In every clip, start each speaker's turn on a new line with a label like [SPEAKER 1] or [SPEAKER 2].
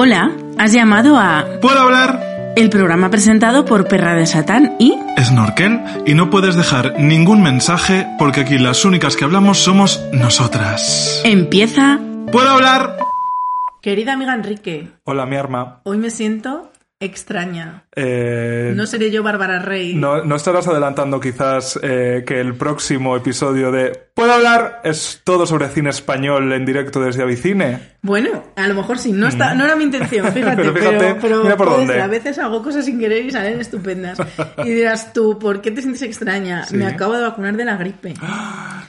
[SPEAKER 1] Hola, has llamado a
[SPEAKER 2] ¿Puedo hablar?
[SPEAKER 1] el programa presentado por Perra de Satán y
[SPEAKER 2] Snorkel y no puedes dejar ningún mensaje porque aquí las únicas que hablamos somos nosotras.
[SPEAKER 1] empieza
[SPEAKER 2] ¿Puedo hablar?
[SPEAKER 3] Querida amiga Enrique,
[SPEAKER 2] Hola, mi arma.
[SPEAKER 3] hoy me siento extraña.
[SPEAKER 2] Eh,
[SPEAKER 3] No seré yo Bárbara Rey.
[SPEAKER 2] no, no estarás adelantando quizás eh, que el próximo episodio de ¿Puedo hablar? es todo sobre cine español en directo desde Avicine.
[SPEAKER 3] Bueno, a lo mejor sí, no, está, no era mi intención, fíjate,
[SPEAKER 2] Pero
[SPEAKER 3] pero,
[SPEAKER 2] fíjate,
[SPEAKER 3] pero
[SPEAKER 2] mira por dónde.
[SPEAKER 3] ser, a veces hago cosas sin querer y salen estupendas. Y dirás tú, ¿por qué te sientes extraña?
[SPEAKER 2] Sí.
[SPEAKER 3] Me acabo de vacunar de la gripe.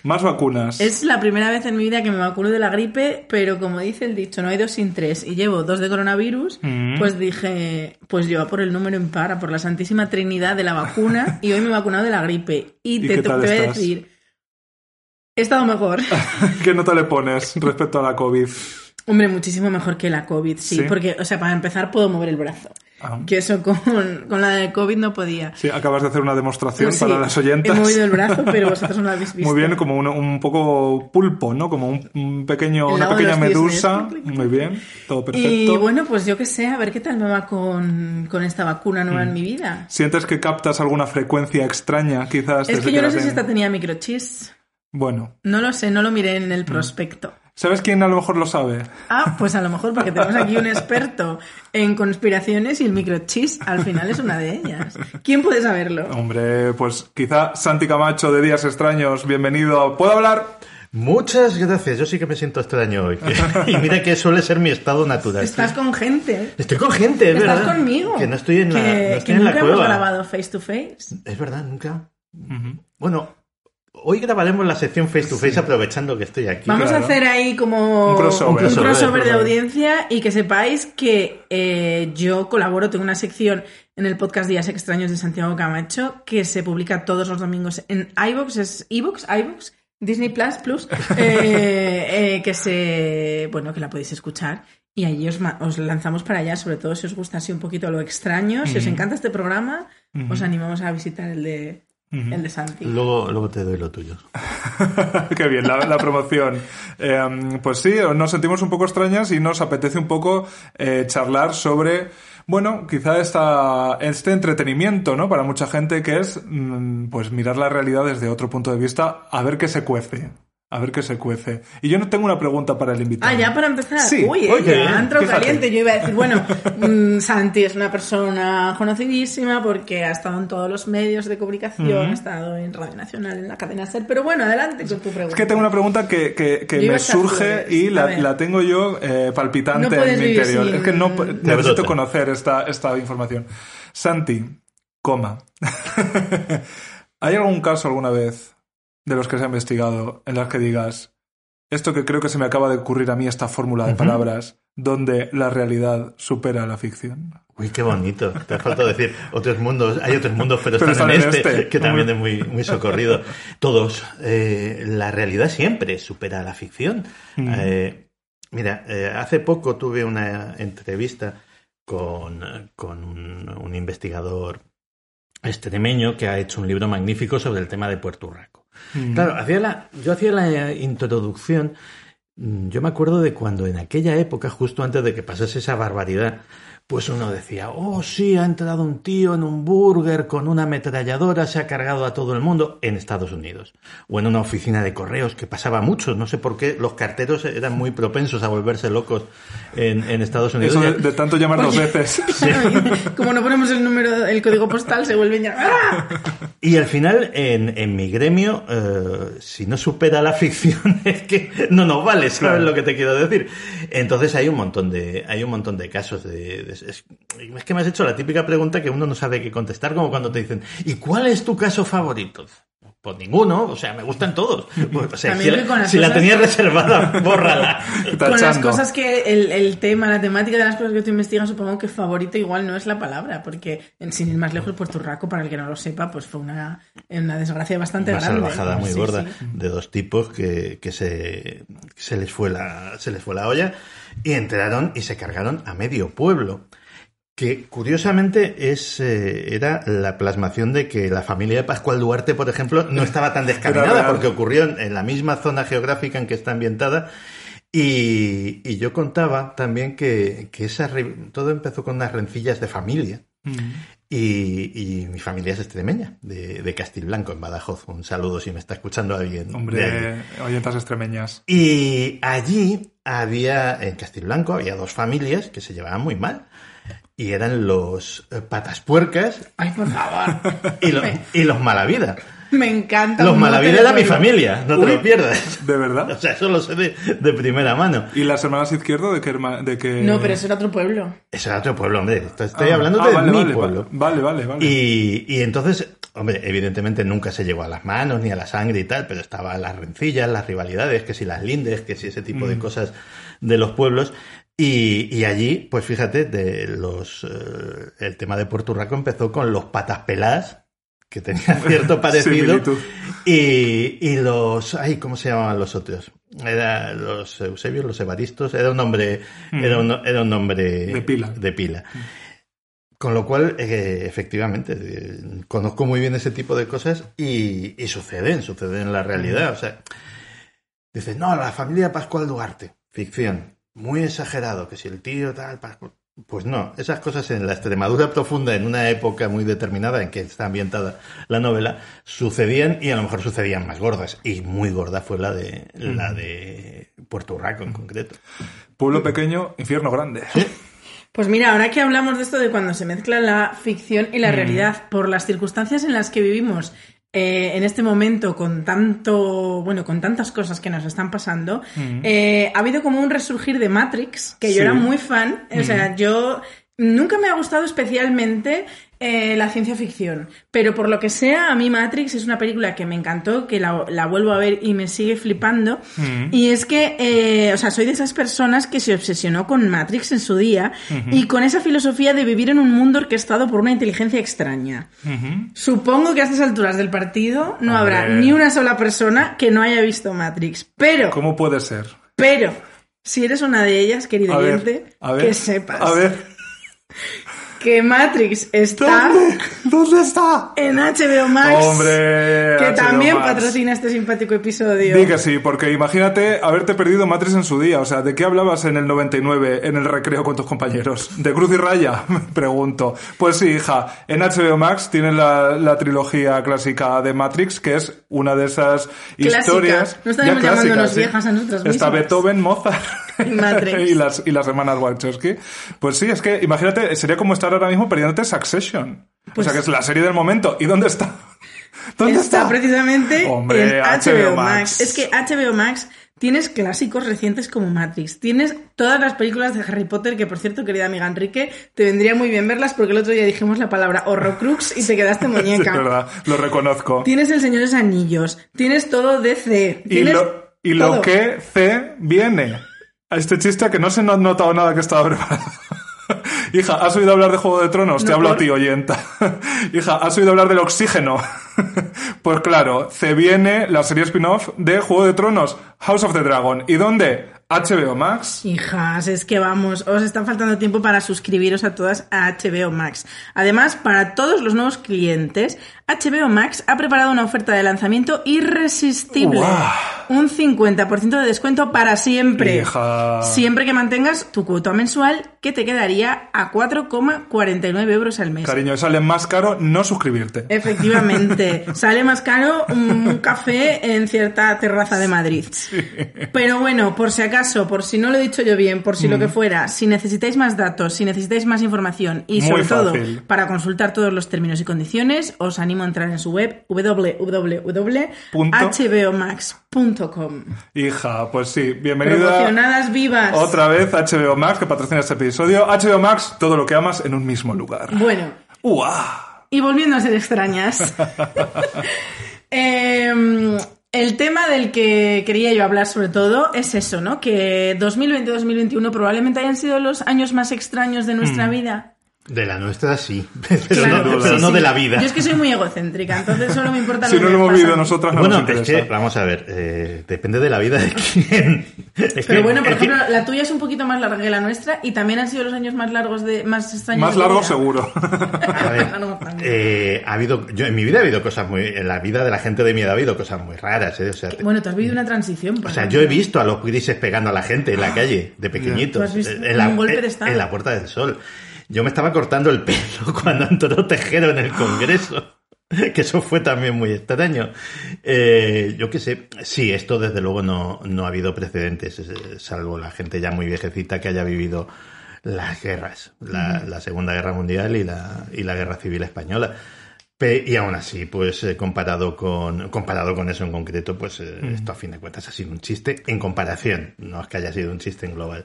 [SPEAKER 2] Más vacunas.
[SPEAKER 3] Es la primera vez en mi vida que me vacuno de la gripe, pero como dice el dicho, no hay dos sin tres, y llevo dos de coronavirus,
[SPEAKER 2] Mm.
[SPEAKER 3] pues dije, pues yo a por el número impar, a por la santísima trinidad de la vacuna, y hoy me he vacunado de la gripe. Y,
[SPEAKER 2] ¿Y
[SPEAKER 3] te, te voy a decir, he estado mejor.
[SPEAKER 2] ¿Qué nota le pones respecto a la COVID?
[SPEAKER 3] Hombre, muchísimo mejor que la COVID, sí,
[SPEAKER 2] Sí.
[SPEAKER 3] porque, o sea, para empezar puedo mover el brazo.
[SPEAKER 2] Ah.
[SPEAKER 3] Que eso con, con la de COVID no podía.
[SPEAKER 2] Sí, acabas de hacer una demostración
[SPEAKER 3] Sí,
[SPEAKER 2] para las oyentas.
[SPEAKER 3] He movido el brazo, pero vosotros no lo habéis visto.
[SPEAKER 2] Muy bien, como un, un poco pulpo, ¿no? Como un, pequeño, una pequeña medusa. Muy bien, todo perfecto.
[SPEAKER 3] Y bueno, pues yo qué sé, a ver qué tal me va con, con esta vacuna nueva
[SPEAKER 2] Mm.
[SPEAKER 3] en mi vida.
[SPEAKER 2] ¿Sientes que captas alguna frecuencia extraña, quizás?
[SPEAKER 3] Es que yo no sé si esta tenía microchips.
[SPEAKER 2] Bueno,
[SPEAKER 3] No lo sé, no lo miré
[SPEAKER 2] Mm.
[SPEAKER 3] en el prospecto.
[SPEAKER 2] ¿Sabes quién a lo mejor lo sabe?
[SPEAKER 3] Ah, pues a lo mejor porque tenemos aquí un experto en conspiraciones y el microchips al final es una de ellas. ¿Quién puede saberlo?
[SPEAKER 2] Hombre, pues quizá Santi Camacho de Días Extraños, bienvenido. ¿Puedo hablar?
[SPEAKER 4] Muchas gracias, yo sí que me siento extraño hoy. y mira que suele ser mi estado natural.
[SPEAKER 3] Estás con gente.
[SPEAKER 4] Estoy con gente, es
[SPEAKER 3] Estás
[SPEAKER 4] verdad.
[SPEAKER 3] conmigo.
[SPEAKER 4] Que no estoy en la,
[SPEAKER 3] Que-
[SPEAKER 4] no estoy
[SPEAKER 3] que
[SPEAKER 4] en la
[SPEAKER 3] nunca hemos grabado face to face.
[SPEAKER 4] Es verdad, nunca. Bueno, hoy grabaremos la sección face to face aprovechando que estoy aquí.
[SPEAKER 3] Vamos
[SPEAKER 2] claro.
[SPEAKER 3] a hacer ahí como
[SPEAKER 2] Un crossover.
[SPEAKER 3] un crossover de
[SPEAKER 4] crossover.
[SPEAKER 3] audiencia y que sepáis que eh, yo colaboro, tengo una sección en el podcast Días Extraños de Santiago Camacho que se publica todos los domingos en iVoox, es iVoox, iVoox, Disney Plus Plus, eh, eh, que se, bueno, que la podéis escuchar. Y allí os lanzamos para allá, sobre todo si os gusta así un poquito lo extraño. Si os encanta este programa, os animamos a visitar el de, el de Santi.
[SPEAKER 4] Luego, luego te doy lo tuyo.
[SPEAKER 2] Qué bien, la, la promoción. Eh, pues sí, nos sentimos un poco extrañas y nos apetece un poco eh, charlar sobre, bueno, quizá esta, este entretenimiento, ¿no? Para mucha gente que es, mm, pues, mirar la realidad desde otro punto de vista, a ver qué se cuece. A ver qué se cuece. Y yo no tengo una pregunta para el invitado.
[SPEAKER 3] Ah, ya para empezar.
[SPEAKER 2] Sí,
[SPEAKER 3] Uy, eh,
[SPEAKER 2] oye,
[SPEAKER 3] ya ha entrado
[SPEAKER 2] fíjate.
[SPEAKER 3] caliente. Yo iba a decir, bueno, mm, Santi es una persona conocidísima porque ha estado en todos los medios de comunicación, ha estado en Radio Nacional, en la cadena SER. Pero bueno, adelante con tu pregunta.
[SPEAKER 2] Es que tengo una pregunta que, que- me surge y la, la tengo yo eh, palpitante
[SPEAKER 3] No
[SPEAKER 2] en mi interior.
[SPEAKER 3] sin-
[SPEAKER 2] Es que no necesito conocer esta, esta información. Santi, coma. ¿Hay algún caso alguna vez de los que se ha investigado en las que digas esto que creo que se me acaba de ocurrir a mí esta fórmula de palabras donde la realidad supera la ficción?
[SPEAKER 4] Uy, qué bonito. Te ha faltado decir otros mundos. Hay otros mundos, pero,
[SPEAKER 2] Pero
[SPEAKER 4] están en
[SPEAKER 2] están en
[SPEAKER 4] este,
[SPEAKER 2] este.
[SPEAKER 4] que también es muy, muy socorrido. Todos. eh, la realidad siempre supera la ficción.
[SPEAKER 2] Mm.
[SPEAKER 4] Eh, mira, eh, hace poco tuve una entrevista con, con un, un investigador extremeño que ha hecho un libro magnífico sobre el tema de Puerto Rico.
[SPEAKER 2] Mm.
[SPEAKER 4] Claro, hacía la, yo hacía la introducción. mm, Yo me acuerdo de cuando en aquella época, justo antes de que pasase esa barbaridad, pues uno decía, oh sí, ha entrado un tío en un burger con una ametralladora, se ha cargado a todo el mundo en Estados Unidos. O en una oficina de correos, que pasaba mucho, no sé por qué, los carteros eran muy propensos a volverse locos en, en Estados Unidos.
[SPEAKER 2] Eso de, tanto llamar dos veces.
[SPEAKER 3] Como no ponemos el número, el código postal, se vuelven ya. ¡Ah!
[SPEAKER 4] Y al final, en, en mi gremio, eh, si no supera la ficción, es que no nos vale, ¿sabes
[SPEAKER 2] Claro.
[SPEAKER 4] lo que te quiero decir? Entonces hay un montón de, hay un montón de casos de, de- es, es que me has hecho la típica pregunta que uno no sabe qué contestar, como cuando te dicen, ¿y cuál es tu caso favorito? Pues ninguno, o sea, me gustan todos. Pues, o sea,
[SPEAKER 3] También
[SPEAKER 4] si, la, tenía reservada, bórrala.
[SPEAKER 3] Con las cosas que el, el tema, la temática de las cosas que tú investigas, supongo que favorito igual no es la palabra, porque en- sin ir más lejos, Puerto Rico, para el que no lo sepa, pues fue una, una desgracia bastante
[SPEAKER 4] una
[SPEAKER 3] grande.
[SPEAKER 4] salvajada muy
[SPEAKER 3] Sí,
[SPEAKER 4] gorda
[SPEAKER 3] sí.
[SPEAKER 4] de dos tipos que, que se, que se les fue la se les fue la olla y entraron y se cargaron a medio pueblo que curiosamente es eh, era la plasmación de que la familia de Pascual Duarte, por ejemplo, no estaba tan descaminada porque ocurrió en, en la misma zona geográfica en que está ambientada Y, y yo contaba también que, que esa, re- todo empezó con unas rencillas de familia. Y, y mi familia es extremeña, de, de Castilblanco, en Badajoz. Un saludo si me está escuchando alguien.
[SPEAKER 2] Hombre, oyentas extremeñas.
[SPEAKER 4] Y allí había, en Castilblanco, había dos familias que se llevaban muy mal. Y eran los eh, patas puercas
[SPEAKER 3] Ay, por favor.
[SPEAKER 4] y, lo- y los malavida.
[SPEAKER 3] Me encanta.
[SPEAKER 4] Los
[SPEAKER 3] un mote
[SPEAKER 4] malavida
[SPEAKER 3] de
[SPEAKER 4] era mi familia, no te
[SPEAKER 2] Uy.
[SPEAKER 4] lo pierdas.
[SPEAKER 2] ¿De verdad?
[SPEAKER 4] O sea, eso lo sé de, de primera mano.
[SPEAKER 2] ¿Y las hermanas izquierdo de qué herma- de qué...
[SPEAKER 3] No, pero eso era otro pueblo.
[SPEAKER 4] Eso era otro pueblo, hombre. Esto- Estoy
[SPEAKER 2] Ah,
[SPEAKER 4] hablando
[SPEAKER 2] ah,
[SPEAKER 4] de
[SPEAKER 2] vale,
[SPEAKER 4] mi
[SPEAKER 2] vale,
[SPEAKER 4] pueblo.
[SPEAKER 2] Vale, vale, vale.
[SPEAKER 4] Y, y entonces, hombre, evidentemente nunca se llegó a las manos ni a la sangre y tal, pero estaban las rencillas, las rivalidades, que si las lindes, que si ese tipo de cosas de los pueblos. Y, y allí, pues fíjate, de los eh, el tema de Puerto Rico empezó con los patas peladas, que tenía cierto parecido. Y, y los, ay, ¿cómo se llamaban los otros? Era los Eusebios, los Evaristos, era un nombre, era un, era un nombre
[SPEAKER 2] De pila.
[SPEAKER 4] De pila. Con lo cual, eh, efectivamente, eh, conozco muy bien ese tipo de cosas y, y suceden, suceden en la realidad. O sea, dices, no, la familia Pascual Duarte, ficción, muy exagerado, que si el tío tal. Pues no, esas cosas en la Extremadura profunda, en una época muy determinada en que está ambientada la novela, sucedían y a lo mejor sucedían más gordas. Y muy gorda fue la de la de Puerto Rico en concreto.
[SPEAKER 2] Pueblo pequeño, infierno grande.
[SPEAKER 3] Pues mira, ahora que hablamos de esto de cuando se mezcla la ficción y la realidad, por las circunstancias en las que vivimos eh, en este momento, con tanto, bueno, con tantas cosas que nos están pasando, eh, ha habido como un resurgir de Matrix, que
[SPEAKER 2] Mm. Sí. Mm.
[SPEAKER 3] yo era muy fan. O sea, yo nunca me ha gustado especialmente eh, la ciencia ficción, pero por lo que sea, a mí Matrix es una película que me encantó, que la, la vuelvo a ver y me sigue flipando. Y es que, eh, o sea, soy de esas personas que se obsesionó con Matrix en su día y con esa filosofía de vivir en un mundo orquestado por una inteligencia extraña. Supongo que a estas alturas del partido no habrá ni una sola persona que no haya visto Matrix. Pero,
[SPEAKER 2] ¿Cómo puede ser?
[SPEAKER 3] pero, si eres una de ellas, querido oyente, que sepas
[SPEAKER 2] A ver.
[SPEAKER 3] Que Matrix está
[SPEAKER 2] ¿Dónde? ¿Dónde está?
[SPEAKER 3] en HBO Max.
[SPEAKER 2] Hombre,
[SPEAKER 3] que
[SPEAKER 2] HBO
[SPEAKER 3] también
[SPEAKER 2] Max.
[SPEAKER 3] patrocina este simpático episodio.
[SPEAKER 2] Di que sí, porque imagínate haberte perdido Matrix en su día. O sea, ¿de qué hablabas en el 99 en el recreo con tus compañeros? ¿De Cruz y Raya? Me pregunto. Pues sí, hija. En HBO Max tienen la, la trilogía clásica de Matrix, que es una de esas
[SPEAKER 3] Clásica.
[SPEAKER 2] historias.
[SPEAKER 3] No
[SPEAKER 2] ya clásicas,
[SPEAKER 3] llamándonos
[SPEAKER 2] sí.
[SPEAKER 3] viejas a nosotras
[SPEAKER 2] Está. Beethoven, Mozart.
[SPEAKER 3] Y
[SPEAKER 2] las, y las hermanas Wachowski. Pues sí, es que imagínate, sería como estar ahora mismo perdiéndote Succession.
[SPEAKER 3] Pues
[SPEAKER 2] o sea, que es la serie del momento. ¿Y dónde está? ¿Dónde
[SPEAKER 3] está,
[SPEAKER 2] está?
[SPEAKER 3] precisamente
[SPEAKER 2] Hombre,
[SPEAKER 3] en
[SPEAKER 2] HBO
[SPEAKER 3] HBO, Max.
[SPEAKER 2] Max.
[SPEAKER 3] Es que HBO Max tienes clásicos recientes como Matrix. Tienes todas las películas de Harry Potter, que por cierto, querida amiga Enrique, te vendría muy bien verlas porque el otro día dijimos la palabra Horrocrux y te quedaste
[SPEAKER 2] Sí,
[SPEAKER 3] muñeca.
[SPEAKER 2] es verdad, lo reconozco.
[SPEAKER 3] Tienes El Señor de los Anillos, tienes todo DC.
[SPEAKER 2] Y lo, y lo
[SPEAKER 3] todo.
[SPEAKER 2] que C viene. A este chiste que no se ha notado nada que estaba preparado. Hija, ¿has oído hablar de Juego de Tronos? Te hablo a
[SPEAKER 3] ¿por?
[SPEAKER 2] ti, oyenta. Hija, ¿has oído hablar del oxígeno? pues claro, se viene la serie spin-off de Juego de Tronos, House of the Dragon. ¿Y dónde? HBO Max.
[SPEAKER 3] Hijas, es que vamos, os está faltando tiempo para suscribiros a todas a HBO Max. Además, para todos los nuevos clientes, HBO Max ha preparado una oferta de lanzamiento irresistible.
[SPEAKER 2] ¡Guau!
[SPEAKER 3] Un 50% de descuento para siempre.
[SPEAKER 2] Hija.
[SPEAKER 3] Siempre que mantengas tu cuota mensual, que te quedaría a 4,49 euros al mes.
[SPEAKER 2] Cariño, sale más caro no suscribirte.
[SPEAKER 3] Efectivamente, sale más caro un café en cierta terraza de Madrid. Pero bueno, por si acaso, por si no lo he dicho yo bien, por si lo que fuera, si necesitáis más datos, si necesitáis más información y
[SPEAKER 2] Muy
[SPEAKER 3] sobre todo para consultar todos los términos y condiciones, os animo a entrar en su web www.hbomax.com.
[SPEAKER 2] Hija, pues sí, bienvenida.
[SPEAKER 3] Promocionadas vivas.
[SPEAKER 2] Otra vez HBO Max, que patrocina este episodio. HBO Max, todo lo que amas en un mismo lugar.
[SPEAKER 3] Bueno,
[SPEAKER 2] ¡Uah!
[SPEAKER 3] Y volviendo a ser extrañas. Em, el tema del que quería yo hablar sobre todo es eso, ¿no? Que 2020-2021 probablemente hayan sido los años más extraños de nuestra vida.
[SPEAKER 4] De la nuestra sí, pero,
[SPEAKER 3] Claro,
[SPEAKER 4] no,
[SPEAKER 3] sí,
[SPEAKER 4] pero no
[SPEAKER 3] sí.
[SPEAKER 4] de la vida.
[SPEAKER 3] Yo es que soy muy egocéntrica, entonces solo me importa
[SPEAKER 2] Si
[SPEAKER 3] lo
[SPEAKER 2] no
[SPEAKER 3] que
[SPEAKER 2] lo
[SPEAKER 3] me
[SPEAKER 2] hemos vivido nosotras, no
[SPEAKER 4] bueno,
[SPEAKER 2] nos
[SPEAKER 4] es
[SPEAKER 2] interesa.
[SPEAKER 4] que, vamos a ver, eh, depende de la vida de quién. Es
[SPEAKER 3] Pero
[SPEAKER 4] que-
[SPEAKER 3] bueno, por
[SPEAKER 4] que-
[SPEAKER 3] ejemplo, la tuya es un poquito más larga que la nuestra y también han sido los años más largos de más extraños.
[SPEAKER 2] Más
[SPEAKER 3] de tu
[SPEAKER 2] largo
[SPEAKER 3] vida.
[SPEAKER 2] seguro.
[SPEAKER 4] A ver, eh, ha habido, yo en mi vida ha habido cosas muy, en la vida de la gente de mi edad ha habido cosas muy raras, ¿eh? O sea,
[SPEAKER 3] Bueno, tú has vivido una transición. por
[SPEAKER 4] o sea,
[SPEAKER 3] ejemplo.
[SPEAKER 4] yo he visto a los grises pegando a la gente en la calle, de pequeñitos,
[SPEAKER 3] ¿Tú has visto
[SPEAKER 4] en, la,
[SPEAKER 3] un golpe de
[SPEAKER 4] en-
[SPEAKER 3] estado?
[SPEAKER 4] en la Puerta del Sol. Yo me estaba cortando el pelo cuando entró Tejero en el Congreso. Que eso fue también muy extraño. Eh, yo qué sé, sí, esto desde luego no, no ha habido precedentes, eh, salvo la gente ya muy viejecita que haya vivido las guerras, la, la Segunda Guerra Mundial y la, y la Guerra Civil Española. Pe- Y aún así, pues eh, comparado con comparado con eso en concreto, pues eh, esto a fin de cuentas ha sido un chiste en comparación, no es que haya sido un chiste en global.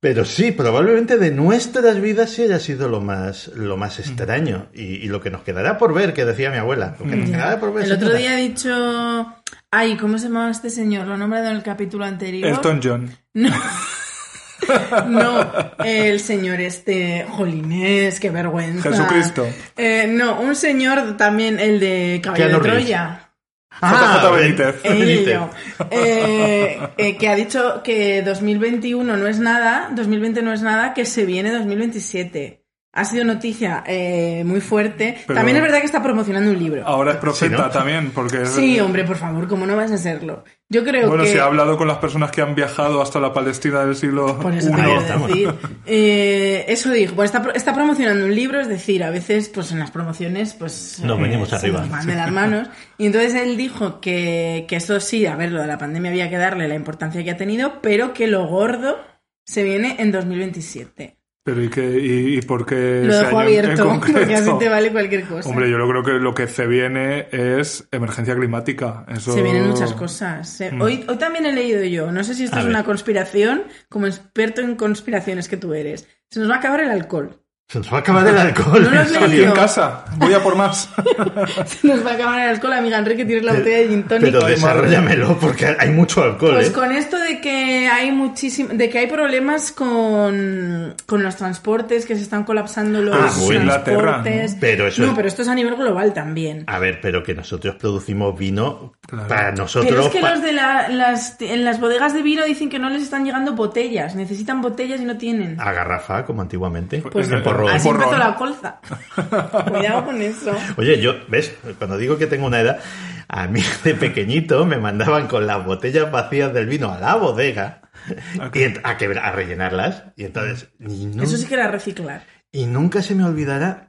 [SPEAKER 4] Pero sí, probablemente de nuestras vidas sí haya sido lo más lo más extraño y, y lo que nos quedará por ver, que decía mi abuela, lo que nos quedará por ver.
[SPEAKER 3] El otro día he dicho. Ay, ¿cómo se llamaba este señor? Lo he nombrado en el capítulo anterior.
[SPEAKER 2] Elton John.
[SPEAKER 3] No. No, el señor este, Jolines, qué vergüenza.
[SPEAKER 2] Jesucristo.
[SPEAKER 3] Eh, no, un señor también, el de Caballo
[SPEAKER 4] Keanu
[SPEAKER 3] de. Troya.
[SPEAKER 4] Ben-
[SPEAKER 2] Benítez.
[SPEAKER 3] Ello. Eh, eh, que ha dicho que 2021 no es nada, 2020 no es nada, que se viene 2027. Ha sido noticia eh, muy fuerte.
[SPEAKER 2] Pero-
[SPEAKER 3] También es verdad que está promocionando un libro.
[SPEAKER 2] Ahora es profeta
[SPEAKER 4] Sí, ¿no?
[SPEAKER 2] también, porque... es-
[SPEAKER 3] Sí, hombre, por favor, ¿cómo no vas a serlo? Yo creo
[SPEAKER 2] Bueno,
[SPEAKER 3] que...
[SPEAKER 2] si ha hablado con las personas que han viajado hasta la Palestina del siglo
[SPEAKER 3] Por eso
[SPEAKER 2] I.
[SPEAKER 3] te decir. Eh, eso dijo. Pues está, pro- está promocionando un libro, es decir, a veces, pues en las promociones, pues.
[SPEAKER 4] Nos venimos
[SPEAKER 3] se
[SPEAKER 4] arriba.
[SPEAKER 3] nos van de las manos. Y entonces él dijo que, que eso sí, a ver, lo de la pandemia había que darle la importancia que ha tenido, pero que lo gordo se viene en 2027.
[SPEAKER 2] Pero ¿y, qué, y, y por qué
[SPEAKER 3] Lo dejo
[SPEAKER 2] en
[SPEAKER 3] abierto, porque así te vale cualquier cosa.
[SPEAKER 2] Hombre, yo creo que lo que se viene es emergencia climática. Eso...
[SPEAKER 3] Se vienen muchas cosas. Se- Hoy, hoy también he leído yo, no sé si esto
[SPEAKER 4] A
[SPEAKER 3] es
[SPEAKER 4] ver.
[SPEAKER 3] una conspiración, como experto en conspiraciones que tú eres. Se nos va a acabar el alcohol.
[SPEAKER 4] Se nos va a acabar el alcohol.
[SPEAKER 3] No lo has
[SPEAKER 4] en
[SPEAKER 2] Aquí
[SPEAKER 3] leído.
[SPEAKER 2] en casa, voy a por más.
[SPEAKER 3] Se nos va a acabar el alcohol, amiga Enrique, tienes la botella de gin tonic.
[SPEAKER 4] Pero desarrollamelo porque hay mucho alcohol,
[SPEAKER 3] Pues
[SPEAKER 4] ¿eh?
[SPEAKER 3] con esto de que hay muchísimo, de que hay problemas con, con los transportes, que se están colapsando los
[SPEAKER 4] Ah,
[SPEAKER 3] transportes.
[SPEAKER 4] ¿no? Pero eso
[SPEAKER 3] no,
[SPEAKER 4] es-
[SPEAKER 3] pero esto es a nivel global también.
[SPEAKER 4] A ver, pero que nosotros producimos vino
[SPEAKER 2] Claro.
[SPEAKER 4] para nosotros.
[SPEAKER 3] Pero es que
[SPEAKER 4] pa-
[SPEAKER 3] los de la- las, en las bodegas de vino dicen que no les están llegando botellas, necesitan botellas y no tienen.
[SPEAKER 4] A garrafa, como antiguamente.
[SPEAKER 3] Pues
[SPEAKER 4] en porrón.
[SPEAKER 3] así
[SPEAKER 2] porrón.
[SPEAKER 3] empezó la colza. Cuidado con eso.
[SPEAKER 4] Oye, yo, ¿ves? Cuando digo que tengo una edad, a mí de pequeñito me mandaban con las botellas vacías del vino a la bodega y a, quebra- a rellenarlas. Y entonces, y,
[SPEAKER 3] Eso sí que era reciclar.
[SPEAKER 4] y nunca se me olvidará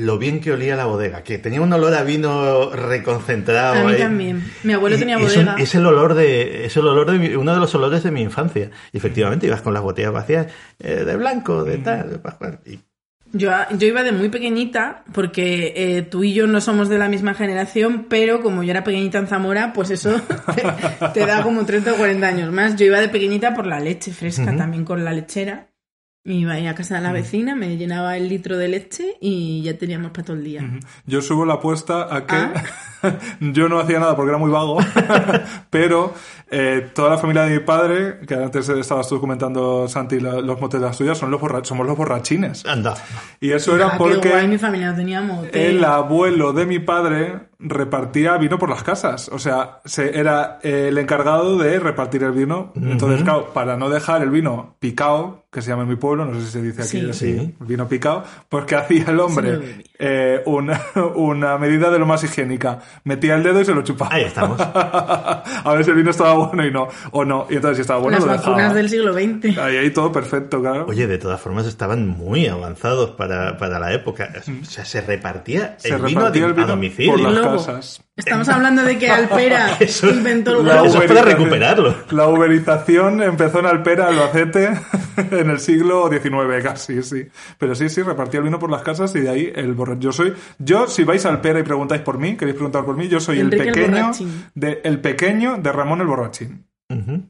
[SPEAKER 4] lo bien que olía la bodega, que tenía un olor a vino reconcentrado.
[SPEAKER 3] A mí
[SPEAKER 4] ahí.
[SPEAKER 3] también. Mi abuelo
[SPEAKER 4] Y-
[SPEAKER 3] tenía
[SPEAKER 4] y es un-
[SPEAKER 3] bodega.
[SPEAKER 4] Es, el olor de, es el olor de mi- uno de los olores de mi infancia. Y efectivamente ibas con las botellas vacías eh, de blanco, de tal, de pascual. Y
[SPEAKER 3] Yo, yo iba de muy pequeñita, porque eh, tú y yo no somos de la misma generación, pero como yo era pequeñita en Zamora, pues eso te, te da como 30 o 40 años más. Yo iba de pequeñita por la leche fresca, también con la lechera. Y iba a casa de la vecina, me llenaba el litro de leche y ya teníamos para todo el día.
[SPEAKER 2] Yo subo la apuesta a que
[SPEAKER 3] Ah.
[SPEAKER 2] yo no hacía nada porque era muy vago, pero eh, toda la familia de mi padre, que antes estabas tú comentando, Santi, la- los motes de las tuyas, son los somos los borrachines.
[SPEAKER 4] anda.
[SPEAKER 2] Y eso era
[SPEAKER 3] Ah, qué guay,
[SPEAKER 2] porque
[SPEAKER 3] mi familia no tenía mote.
[SPEAKER 2] el abuelo de mi padre repartía vino por las casas. O sea, se, era eh, el encargado de repartir el vino. Entonces, claro, para no dejar el vino picado, que se llama en mi pueblo, no sé si se dice aquí
[SPEAKER 3] Sí.
[SPEAKER 2] así,
[SPEAKER 4] Sí.
[SPEAKER 2] vino picado, pues que hacía el hombre. Eh, una, una medida de lo más higiénica. Metía el dedo y se lo chupaba.
[SPEAKER 4] Ahí estamos.
[SPEAKER 2] a ver si el vino estaba bueno y no. O no. Y entonces si estaba bueno
[SPEAKER 3] Las
[SPEAKER 2] lo
[SPEAKER 3] vacunas
[SPEAKER 2] dejaba.
[SPEAKER 3] del siglo XX.
[SPEAKER 2] Ahí, ahí todo perfecto, claro.
[SPEAKER 4] Oye, de todas formas estaban muy avanzados para, para la época. O sea, se repartía
[SPEAKER 2] se
[SPEAKER 4] el vino, a,
[SPEAKER 2] repartía el
[SPEAKER 4] a
[SPEAKER 2] vino
[SPEAKER 4] domicilio.
[SPEAKER 2] por las casas.
[SPEAKER 3] Estamos hablando de que Alpera
[SPEAKER 4] Eso-
[SPEAKER 3] inventó el
[SPEAKER 2] La.
[SPEAKER 4] Eso es para
[SPEAKER 2] uberización-
[SPEAKER 4] recuperarlo.
[SPEAKER 2] La uberización empezó en Alpera, Albacete, en el siglo XIX casi, sí. Pero sí, sí, repartía el vino por las casas y de ahí el borracho. Yo soy, yo si vais a Alpera y preguntáis por mí, queréis preguntar por mí, yo soy
[SPEAKER 3] Enrique
[SPEAKER 2] el
[SPEAKER 3] el
[SPEAKER 2] pequeño de el pequeño de Ramón el borrachín.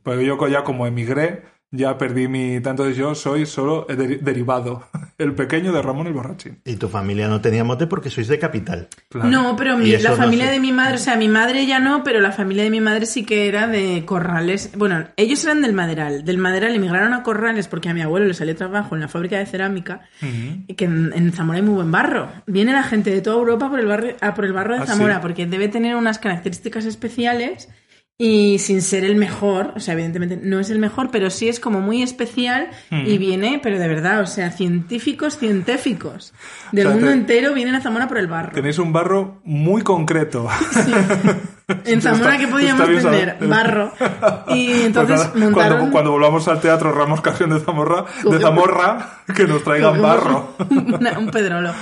[SPEAKER 2] Porque yo ya como emigré, ya perdí mi... Tanto de yo soy solo derivado, el pequeño de Ramón el borrachín.
[SPEAKER 4] Y tu familia no tenía mote porque sois de capital.
[SPEAKER 2] Claro.
[SPEAKER 3] No, pero mi- la familia de mi madre, o sea, mi madre ya no, pero la familia de mi madre sí que era de Corrales. Bueno, ellos eran del Maderal. Del Maderal emigraron a Corrales porque a mi abuelo le salió trabajo en la fábrica de cerámica, y que en, en Zamora hay muy buen barro. Viene la gente de toda Europa por el, barrio, a por el barro de
[SPEAKER 2] ¿Ah,
[SPEAKER 3] Zamora,
[SPEAKER 2] sí?
[SPEAKER 3] porque debe tener unas características especiales y sin ser el mejor, o sea, evidentemente no es el mejor, pero sí es como muy especial y viene, pero de verdad, o sea, científicos, científicos del
[SPEAKER 2] O sea,
[SPEAKER 3] mundo
[SPEAKER 2] te-
[SPEAKER 3] entero vienen a Zamora por el barro.
[SPEAKER 2] Tenéis un barro muy concreto.
[SPEAKER 3] En Zamora, ¿qué podíamos tener? Barro. Y entonces
[SPEAKER 2] Pues nada,
[SPEAKER 3] montaron...
[SPEAKER 2] cuando, cuando volvamos al teatro Ramos Canción de Zamorra, de Zamorra, que nos traigan barro.
[SPEAKER 3] Una- un pedrolo.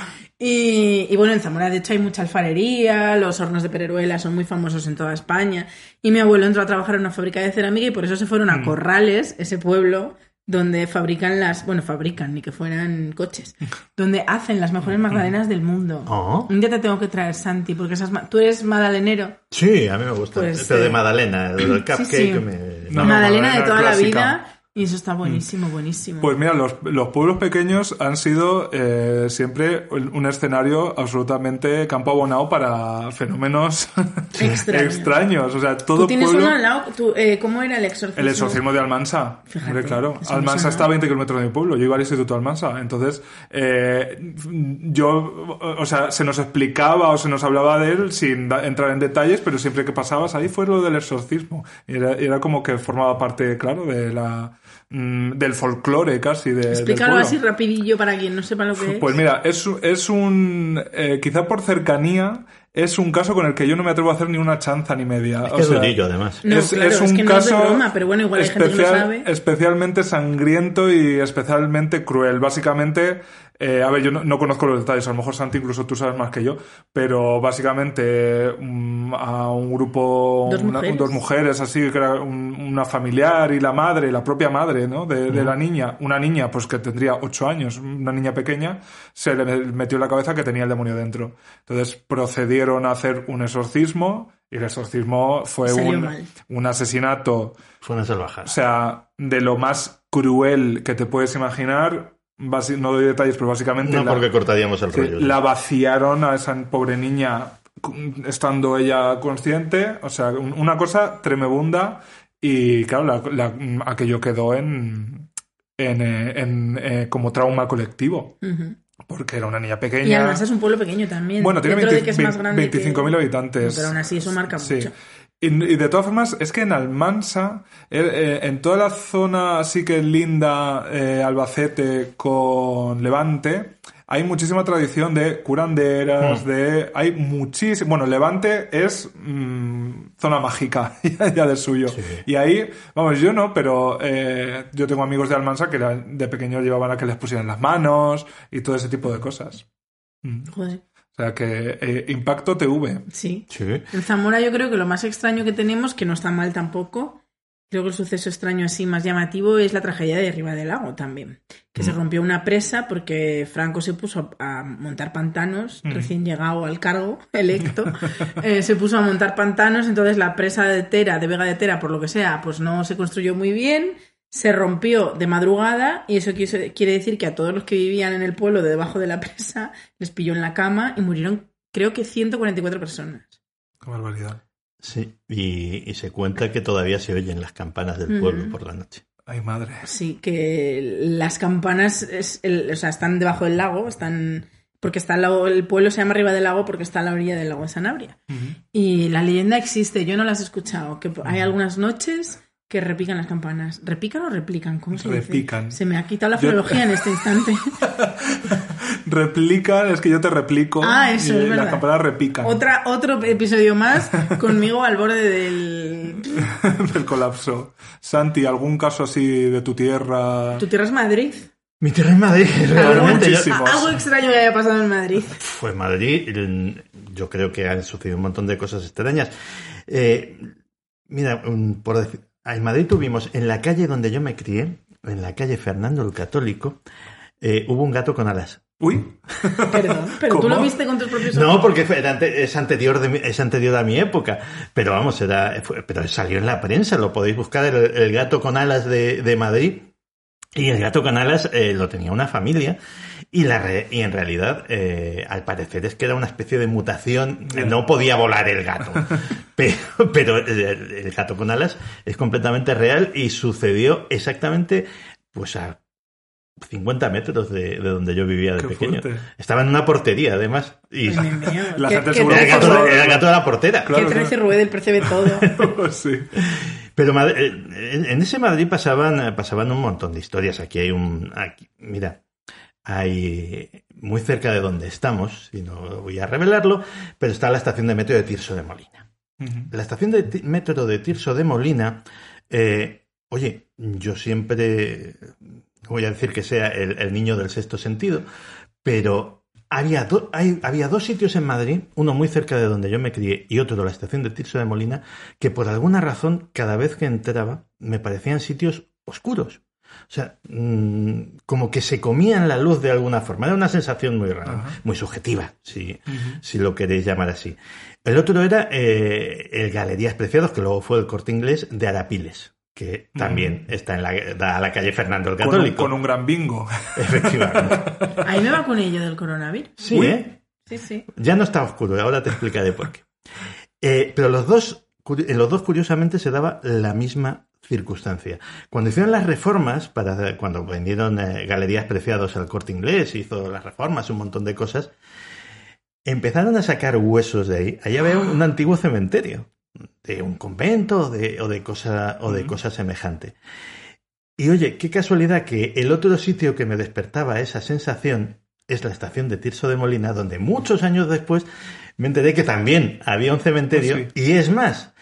[SPEAKER 3] Y, y bueno, en Zamora de hecho hay mucha alfarería, los hornos de Pereruela son muy famosos en toda España. Y mi abuelo entró a trabajar en una fábrica de cerámica y por eso se fueron
[SPEAKER 2] Mm.
[SPEAKER 3] a Corrales, ese pueblo donde fabrican las, bueno, fabrican, ni que fueran coches, donde hacen las mejores magdalenas del mundo.
[SPEAKER 4] Oh.
[SPEAKER 3] Un día te tengo que traer, Santi, porque esas, ma- tú eres magdalenero.
[SPEAKER 4] Sí, a mí me gusta.
[SPEAKER 3] Pues,
[SPEAKER 4] Pero de
[SPEAKER 3] eh,
[SPEAKER 4] Magdalena, del cupcake
[SPEAKER 3] sí.
[SPEAKER 4] me...
[SPEAKER 2] No, no,
[SPEAKER 3] Magdalena de toda la vida. Y eso está buenísimo, buenísimo.
[SPEAKER 2] Pues mira, los, los pueblos pequeños han sido eh, siempre un escenario absolutamente campo abonado para fenómenos
[SPEAKER 3] Extraño.
[SPEAKER 2] extraños. O sea, todo
[SPEAKER 3] Tú tienes
[SPEAKER 2] pueblo...
[SPEAKER 3] uno al lado. tú, eh, ¿Cómo era el exorcismo?
[SPEAKER 2] El exorcismo de Almansa.
[SPEAKER 3] Fíjate,
[SPEAKER 2] Hombre, claro. Almansa está a 20 kilómetros de mi pueblo. Yo iba al instituto Almansa. Entonces, eh, yo, o sea, se nos explicaba o se nos hablaba de él sin entrar en detalles, pero siempre que pasabas ahí fue lo del exorcismo. Era, era como que formaba parte, claro, de la, mm, del folclore casi de,
[SPEAKER 3] Explícalo así rapidillo para quien no sepa lo que es.
[SPEAKER 2] Pues mira, es, es un. eh, quizá por cercanía, es un caso con el que yo no me atrevo a hacer ni una chanza ni media.
[SPEAKER 4] Es
[SPEAKER 2] O
[SPEAKER 4] que es
[SPEAKER 2] sea,
[SPEAKER 4] durillo, además.
[SPEAKER 3] No, claro, es que no es de broma, pero bueno, igual hay gente que no sabe.
[SPEAKER 2] especialmente sangriento y especialmente cruel. Básicamente, eh, a ver, yo no, no conozco los detalles, a lo mejor Santi incluso tú sabes más que yo, pero básicamente mm, a un grupo,
[SPEAKER 3] Dos
[SPEAKER 2] una-
[SPEAKER 3] mujeres.
[SPEAKER 2] dos mujeres así, que era un- una familiar y la madre, la propia madre, ¿no? De, de la niña, una niña pues que tendría ocho años, una niña pequeña, se le metió en la cabeza que tenía el demonio dentro. Entonces procedieron a hacer un exorcismo y el exorcismo fue un asesinato
[SPEAKER 4] Fue una salvajada.
[SPEAKER 2] o sea, de lo más cruel que te puedes imaginar, basi- no doy detalles, pero básicamente
[SPEAKER 4] no
[SPEAKER 2] la,
[SPEAKER 4] porque cortaríamos el rollo.
[SPEAKER 2] la vaciaron a esa pobre niña estando ella consciente, o sea, un- una cosa tremebunda y claro, la- la- aquello quedó en, en, eh, en, eh, como trauma colectivo,
[SPEAKER 3] Ujú.
[SPEAKER 2] porque era una niña pequeña.
[SPEAKER 3] Y además es un pueblo pequeño también.
[SPEAKER 2] Bueno, tiene
[SPEAKER 3] Dentro
[SPEAKER 2] 20
[SPEAKER 3] de que
[SPEAKER 2] 25.000 habitantes.
[SPEAKER 3] Pero aún así eso marca
[SPEAKER 2] Sí.
[SPEAKER 3] mucho.
[SPEAKER 2] Y, y de todas formas, es que en Almansa, eh, eh, en toda la zona así que linda eh, Albacete con Levante, hay muchísima tradición de curanderas, de... Hay muchísimo... Bueno, Levante es mm, zona mágica, ya de suyo. Y ahí, vamos, yo no, pero eh, yo tengo amigos de Almansa que de pequeños llevaban a que les pusieran las manos y todo ese tipo de cosas. Mm.
[SPEAKER 3] Joder.
[SPEAKER 2] O sea que eh, Impacto TV.
[SPEAKER 3] Sí.
[SPEAKER 4] Sí.
[SPEAKER 3] En Zamora yo creo que lo más extraño que tenemos, que no está mal tampoco, creo que el suceso extraño así más llamativo es la tragedia de Riva del Lago también. Que se rompió una presa porque Franco se puso a a montar pantanos, recién llegado al cargo, electo, eh, se puso a montar pantanos, entonces la presa de Tera, de Vega de Tera, por lo que sea, pues no se construyó muy bien, se rompió de madrugada y eso quiere decir que a todos los que vivían en el pueblo de debajo de la presa les pilló en la cama y murieron creo que 144 personas.
[SPEAKER 2] Qué barbaridad.
[SPEAKER 4] Sí. Y, y se cuenta que todavía se oyen las campanas del pueblo por la noche.
[SPEAKER 2] Ay, madre.
[SPEAKER 3] Sí, que las campanas es el- o sea, están debajo del lago, están porque está al lado- el pueblo se llama Riva del Lago porque está a la orilla del lago de Sanabria. Y la leyenda existe, yo no las he escuchado, que hay algunas noches que repican las campanas. ¿Repican o replican? ¿Cómo se dice?
[SPEAKER 2] Repican.
[SPEAKER 3] Se me ha quitado la
[SPEAKER 2] Yo-
[SPEAKER 3] filología en este instante.
[SPEAKER 2] Replican, es que yo te replico.
[SPEAKER 3] Ah, eso,
[SPEAKER 2] y
[SPEAKER 3] es verdad.
[SPEAKER 2] Las campanas repican
[SPEAKER 3] Otra, otro episodio más conmigo al borde del...
[SPEAKER 2] del colapso. Santi, ¿algún caso así de tu tierra?
[SPEAKER 3] ¿Tu tierra es Madrid?
[SPEAKER 4] Mi tierra es Madrid, realmente. Yo.
[SPEAKER 3] Algo extraño que haya pasado en Madrid.
[SPEAKER 4] Fue Madrid. Yo creo que han sucedido un montón de cosas extrañas. Eh, mira, por decir, en Madrid tuvimos, en la calle donde yo me crié, en la calle Fernando el Católico, eh, hubo un gato con alas.
[SPEAKER 2] Uy.
[SPEAKER 3] Perdón, pero tú
[SPEAKER 2] ¿Cómo?
[SPEAKER 3] lo viste con tus propios
[SPEAKER 4] No,
[SPEAKER 3] ojos.
[SPEAKER 4] porque fue- ante- es anterior, de es anterior a mi época. Pero vamos, era, fue- pero salió en la prensa, lo podéis buscar, el, el gato con alas de, de Madrid. Y el gato con alas eh, lo tenía una familia. Y, la re- y en realidad, eh, al parecer es que era una especie de mutación. No podía volar el gato. pero pero el, el gato con alas es completamente real y sucedió exactamente pues a 50 metros de, de donde yo vivía de
[SPEAKER 2] Qué
[SPEAKER 4] pequeño.
[SPEAKER 2] fuerte.
[SPEAKER 4] Estaba en una portería, además. Y.
[SPEAKER 2] La
[SPEAKER 3] ¿Qué-
[SPEAKER 2] gente
[SPEAKER 3] qué
[SPEAKER 2] seguro
[SPEAKER 4] era gato, de- era el gato de la portera.
[SPEAKER 2] Claro,
[SPEAKER 3] Que 13 Rueda, el percibe todo.
[SPEAKER 2] sí.
[SPEAKER 4] Pero eh, en en ese Madrid pasaban, eh, pasaban un montón de historias. Aquí hay un. aquí- mira, hay. Muy cerca de donde estamos, y no voy a revelarlo, pero está la estación de metro de Tirso de Molina. La estación de metro de Tirso de Molina, eh, oye, yo siempre voy a decir que sea el, el niño del sexto sentido, pero había, do- hay- había dos sitios en Madrid, uno muy cerca de donde yo me crié y otro de la estación de Tirso de Molina, que por alguna razón cada vez que entraba me parecían sitios oscuros. O sea, mm, como que se comían la luz de alguna forma. Era una sensación muy rara,
[SPEAKER 2] Ajá.
[SPEAKER 4] muy subjetiva, si, si lo queréis llamar así. El otro era eh, el Galerías Preciados, que luego fue el corte inglés de Arapiles, que también está en la, da a la calle Fernando el
[SPEAKER 2] Con, un,
[SPEAKER 4] Católico.
[SPEAKER 2] con un gran bingo.
[SPEAKER 4] Efectivamente.
[SPEAKER 3] Ahí me va con ello del coronavirus.
[SPEAKER 4] Sí,
[SPEAKER 2] Uy.
[SPEAKER 4] ¿eh?
[SPEAKER 3] Sí, sí.
[SPEAKER 4] Ya no está oscuro, ahora te explicaré por qué. Eh, pero los dos, en los dos, curiosamente, se daba la misma circunstancia. Cuando hicieron las reformas, para, cuando vendieron eh, galerías preciados al corte inglés, hizo las reformas, un montón de cosas, empezaron a sacar huesos de ahí. Ahí había un, un antiguo cementerio, de un convento o de, o de, cosa, o de cosa semejante. Y oye, qué casualidad que el otro sitio que me despertaba esa sensación es la estación de Tirso de Molina, donde muchos años después me enteré que también había un cementerio.
[SPEAKER 2] Ah,
[SPEAKER 4] Y es más,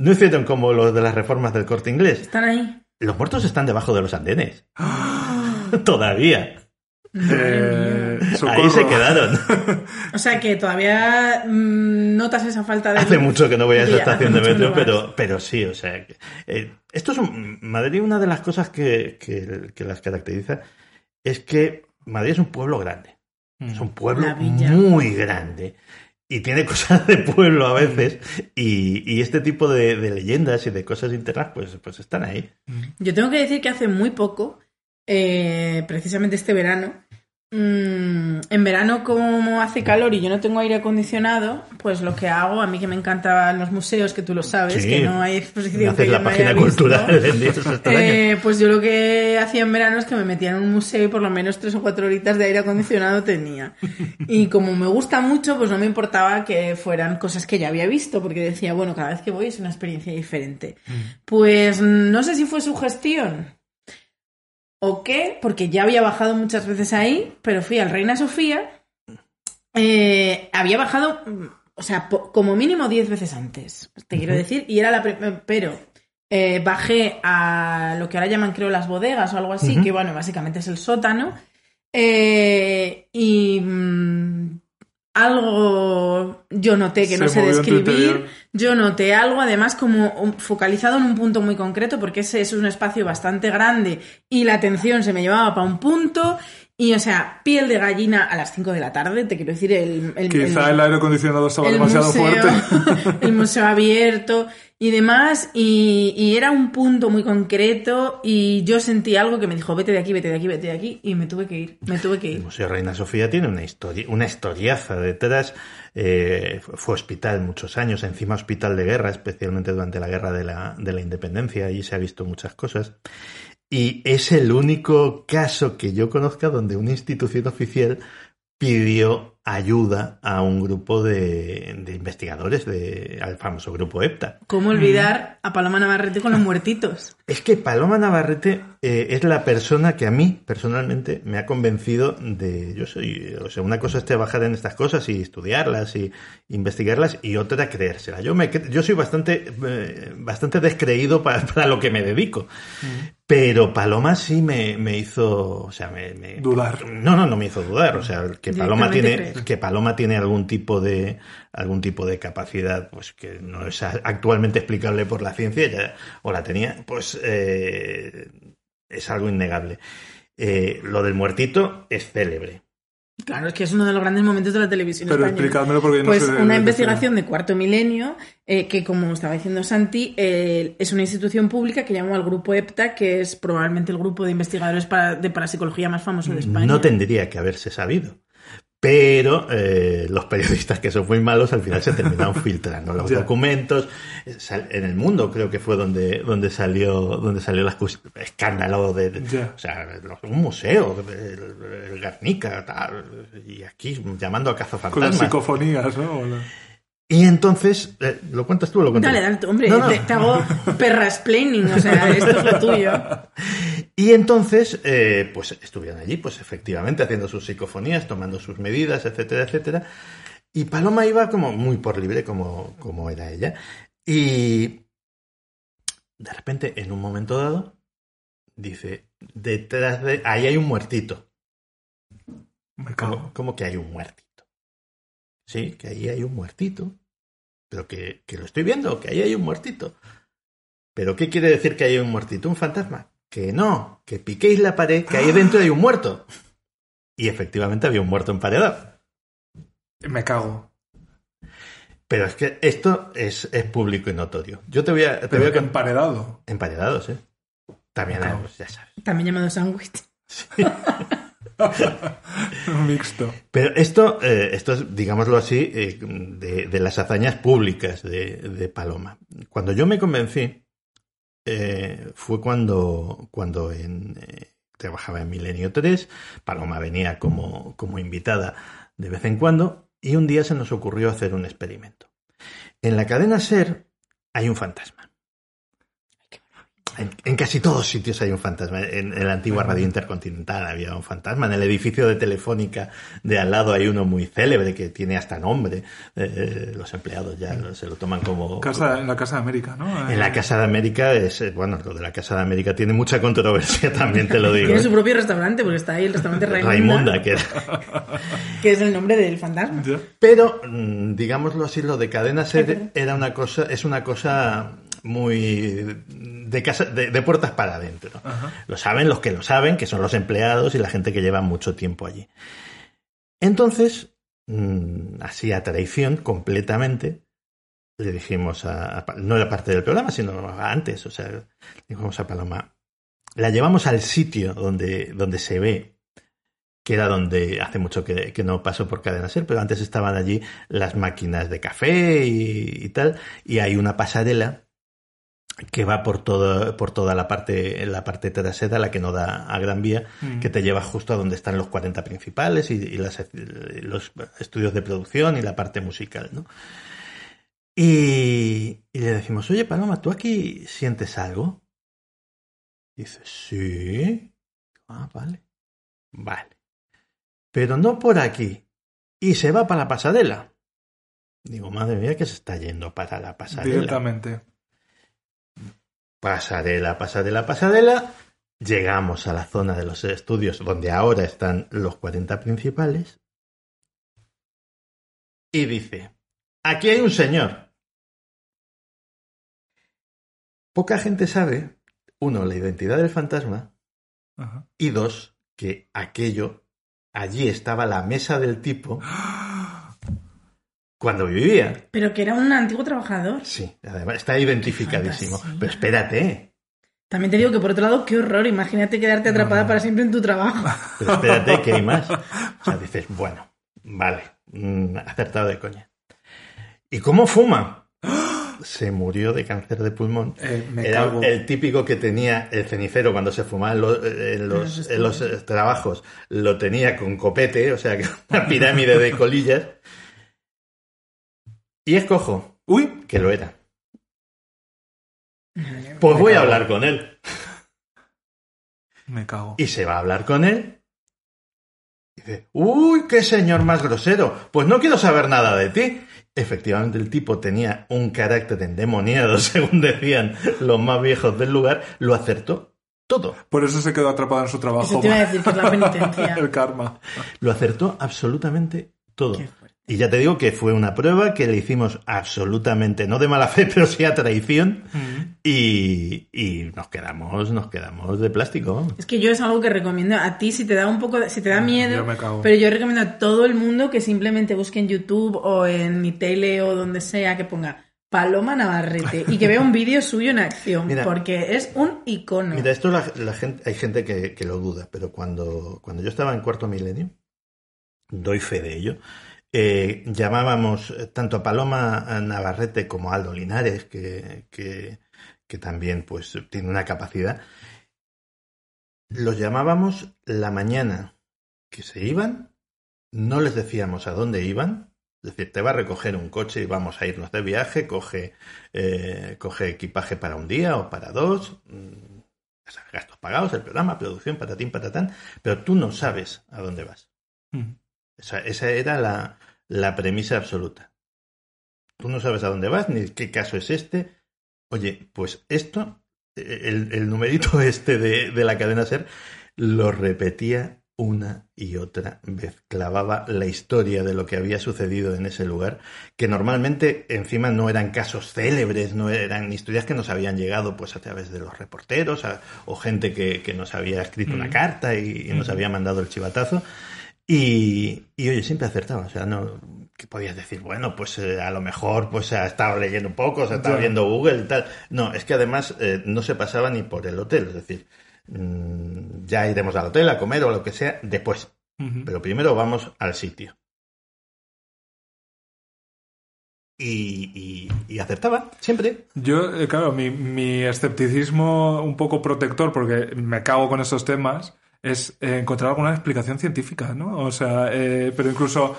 [SPEAKER 4] no hicieron como los de las reformas del corte inglés.
[SPEAKER 3] Están ahí.
[SPEAKER 4] Los muertos están debajo de los andenes. Todavía.
[SPEAKER 2] Eh,
[SPEAKER 4] Ahí se quedaron.
[SPEAKER 3] O sea que todavía mm, notas esa falta de.
[SPEAKER 4] Hace
[SPEAKER 3] luz.
[SPEAKER 4] mucho que no voy a esa estación de metro, pero, pero sí, o sea. que, eh, esto es un- Madrid, una de las cosas que, que- que las caracteriza es que Madrid es un pueblo grande. Es un pueblo
[SPEAKER 3] La villa.
[SPEAKER 4] muy grande. Y tiene cosas de pueblo a veces. Y, y este tipo de, de leyendas y de cosas internas, pues, pues están ahí.
[SPEAKER 3] Yo tengo que decir que hace muy poco, eh, precisamente este verano, mm, en verano como hace calor y yo no tengo aire acondicionado, pues lo que hago, a mí que me encantan los museos, que tú lo sabes,
[SPEAKER 4] Sí.
[SPEAKER 3] que no hay exposición que yo
[SPEAKER 4] la
[SPEAKER 3] no
[SPEAKER 4] página
[SPEAKER 3] haya visto.
[SPEAKER 4] cultural extraños.
[SPEAKER 3] Eh, pues yo lo que hacía en verano es que me metía en un museo y por lo menos tres o cuatro horitas de aire acondicionado tenía. Y como me gusta mucho, pues no me importaba que fueran cosas que ya había visto, porque decía, bueno, cada vez que voy es una experiencia diferente. Pues no sé si fue su gestión o qué, porque ya había bajado muchas veces ahí, pero fui al Reina Sofía. eh, había bajado, mm, o sea, como mínimo 10 veces antes, te quiero decir, y era la. pre- Pero eh, bajé a lo que ahora llaman, creo, las bodegas o algo así, que bueno, básicamente es el sótano. eh, y. mm, algo yo noté que
[SPEAKER 2] Se
[SPEAKER 3] no sé describir. Yo noté algo, además, como focalizado en un punto muy concreto, porque ese es un espacio bastante grande y la atención se me llevaba para un punto. Y, o sea, piel de gallina a las 5 de la tarde, te quiero decir, el, el,
[SPEAKER 2] Quizá
[SPEAKER 3] el-
[SPEAKER 2] el aire acondicionado estaba
[SPEAKER 3] el
[SPEAKER 2] demasiado
[SPEAKER 3] museo,
[SPEAKER 2] fuerte.
[SPEAKER 3] el museo abierto y demás, y, y era un punto muy concreto y yo sentí algo que me dijo, vete de aquí, vete de aquí, vete de aquí, y me tuve que ir, me tuve que
[SPEAKER 4] El
[SPEAKER 3] ir.
[SPEAKER 4] Museo Reina Sofía tiene una historia, una historiaza detrás. Eh, fue hospital muchos años, encima hospital de guerra, especialmente durante la guerra de la, de la independencia. Allí se ha visto muchas cosas. Y es el único caso que yo conozca donde una institución oficial pidió ayuda a un grupo de, de investigadores, de, al famoso grupo EPTA.
[SPEAKER 3] ¿Cómo olvidar a Paloma Navarrete con los muertitos?
[SPEAKER 4] Es que Paloma Navarrete eh, es la persona que a mí, personalmente, me ha convencido de. Yo soy. O sea, una cosa es trabajar en estas cosas y estudiarlas y investigarlas, y otra creérsela. Yo, me, yo soy bastante, eh, bastante descreído para, para lo que me dedico. Pero Paloma sí me, me hizo. O sea, me, me-
[SPEAKER 2] Dudar.
[SPEAKER 4] No, no, no me hizo dudar. O sea, que Paloma tiene,
[SPEAKER 3] creer.
[SPEAKER 4] que Paloma tiene algún tipo de algún tipo de capacidad pues que no es actualmente explicable por la ciencia ya, o la tenía pues eh, es algo innegable Eh, lo del muertito es célebre
[SPEAKER 3] Claro, es que es uno de los grandes momentos de la televisión
[SPEAKER 2] Pero
[SPEAKER 3] española.
[SPEAKER 2] explicádmelo porque yo no
[SPEAKER 3] Pues
[SPEAKER 2] sé
[SPEAKER 3] una
[SPEAKER 2] de-
[SPEAKER 3] investigación de cuarto milenio eh, que, como estaba diciendo Santi, eh, es una institución pública que llamó al grupo EPTA, que es probablemente el grupo de investigadores para- de parapsicología más famoso de España.
[SPEAKER 4] No tendría que haberse sabido. Pero eh, los periodistas que son muy malos al final se terminaron filtrando los documentos. En el mundo creo que fue donde, donde salió donde salió el escándalo de, o sea, un museo, el, el Guernica, tal, y aquí llamando a
[SPEAKER 2] Con las
[SPEAKER 4] cazafantasmas.
[SPEAKER 2] psicofonías, ¿no?
[SPEAKER 4] Y entonces, eh, ¿lo cuentas tú o lo cuento
[SPEAKER 3] Dale, dale, tú, hombre,
[SPEAKER 4] No, no.
[SPEAKER 3] Te, te hago perra explaining, o sea, esto es lo tuyo.
[SPEAKER 4] Y entonces, eh, pues estuvieron allí, pues efectivamente, haciendo sus psicofonías, tomando sus medidas, etcétera, etcétera. Y Paloma iba como muy por libre, como, como era ella. Y de repente, en un momento dado, dice, detrás de... Ahí hay un muertito. ¿Cómo, cómo que hay un muertito? Sí, que ahí hay un muertito. Pero que, que lo estoy viendo, que ahí hay un muertito. ¿Pero qué quiere decir que hay un muertito? ¿Un fantasma? Que no, que piquéis la pared, que ahí dentro hay un muerto. Y efectivamente había un muerto emparedado.
[SPEAKER 2] Me cago.
[SPEAKER 4] Pero es que esto es, es público y notorio. Yo te voy a... Te voy a
[SPEAKER 2] emparedado.
[SPEAKER 4] Emparedados, ¿eh? También, pues, ya sabes.
[SPEAKER 3] También llamado sándwich.
[SPEAKER 2] Mixto.
[SPEAKER 4] Pero esto, eh, esto es, digámoslo así, eh, de, las hazañas públicas de, Paloma. Cuando yo me convencí, eh, fue cuando, cuando trabajaba en Milenio 3, Paloma venía como, como invitada de vez en cuando, y un día se nos ocurrió hacer un experimento. En la cadena SER hay un fantasma. En, en casi todos sitios hay un fantasma. En, en la antigua radio intercontinental había un fantasma. En el edificio de Telefónica de al lado hay uno muy célebre que tiene hasta nombre. Eh, los empleados ya lo- se lo toman como...
[SPEAKER 2] Casa, en la Casa de América, ¿no?
[SPEAKER 4] En la Casa de América es... eh, Bueno, lo de la Casa de América tiene mucha controversia, también te lo digo.
[SPEAKER 3] Tiene
[SPEAKER 4] ¿eh?
[SPEAKER 3] su propio restaurante, porque está ahí el restaurante Raimunda,
[SPEAKER 4] Raimunda, que
[SPEAKER 3] que es el nombre del fantasma.
[SPEAKER 4] Pero, mm, digámoslo así, lo de cadena ser era una cosa, es una cosa muy de casa, de, de puertas para adentro. Lo saben los que lo saben, que son los empleados y la gente que lleva mucho tiempo allí. Entonces, mm, así a traición, completamente, le dijimos a, no era parte del programa, sino antes, o sea, le dijimos a Paloma, la llevamos al sitio donde, donde se ve que era donde hace mucho que, que no paso por Cadena Ser, pero antes estaban allí las máquinas de café y, y tal, y hay una pasarela que va por todo, por toda la parte, la parte trasera, la que no da a Gran Vía,
[SPEAKER 2] Mm.
[SPEAKER 4] que te lleva justo a donde están los 40 principales y, y las- los estudios de producción y la parte musical, ¿no? Y, y le decimos, oye Paloma, ¿tú aquí sientes algo? Dice, sí. Ah, vale. Vale. Pero no por aquí. Y se va para la pasarela. Digo, madre mía, que se está yendo para la pasarela.
[SPEAKER 2] Directamente.
[SPEAKER 4] Pasarela, pasarela, pasarela. Llegamos a la zona de los estudios donde ahora están los 40 principales. Y dice, aquí hay un señor. Poca gente sabe, uno, la identidad del fantasma,
[SPEAKER 2] Ajá.
[SPEAKER 4] y dos, que aquello, allí estaba la mesa del tipo cuando vivía.
[SPEAKER 3] Pero que era un antiguo trabajador.
[SPEAKER 4] Sí, además está identificadísimo.
[SPEAKER 3] Fantasía.
[SPEAKER 4] Pero espérate,
[SPEAKER 3] También te digo que por otro lado, qué horror. Imagínate quedarte atrapada para siempre en tu trabajo.
[SPEAKER 4] pero espérate que hay más. O sea, dices, bueno, vale, mm, acertado de coña. ¿Y cómo fuma? Se murió de cáncer de pulmón.
[SPEAKER 2] Eh, me
[SPEAKER 4] Era
[SPEAKER 2] cago.
[SPEAKER 4] el típico que tenía el cenicero cuando se fumaba en los, en los-
[SPEAKER 3] los
[SPEAKER 4] en los, eh, trabajos. Lo tenía con copete, o sea, que una pirámide de colillas. Y es cojo,
[SPEAKER 2] Uy,
[SPEAKER 4] que lo era. Pues voy a hablar con él.
[SPEAKER 2] me cago.
[SPEAKER 4] Y se va a hablar con él. Y dice, uy, qué señor más grosero. Pues no quiero saber nada de ti. Efectivamente, el tipo tenía un carácter endemoniado, según decían los más viejos del lugar. Lo acertó todo.
[SPEAKER 2] Por eso se quedó atrapado en su trabajo.
[SPEAKER 3] Eso te iba a decir que es la penitencia.
[SPEAKER 2] El karma.
[SPEAKER 4] Lo acertó absolutamente todo.
[SPEAKER 3] Qué.
[SPEAKER 4] Y ya te digo que fue una prueba que le hicimos absolutamente, no de mala fe, pero sí a traición. y, y nos quedamos, nos quedamos de plástico.
[SPEAKER 3] Es que yo es algo que recomiendo a ti si te da un poco, de- si te da miedo,
[SPEAKER 2] yo me cago.
[SPEAKER 3] pero yo recomiendo a todo el mundo que simplemente busque en YouTube o en mi tele o donde sea que ponga Paloma Navarrete y que vea un vídeo suyo en acción,
[SPEAKER 4] Mira.
[SPEAKER 3] porque es un icono.
[SPEAKER 4] Mira, esto la, la gente, hay gente que, que lo duda, pero cuando, cuando yo estaba en cuarto milenio, doy fe de ello, eh, llamábamos tanto a Paloma Navarrete como a Aldo Linares, que, que, también pues tiene una capacidad, los llamábamos la mañana que se iban, no les decíamos a dónde iban, es decir, te va a recoger un coche y vamos a irnos de viaje, coge, eh, coge equipaje para un día o para dos, mm, gastos pagados, el programa, producción, patatín, patatán, pero tú no sabes a dónde vas. Esa, esa era la, la premisa absoluta. Tú no sabes a dónde vas, ni qué caso es este. Oye, pues esto, eh, el, el numerito este de, de la cadena SER, lo repetía una y otra vez. Clavaba la historia de lo que había sucedido en ese lugar, que normalmente encima no eran casos célebres, no eran historias que nos habían llegado pues a través de los reporteros a- o gente que, que nos había escrito una
[SPEAKER 2] Mm.
[SPEAKER 4] carta y, y nos
[SPEAKER 2] Ujú.
[SPEAKER 4] había mandado el chivatazo. Y, y, oye, siempre acertaba. O sea, no que podías decir, bueno, pues eh, a lo mejor pues ha estado leyendo un poco, se ha estado viendo Google y tal. No, es que además eh, no se pasaba ni por el hotel. Es decir, mm, ya iremos al hotel a comer o lo que sea después. Pero primero vamos al sitio. Y, y- y acertaba, siempre.
[SPEAKER 2] Yo, eh, claro, mi, mi escepticismo un poco protector, porque me cago con estos temas, es eh, encontrar alguna explicación científica, ¿no? O sea, eh, pero incluso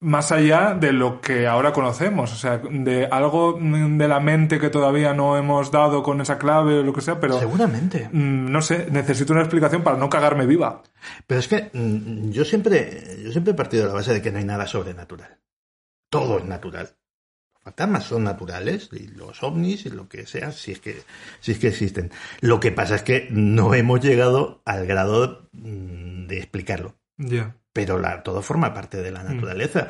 [SPEAKER 2] más allá de lo que ahora conocemos, o sea, de algo de la mente que todavía no hemos dado con esa clave o lo que sea, pero
[SPEAKER 4] Seguramente.
[SPEAKER 2] mm, no sé, necesito una explicación para no cagarme viva.
[SPEAKER 4] Pero es que mm, yo siempre, yo siempre he partido de la base de que no hay nada sobrenatural. Todo es natural. Fantasmas son naturales y los ovnis y lo que sea, si es que, si es que existen. Lo que pasa es que no hemos llegado al grado mm, de explicarlo.
[SPEAKER 2] Ya.
[SPEAKER 4] Pero la, todo forma parte de la naturaleza.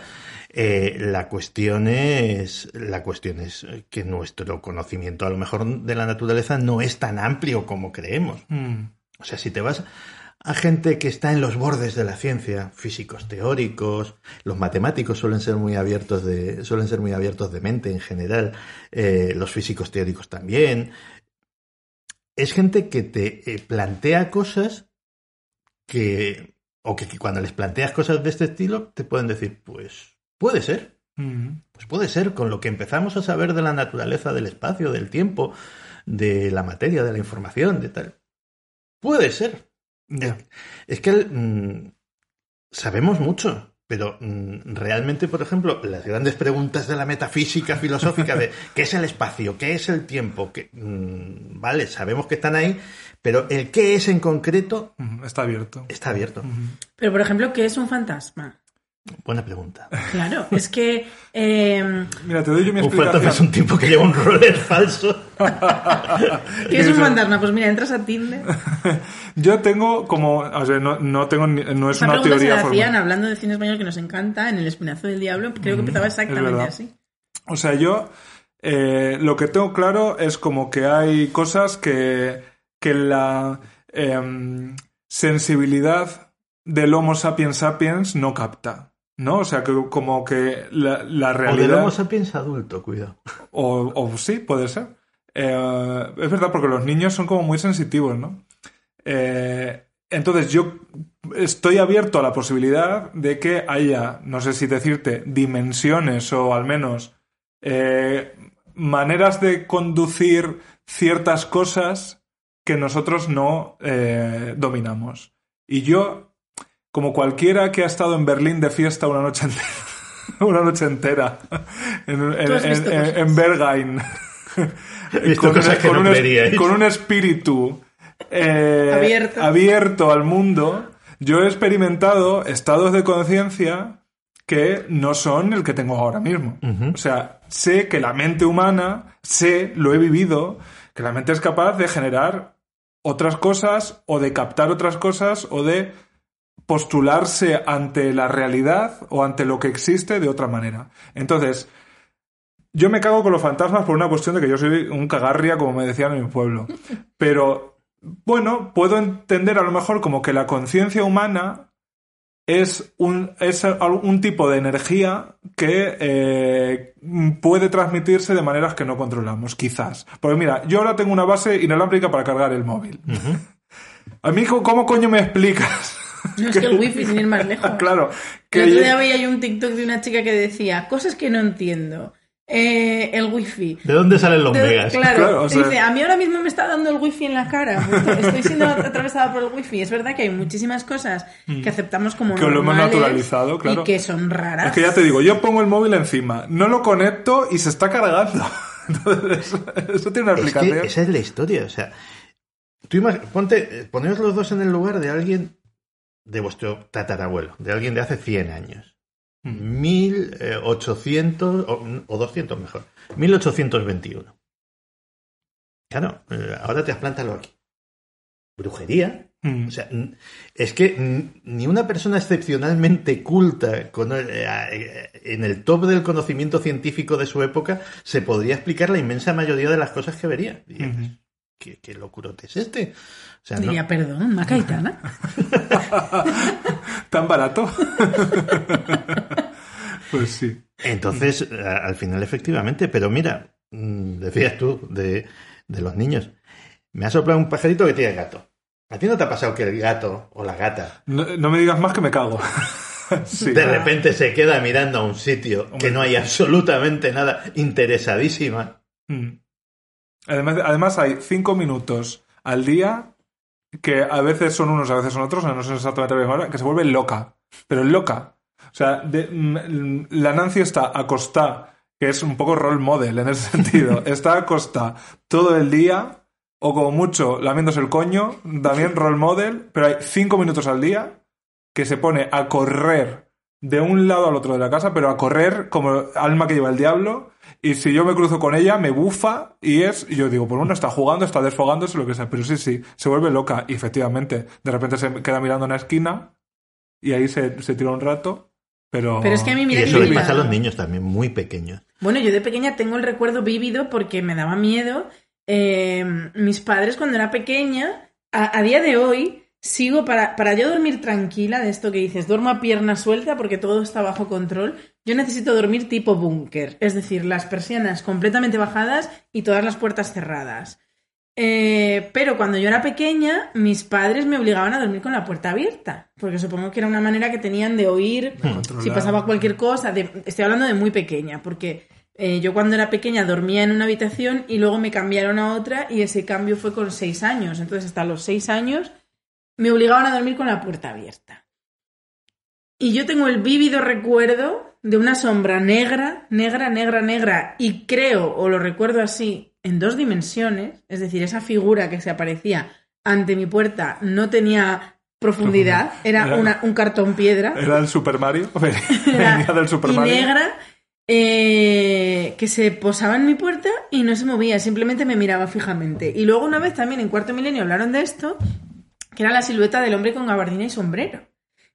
[SPEAKER 4] Eh, la cuestión es, la cuestión es que nuestro conocimiento a lo mejor de la naturaleza no es tan amplio como creemos.
[SPEAKER 2] Mm.
[SPEAKER 4] O sea, si te vas a gente que está en los bordes de la ciencia, físicos teóricos, los matemáticos suelen ser muy abiertos de, suelen ser muy abiertos de mente en general, eh, los físicos teóricos también. Es gente que te eh, plantea cosas que, o que, que cuando les planteas cosas de este estilo, te pueden decir, pues, puede ser.
[SPEAKER 2] Mm.
[SPEAKER 4] Pues puede ser, con lo que empezamos a saber de la naturaleza del espacio, del tiempo, de la materia, de la información, de tal. Puede ser.
[SPEAKER 2] Ya.
[SPEAKER 4] Es que mm, sabemos mucho, pero mm, realmente, por ejemplo, las grandes preguntas de la metafísica filosófica de qué es el espacio, qué es el tiempo, que, mm, vale, sabemos que están ahí, pero el qué es en concreto
[SPEAKER 2] Está abierto.
[SPEAKER 4] está abierto.
[SPEAKER 3] Pero, por ejemplo, ¿qué es un fantasma?
[SPEAKER 4] Buena pregunta.
[SPEAKER 3] Claro, es que... eh,
[SPEAKER 2] Mira, te doy yo mi
[SPEAKER 4] fantasma es
[SPEAKER 2] explicación.
[SPEAKER 4] un tipo que lleva un roller falso.
[SPEAKER 3] ¿Qué es un fantasma? Pues mira, entras a Tinder.
[SPEAKER 2] Yo tengo como, o sea, no, no tengo, no es
[SPEAKER 3] Esa
[SPEAKER 2] una
[SPEAKER 3] pregunta se
[SPEAKER 2] teoría
[SPEAKER 3] la hacían hablando de cine español que nos encanta en El Espinazo del Diablo. Creo que empezaba exactamente así.
[SPEAKER 2] O sea, yo eh, lo que tengo claro es como que hay cosas que, que la em, sensibilidad del Homo sapiens sapiens no capta. ¿No? O sea, que como que la, la
[SPEAKER 4] O del
[SPEAKER 2] realidad.
[SPEAKER 4] Homo sapiens adulto, cuidado.
[SPEAKER 2] O, o sí, puede ser. Eh, es verdad, porque los niños son como muy sensitivos, ¿no? Eh, entonces yo estoy abierto a la posibilidad de que haya, no sé si decirte, dimensiones o al menos eh, maneras de conducir ciertas cosas que nosotros no eh, dominamos. Y yo, como cualquiera que ha estado en Berlín de fiesta una noche entera, una noche entera, en, en- en- en-
[SPEAKER 3] cosas.
[SPEAKER 2] en Berghain,
[SPEAKER 4] visto cosas que no
[SPEAKER 2] un, es-
[SPEAKER 4] creeríais.
[SPEAKER 2] con un espíritu eh,
[SPEAKER 3] Abierto.
[SPEAKER 2] abierto al mundo, yo he experimentado estados de conciencia que no son el que tengo ahora mismo. O sea, sé que la mente humana, sé, lo he vivido, que la mente es capaz de generar otras cosas o de captar otras cosas o de postularse ante la realidad o ante lo que existe de otra manera. Entonces, yo me cago con los fantasmas por una cuestión de que yo soy un cagarria, como me decían en mi pueblo. Pero, bueno, puedo entender a lo mejor como que la conciencia humana es un, es un tipo de energía que eh, puede transmitirse de maneras que no controlamos, quizás. Porque mira, yo ahora tengo una base inalámbrica para cargar el móvil. A mí, ¿cómo coño me explicas?
[SPEAKER 3] No es que el wifi sin ir más lejos.
[SPEAKER 2] claro.
[SPEAKER 3] Que el otro día veía yo un TikTok de una chica que decía cosas que no entiendo. Eh, el wifi.
[SPEAKER 4] ¿De dónde salen los
[SPEAKER 3] De-
[SPEAKER 4] megas?
[SPEAKER 3] Claro,
[SPEAKER 2] Claro, o sea-
[SPEAKER 3] dice, a mí ahora mismo me está dando el wifi en la cara. Estoy- Estoy siendo atravesada por el wifi. Es verdad que hay muchísimas cosas que aceptamos como
[SPEAKER 2] Mm. Que lo hemos naturalizado, claro.
[SPEAKER 3] Y que son raras.
[SPEAKER 2] Es que ya te digo, yo pongo el móvil encima, no lo conecto y se está cargando. Entonces, eso, eso tiene una
[SPEAKER 4] Es
[SPEAKER 2] explicación.
[SPEAKER 4] que esa es la historia, o sea, tú imag- ponte, eh, poneos los dos en el lugar de alguien de vuestro tatarabuelo, de alguien de hace 100 años.
[SPEAKER 2] Mm.
[SPEAKER 4] 1800 o, o 200 mejor. 1821. Claro, eh, ahora te lo aquí. Brujería.
[SPEAKER 2] Mm.
[SPEAKER 4] O sea, es que ni una persona excepcionalmente culta con el- eh, eh, en el top del conocimiento científico de su época se podría explicar la inmensa mayoría de las cosas que vería.
[SPEAKER 2] Ujú.
[SPEAKER 4] ¿Qué, qué locurote es este? O sea, no-
[SPEAKER 3] Diría, perdón, Macaitana.
[SPEAKER 2] ¿Tan barato? pues sí.
[SPEAKER 4] Entonces, al final, efectivamente, pero mira, mm, decías tú de, de los niños, me ha soplado un pajarito que tiene gato. ¿A ti no te ha pasado que el gato o la gata
[SPEAKER 2] No, no me digas más que me cago. sí.
[SPEAKER 4] de repente se queda mirando a un sitio que no hay absolutamente nada interesadísima?
[SPEAKER 2] Mm. Además, además hay cinco minutos al día que a veces son unos, a veces son otros, no sé exactamente ahora, que se vuelve loca. Pero loca. O sea, de- mm, la Nancy está acostada, que es un poco role model en ese sentido. Está acostada todo el día, o como mucho lamiéndose el coño, también role model, pero hay cinco minutos al día que se pone a correr de un lado al otro de la casa, pero a correr como alma que lleva el diablo. Y si yo me cruzo con ella, me bufa y es. Y yo digo, por uno está jugando, está desfogándose, lo que sea. Pero sí, sí, se vuelve loca. Y efectivamente, de repente se queda mirando una esquina y ahí se, se tira un rato. Pero.
[SPEAKER 3] Pero es que a mí
[SPEAKER 4] Y
[SPEAKER 3] mira
[SPEAKER 4] eso le pasa a los niños también, muy pequeños.
[SPEAKER 3] Bueno, yo de pequeña tengo el recuerdo vívido porque me daba miedo. Eh, mis padres cuando era pequeña, a, a día de hoy, sigo para, para yo dormir tranquila de esto que dices, duermo a pierna suelta porque todo está bajo control. Yo necesito dormir tipo búnker, es decir, las persianas completamente bajadas y todas las puertas cerradas. Eh, pero cuando yo era pequeña, mis padres me obligaban a dormir con la puerta abierta, porque supongo que era una manera que tenían de oír si pasaba cualquier cosa. de- estoy hablando de muy pequeña, porque eh, yo cuando era pequeña dormía en una habitación y luego me cambiaron a otra y ese cambio fue con seis años. Entonces hasta los seis años me obligaban a dormir con la puerta abierta. Y yo tengo el vívido recuerdo de una sombra negra, negra, negra, negra, y creo, o lo recuerdo así, en dos dimensiones, es decir, esa figura que se aparecía ante mi puerta no tenía profundidad, era
[SPEAKER 2] Era-
[SPEAKER 3] una- un cartón piedra
[SPEAKER 2] ¿Era el Super Mario? Venía del Super
[SPEAKER 3] y
[SPEAKER 2] Mario.
[SPEAKER 3] negra eh, que se posaba en mi puerta y no se movía, simplemente me miraba fijamente. Y luego una vez también en Cuarto Milenio hablaron de esto, que era la silueta del hombre con gabardina y sombrero,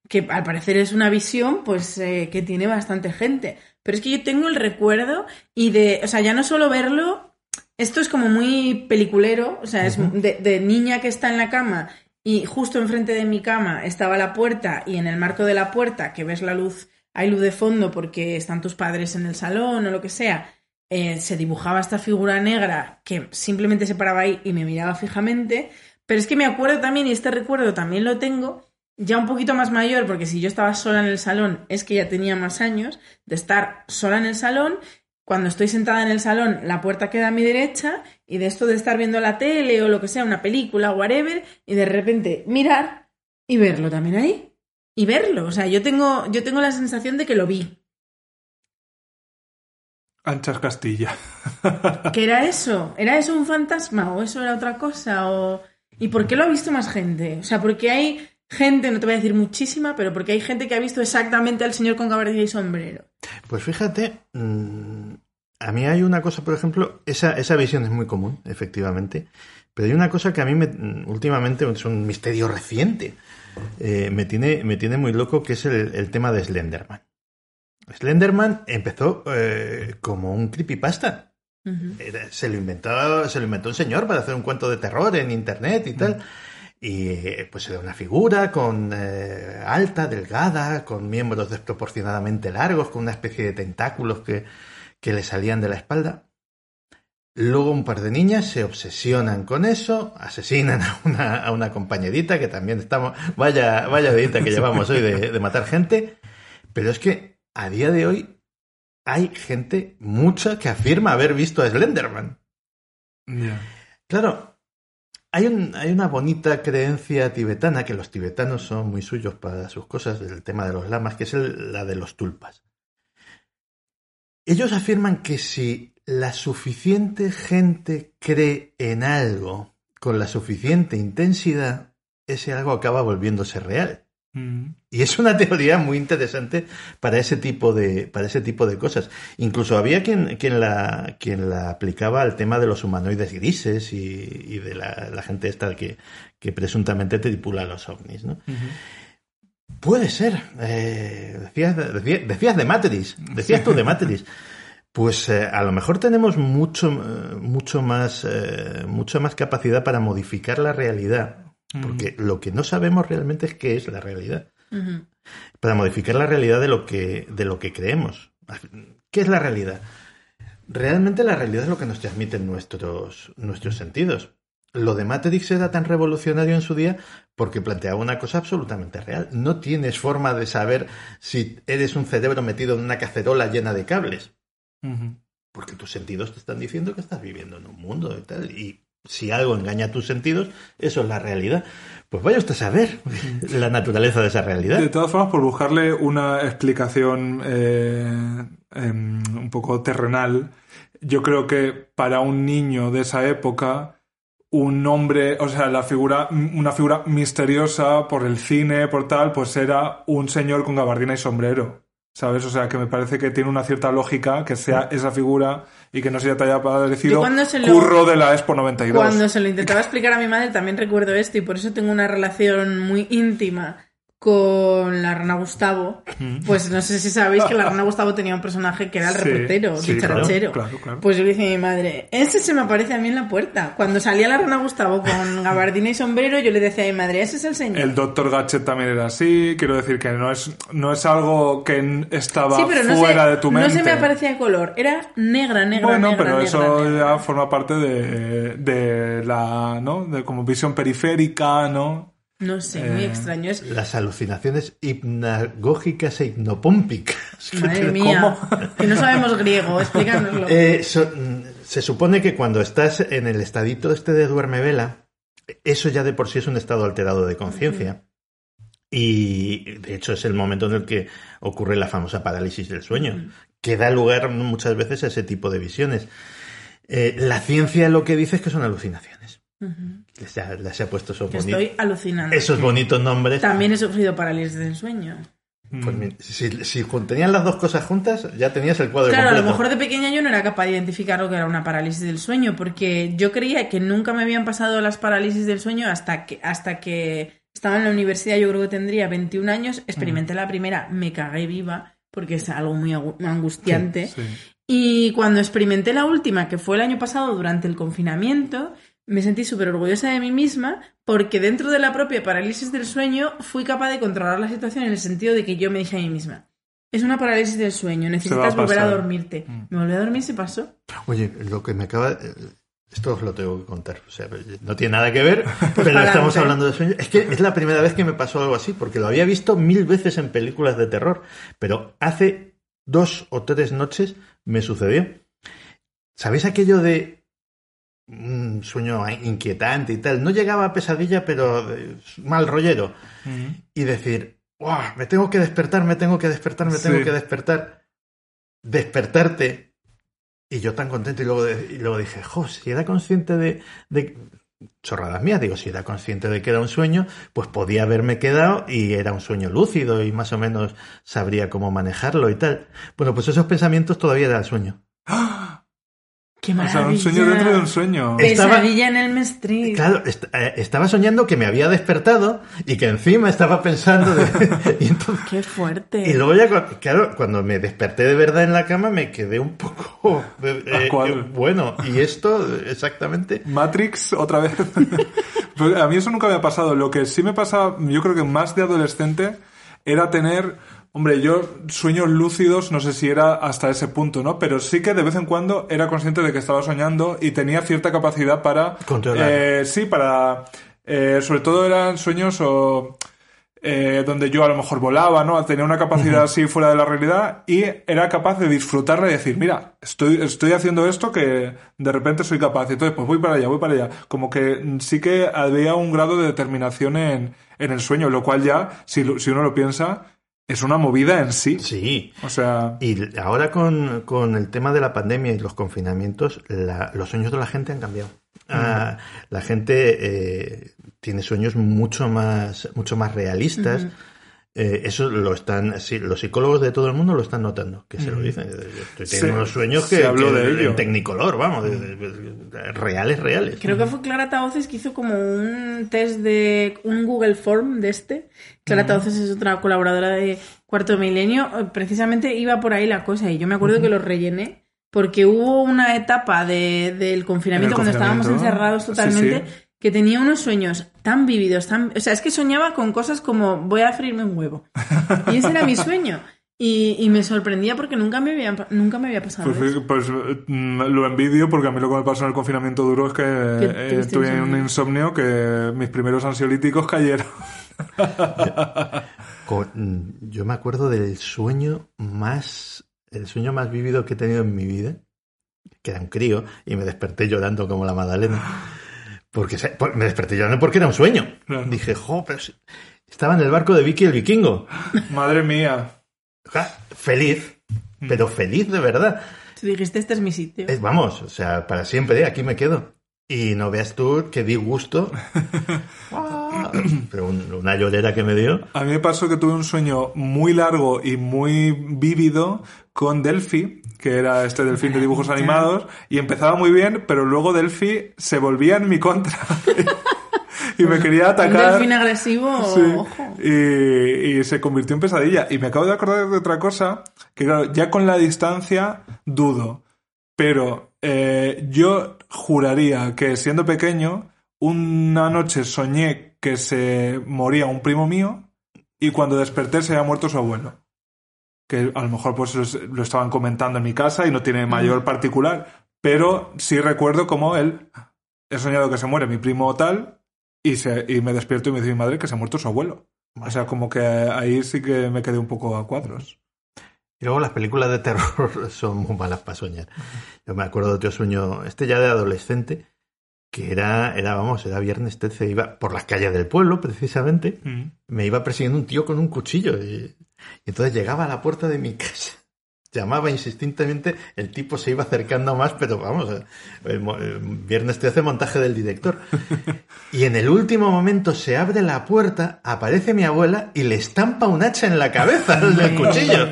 [SPEAKER 3] que al parecer es una visión pues eh, que tiene bastante gente. Pero es que yo tengo el recuerdo y de, o sea, ya no solo verlo, esto es como muy peliculero, o sea, es de, de niña que está en la cama y justo enfrente de mi cama estaba la puerta y en el marco de la puerta que ves la luz, hay luz de fondo porque están tus padres en el salón o lo que sea, eh, se dibujaba esta figura negra que simplemente se paraba ahí y me miraba fijamente. Pero es que me acuerdo también, y este recuerdo también lo tengo, ya un poquito más mayor, porque si yo estaba sola en el salón es que ya tenía más años, de estar sola en el salón. Cuando estoy sentada en el salón, la puerta queda a mi derecha, y de esto de estar viendo la tele o lo que sea, una película, whatever, y de repente mirar y verlo también ahí. Y verlo. O sea, yo tengo, yo tengo la sensación de que lo vi.
[SPEAKER 2] Anchas Castilla.
[SPEAKER 3] ¿Qué era eso? ¿Era eso un fantasma o eso era otra cosa? O... ¿Y por qué lo ha visto más gente? O sea, porque hay gente, no te voy a decir muchísima, pero porque hay gente que ha visto exactamente al señor con gabardina y sombrero.
[SPEAKER 4] Pues fíjate, mm, a mí hay una cosa, por ejemplo, esa, esa visión es muy común, efectivamente, Pero hay una cosa que a mí me, últimamente es un misterio reciente. eh, me, tiene, me tiene muy loco, que es el, el tema de Slenderman. Slenderman empezó eh, como un creepypasta. Se, lo inventó, se lo inventó un señor para hacer un cuento de terror en internet y tal. Y eh, pues era una figura con eh, alta, delgada, con miembros desproporcionadamente largos, con una especie de tentáculos que, que le salían de la espalda. Luego un par de niñas se obsesionan con eso, asesinan a una, a una compañerita que también estamos, vaya, vaya dedita que llevamos hoy de, de matar gente. Pero es que a día de hoy hay gente, mucha, que afirma haber visto a Slenderman. Claro, hay, un- hay una bonita creencia tibetana, que los tibetanos son muy suyos para sus cosas, del tema de los lamas, que es el- la de los tulpas. Ellos afirman que si la suficiente gente cree en algo con la suficiente intensidad, ese algo acaba volviéndose real.
[SPEAKER 2] Mm.
[SPEAKER 4] Y es una teoría muy interesante para ese tipo de, para ese tipo de cosas. Incluso había quien, quien, la, quien la aplicaba al tema de los humanoides grises y, y de la, la gente esta que, que presuntamente tripula los ovnis, ¿no? Puede ser. Eh, decías, decías, decías de Matrix. Decías tú de Matrix. Pues eh, a lo mejor tenemos mucho, mucho más, eh, mucha más capacidad para modificar la realidad. Porque lo que no sabemos realmente es qué es la realidad. Para modificar la realidad de lo que, de lo que creemos. ¿Qué es la realidad? Realmente la realidad es lo que nos transmiten nuestros, nuestros sentidos. Lo de Matrix era tan revolucionario en su día porque planteaba una cosa absolutamente real. No tienes forma de saber si eres un cerebro metido en una cacerola llena de cables. Porque tus sentidos te están diciendo que estás viviendo en un mundo y tal. Y si algo engaña tus sentidos, eso es la realidad. Pues vaya usted a saber la naturaleza de esa realidad.
[SPEAKER 2] De todas formas, por buscarle una explicación eh, em, un poco terrenal, yo creo que para un niño de esa época, un hombre, o sea, la figura, una figura misteriosa por el cine, por tal, pues era un señor con gabardina y sombrero. ¿Sabes? O sea, que me parece que tiene una cierta lógica que sea esa figura y que no se te haya parecido
[SPEAKER 3] lo-
[SPEAKER 2] curro de la Expo 92.
[SPEAKER 3] Cuando se lo intentaba explicar a mi madre también recuerdo esto y por eso tengo una relación muy íntima con la rana Gustavo. Pues no sé si sabéis que la rana Gustavo tenía un personaje que era el
[SPEAKER 2] Sí,
[SPEAKER 3] reportero,
[SPEAKER 2] sí,
[SPEAKER 3] dicharachero.
[SPEAKER 2] claro, claro, claro.
[SPEAKER 3] Pues yo le dije a mi madre, ese se me aparece a mí en la puerta. Cuando salía la rana Gustavo con gabardina y sombrero, yo le decía a mi madre, ese es el señor.
[SPEAKER 2] El Dr. Gadget también era así. Quiero decir que no es, no es algo que estaba
[SPEAKER 3] Sí, pero no,
[SPEAKER 2] fuera
[SPEAKER 3] se,
[SPEAKER 2] de tu
[SPEAKER 3] no
[SPEAKER 2] mente.
[SPEAKER 3] se me aparecía de color, era negra, negra,
[SPEAKER 2] bueno,
[SPEAKER 3] negra,
[SPEAKER 2] pero
[SPEAKER 3] negra,
[SPEAKER 2] eso
[SPEAKER 3] negra.
[SPEAKER 2] ya forma parte de, de la, ¿no? De como visión periférica, ¿no?
[SPEAKER 3] No sé, muy
[SPEAKER 2] Eh,
[SPEAKER 3] extraño. Es,
[SPEAKER 4] Las alucinaciones hipnagógicas e hipnopómpicas.
[SPEAKER 3] madre mía, que no sabemos griego, explícanoslo.
[SPEAKER 4] Eh, so- mm, se supone que cuando estás en el estadito este de duerme vela, eso ya de por sí es un estado alterado de conciencia. Y de hecho es el momento en el que ocurre la famosa parálisis del sueño, que da lugar muchas veces a ese tipo de visiones. Eh, la ciencia lo que dice es que son alucinaciones. Les ha, les ha puesto esos,
[SPEAKER 3] Que
[SPEAKER 4] boni-
[SPEAKER 3] estoy alucinando.
[SPEAKER 4] esos bonitos nombres.
[SPEAKER 3] También he sufrido parálisis del sueño.
[SPEAKER 4] Pues mi- si, si tenían las dos cosas juntas, ya tenías el cuadro
[SPEAKER 3] Claro, a lo mejor de pequeña yo no era capaz de identificar lo que era una parálisis del sueño, porque yo creía que nunca me habían pasado las parálisis del sueño hasta que, hasta que estaba en la universidad, yo creo que tendría 21 años, experimenté la primera, me cagué viva, porque es algo muy angustiante.
[SPEAKER 2] Sí.
[SPEAKER 3] Y cuando experimenté la última, que fue el año pasado durante el confinamiento, me sentí súper orgullosa de mí misma porque dentro de la propia parálisis del sueño fui capaz de controlar la situación en el sentido de que yo me dije a mí misma, es una parálisis del sueño, necesitas volver a dormirte.
[SPEAKER 2] Mm.
[SPEAKER 3] Me volví a dormir y se pasó.
[SPEAKER 4] Oye, lo que me acaba... eh, Esto os lo tengo que contar. O sea, no tiene nada que ver, pero
[SPEAKER 3] para
[SPEAKER 4] estamos hablando de sueño. Es que es la primera vez que me pasó algo así, porque lo había visto mil veces en películas de terror, pero hace dos o tres noches me sucedió. ¿Sabéis aquello de un sueño inquietante y tal? No llegaba a pesadilla, pero eh, mal rollero. Y decir, "Buah, me tengo que despertar, me tengo que despertar, me tengo que despertar. Despertarte. Y yo tan contento y luego, de- y luego dije, jo, si era consciente de, de... Chorradas mías, digo, si era consciente de que era un sueño, pues podía haberme quedado y era un sueño lúcido y más o menos sabría cómo manejarlo y tal. Bueno, pues esos pensamientos todavía era el sueño.
[SPEAKER 3] Qué
[SPEAKER 2] O
[SPEAKER 3] maravilla.
[SPEAKER 2] sea, un sueño dentro de un sueño.
[SPEAKER 4] Estaba-
[SPEAKER 3] Pesadilla en el Street.
[SPEAKER 4] Claro, est- eh, estaba soñando que me había despertado y que encima estaba pensando de... y, entonces-
[SPEAKER 3] Qué fuerte.
[SPEAKER 4] y luego ya, claro, cuando me desperté de verdad en la cama me quedé un poco... de-
[SPEAKER 2] ¿A
[SPEAKER 4] eh,
[SPEAKER 2] cuál?
[SPEAKER 4] eh, bueno, y esto exactamente...
[SPEAKER 2] Matrix, otra vez. Pues a mí eso nunca me ha pasado. Lo que sí me pasa, yo creo que más de adolescente, era tener. Hombre, yo sueños lúcidos, no sé si era hasta ese punto, ¿no? Pero sí que de vez en cuando era consciente de que estaba soñando y tenía cierta capacidad para.
[SPEAKER 4] Controlar.
[SPEAKER 2] eh, sí, para. eh, sobre todo eran sueños o. eh, donde yo a lo mejor volaba, ¿no? Tenía una capacidad así fuera de la realidad y era capaz de disfrutarla y decir, mira, estoy, estoy haciendo esto que de repente soy capaz. Y entonces, pues voy para allá, voy para allá. Como que sí que había un grado de determinación en, en el sueño, lo cual ya, si, si uno lo piensa, es una movida en sí.
[SPEAKER 4] Sí.
[SPEAKER 2] O sea,
[SPEAKER 4] Y ahora con, con el tema de la pandemia y los confinamientos, la- los sueños de la gente han cambiado. Ah, la gente eh, tiene sueños mucho más, mucho más realistas. Eh, eso lo están, sí, los psicólogos de todo el mundo lo están notando, que se lo dicen. Estoy teniendo unos sueños que,
[SPEAKER 2] habló
[SPEAKER 4] que
[SPEAKER 2] de ello.
[SPEAKER 4] en Technicolor, vamos, de- de- de- reales, reales.
[SPEAKER 3] Creo que fue Clara Tauces que hizo como un test de un Google Form de este. Clara Tauces es otra colaboradora de Cuarto Milenio. Eh, Precisamente iba por ahí la cosa y yo me acuerdo que lo rellené porque hubo una etapa de- del confinamiento, cuando estábamos encerrados
[SPEAKER 2] sí,
[SPEAKER 3] totalmente
[SPEAKER 2] sí.
[SPEAKER 3] Que tenía unos sueños tan vívidos, tan... O sea, es que soñaba con cosas como voy a freírme un huevo. Y ese era mi sueño. Y, y me sorprendía porque nunca me había, nunca me había pasado
[SPEAKER 2] pues,
[SPEAKER 3] eso.
[SPEAKER 2] pues, mm, lo envidio porque a mí lo que me pasó en el confinamiento duro es que eh, tuve
[SPEAKER 3] insomnio.
[SPEAKER 2] un insomnio que mis primeros ansiolíticos cayeron.
[SPEAKER 4] Con- mm, yo me acuerdo del sueño más, el sueño más vívido que he tenido en mi vida, que era un crío, y me desperté llorando como la Magdalena. Porque se- por- me desperté llorando porque era un sueño.
[SPEAKER 2] Claro.
[SPEAKER 4] Dije, jo, pero si- estaba en el barco de Vicky el vikingo.
[SPEAKER 2] Madre mía.
[SPEAKER 4] Ja, feliz, pero feliz de verdad.
[SPEAKER 3] Tú dijiste, este es mi sitio.
[SPEAKER 4] Es- vamos, o sea, para siempre, aquí me quedo. Y no veas tú que di gusto. Ah, pero un- una llorera que me dio.
[SPEAKER 2] A mí me pasó que tuve un sueño muy largo y muy vívido con Delphi, que era este delfín de dibujos animados, y empezaba muy bien, pero luego Delphi se volvía en mi contra. y me quería
[SPEAKER 3] Un
[SPEAKER 2] atacar.
[SPEAKER 3] delfín agresivo,
[SPEAKER 2] Sí.
[SPEAKER 3] ojo.
[SPEAKER 2] Y, y se convirtió en pesadilla. Y me acabo de acordar de otra cosa, que claro, ya con la distancia dudo. Pero eh, yo juraría que siendo pequeño, una noche soñé que se moría un primo mío y cuando desperté se había muerto su abuelo. Que a lo mejor pues es- lo estaban comentando en mi casa y no tiene mayor particular. Pero sí recuerdo como él, he soñado que se muere mi primo tal y, se, y me despierto y me dice mi madre que se ha muerto su abuelo. O sea, como que ahí sí que me quedé un poco a cuadros.
[SPEAKER 4] Y luego las películas de terror son muy malas para soñar. Yo me acuerdo de otro sueño, este ya de adolescente, que era, era, vamos, era viernes 13, iba por las calles del pueblo, precisamente,
[SPEAKER 2] Mm.
[SPEAKER 4] me iba persiguiendo un tío con un cuchillo. Y, y entonces llegaba a la puerta de mi casa. Llamaba insistentemente, el tipo se iba acercando más, pero vamos, el, mo- el viernes 13 montaje del director. Y en el último momento se abre la puerta, aparece mi abuela y le estampa un hacha en la cabeza del cuchillo.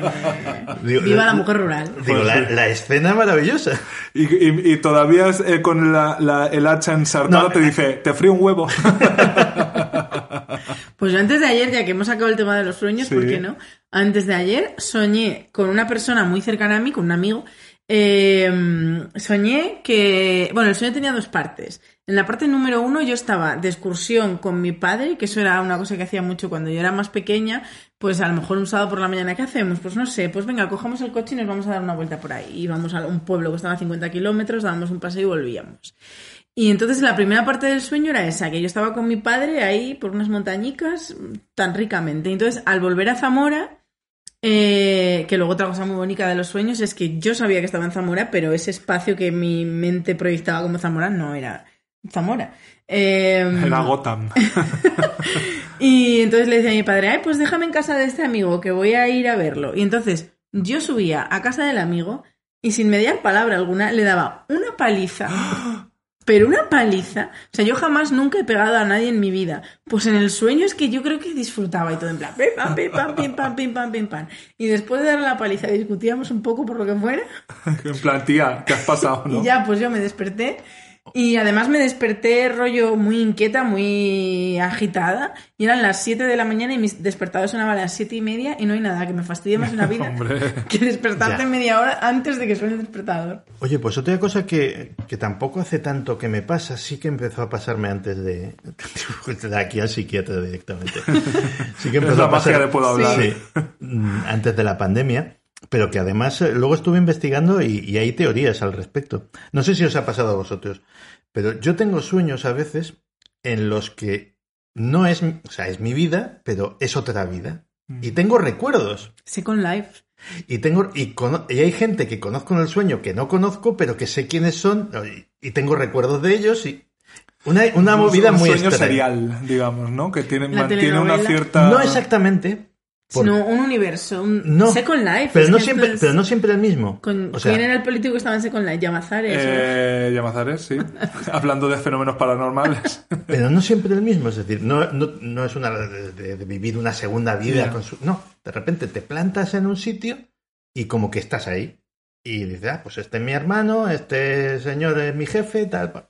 [SPEAKER 4] Digo,
[SPEAKER 3] Viva la mujer rural.
[SPEAKER 4] Digo, la, la escena maravillosa.
[SPEAKER 2] Y, y- y todavía eh, con la- la- el hacha ensartada
[SPEAKER 4] No,
[SPEAKER 2] te dice, te frío un huevo.
[SPEAKER 3] Pues yo antes de ayer, ya que hemos sacado el tema de los sueños,
[SPEAKER 2] Sí.
[SPEAKER 3] ¿por qué no? Antes de ayer soñé con una persona muy cercana a mí, con un amigo. eh, soñé que. Bueno, el sueño tenía dos partes. En la parte número uno yo estaba de excursión con mi padre, que eso era una cosa que hacía mucho cuando yo era más pequeña. Pues a lo mejor un sábado por la mañana, ¿qué hacemos? Pues no sé, pues venga, cogemos el coche y nos vamos a dar una vuelta por ahí. Íbamos a un pueblo que estaba a 50 kilómetros, dábamos un paseo y volvíamos. Y entonces la primera parte del sueño era esa, que yo estaba con mi padre ahí por unas montañicas tan ricamente. Entonces al volver a Zamora, eh, que luego otra cosa muy bonita de los sueños es que yo sabía que estaba en Zamora, pero ese espacio que mi mente proyectaba como Zamora no era Zamora. Eh,
[SPEAKER 2] Era Gotham.
[SPEAKER 3] y entonces le decía a mi padre, ay, pues déjame en casa de este amigo, que voy a ir a verlo. Y entonces yo subía a casa del amigo y sin mediar palabra alguna le daba una paliza. pero una paliza. O sea, yo jamás nunca he pegado a nadie en mi vida. Pues en el sueño es que yo creo que disfrutaba y todo en plan, pim, pam, pim, pam, pim, pam, pim, pam, pim, pam. Y después de darle la paliza discutíamos un poco por lo que fuera.
[SPEAKER 2] En plan, tía, ¿qué has pasado, no?
[SPEAKER 3] Y ya, pues yo me desperté. Y además me desperté rollo muy inquieta, muy agitada. Y eran las 7 de la mañana y mi despertador sonaba a las 7 y media y no hay nada que me fastidie más en la vida que despertarte
[SPEAKER 4] Ya.
[SPEAKER 3] media hora antes de que suene el despertador.
[SPEAKER 4] Oye, pues otra cosa que, que tampoco hace tanto que me pasa, sí que empezó a pasarme antes de, de aquí al psiquiatra directamente. Sí que
[SPEAKER 2] Es
[SPEAKER 4] empezó
[SPEAKER 2] la
[SPEAKER 4] a pasar
[SPEAKER 2] magia de puedo hablar.
[SPEAKER 4] Sí, mm, antes de la pandemia, pero que además eh, luego estuve investigando y, y hay teorías al respecto. No sé si os ha pasado a vosotros, pero yo tengo sueños a veces en los que no es, o sea, es mi vida, pero es otra vida. Y tengo recuerdos.
[SPEAKER 3] Second Life.
[SPEAKER 4] Y tengo y, cono- y hay gente que conozco en el sueño que no conozco, pero que sé quiénes son y, y tengo recuerdos de ellos y una, una movida
[SPEAKER 2] un
[SPEAKER 4] muy
[SPEAKER 2] sueño
[SPEAKER 4] extraña.
[SPEAKER 2] serial, digamos, ¿no? Que tiene,
[SPEAKER 3] La
[SPEAKER 2] mantiene una cierta...
[SPEAKER 4] No exactamente, por-
[SPEAKER 3] Sino un universo, un
[SPEAKER 4] no,
[SPEAKER 3] Second Life.
[SPEAKER 4] pero no siempre,
[SPEAKER 3] es-
[SPEAKER 4] pero no siempre el mismo.
[SPEAKER 3] Con,
[SPEAKER 4] o sea,
[SPEAKER 3] ¿Quién era el político que estaba en Second Life? Llamazares.
[SPEAKER 2] Eh, Llamazares, sí. Hablando de fenómenos paranormales.
[SPEAKER 4] pero no siempre el mismo, es decir, no, no, no es una de, de- de vivir una segunda vida con su, no, de repente te plantas en un sitio y como que estás ahí y dices, ah, pues este es mi hermano, este señor es mi jefe, tal.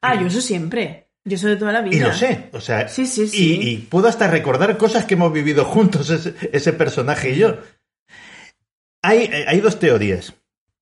[SPEAKER 3] Ah, yo eso siempre. Yo eso de toda la vida.
[SPEAKER 4] Y lo sé, o sea,
[SPEAKER 3] Sí, sí, sí.
[SPEAKER 4] Y, y puedo hasta recordar cosas que hemos vivido juntos, ese, ese personaje y yo. Hay, hay dos teorías.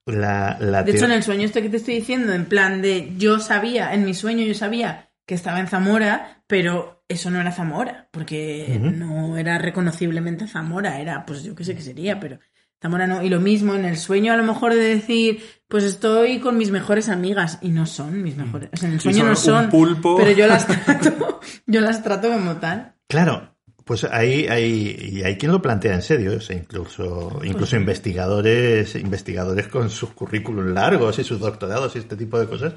[SPEAKER 4] La, la
[SPEAKER 3] De hecho, en el sueño este que te estoy diciendo, en plan de yo sabía, en mi sueño yo sabía que estaba en Zamora, pero eso no era Zamora, porque no era reconociblemente Zamora, era, pues yo qué sé qué sería, pero Zamora no. Y lo mismo en el sueño, a lo mejor de decir, pues estoy con mis mejores amigas, y no son mis mejores. O sea, en el sueño
[SPEAKER 2] son
[SPEAKER 3] no
[SPEAKER 2] un
[SPEAKER 3] son.
[SPEAKER 2] pulpo.
[SPEAKER 3] Pero yo las trato, yo las trato como tal.
[SPEAKER 4] Claro, pues hay, hay, y hay quien lo plantea en serio, o sea, incluso, incluso investigadores, investigadores con sus currículums largos y sus doctorados y este tipo de cosas,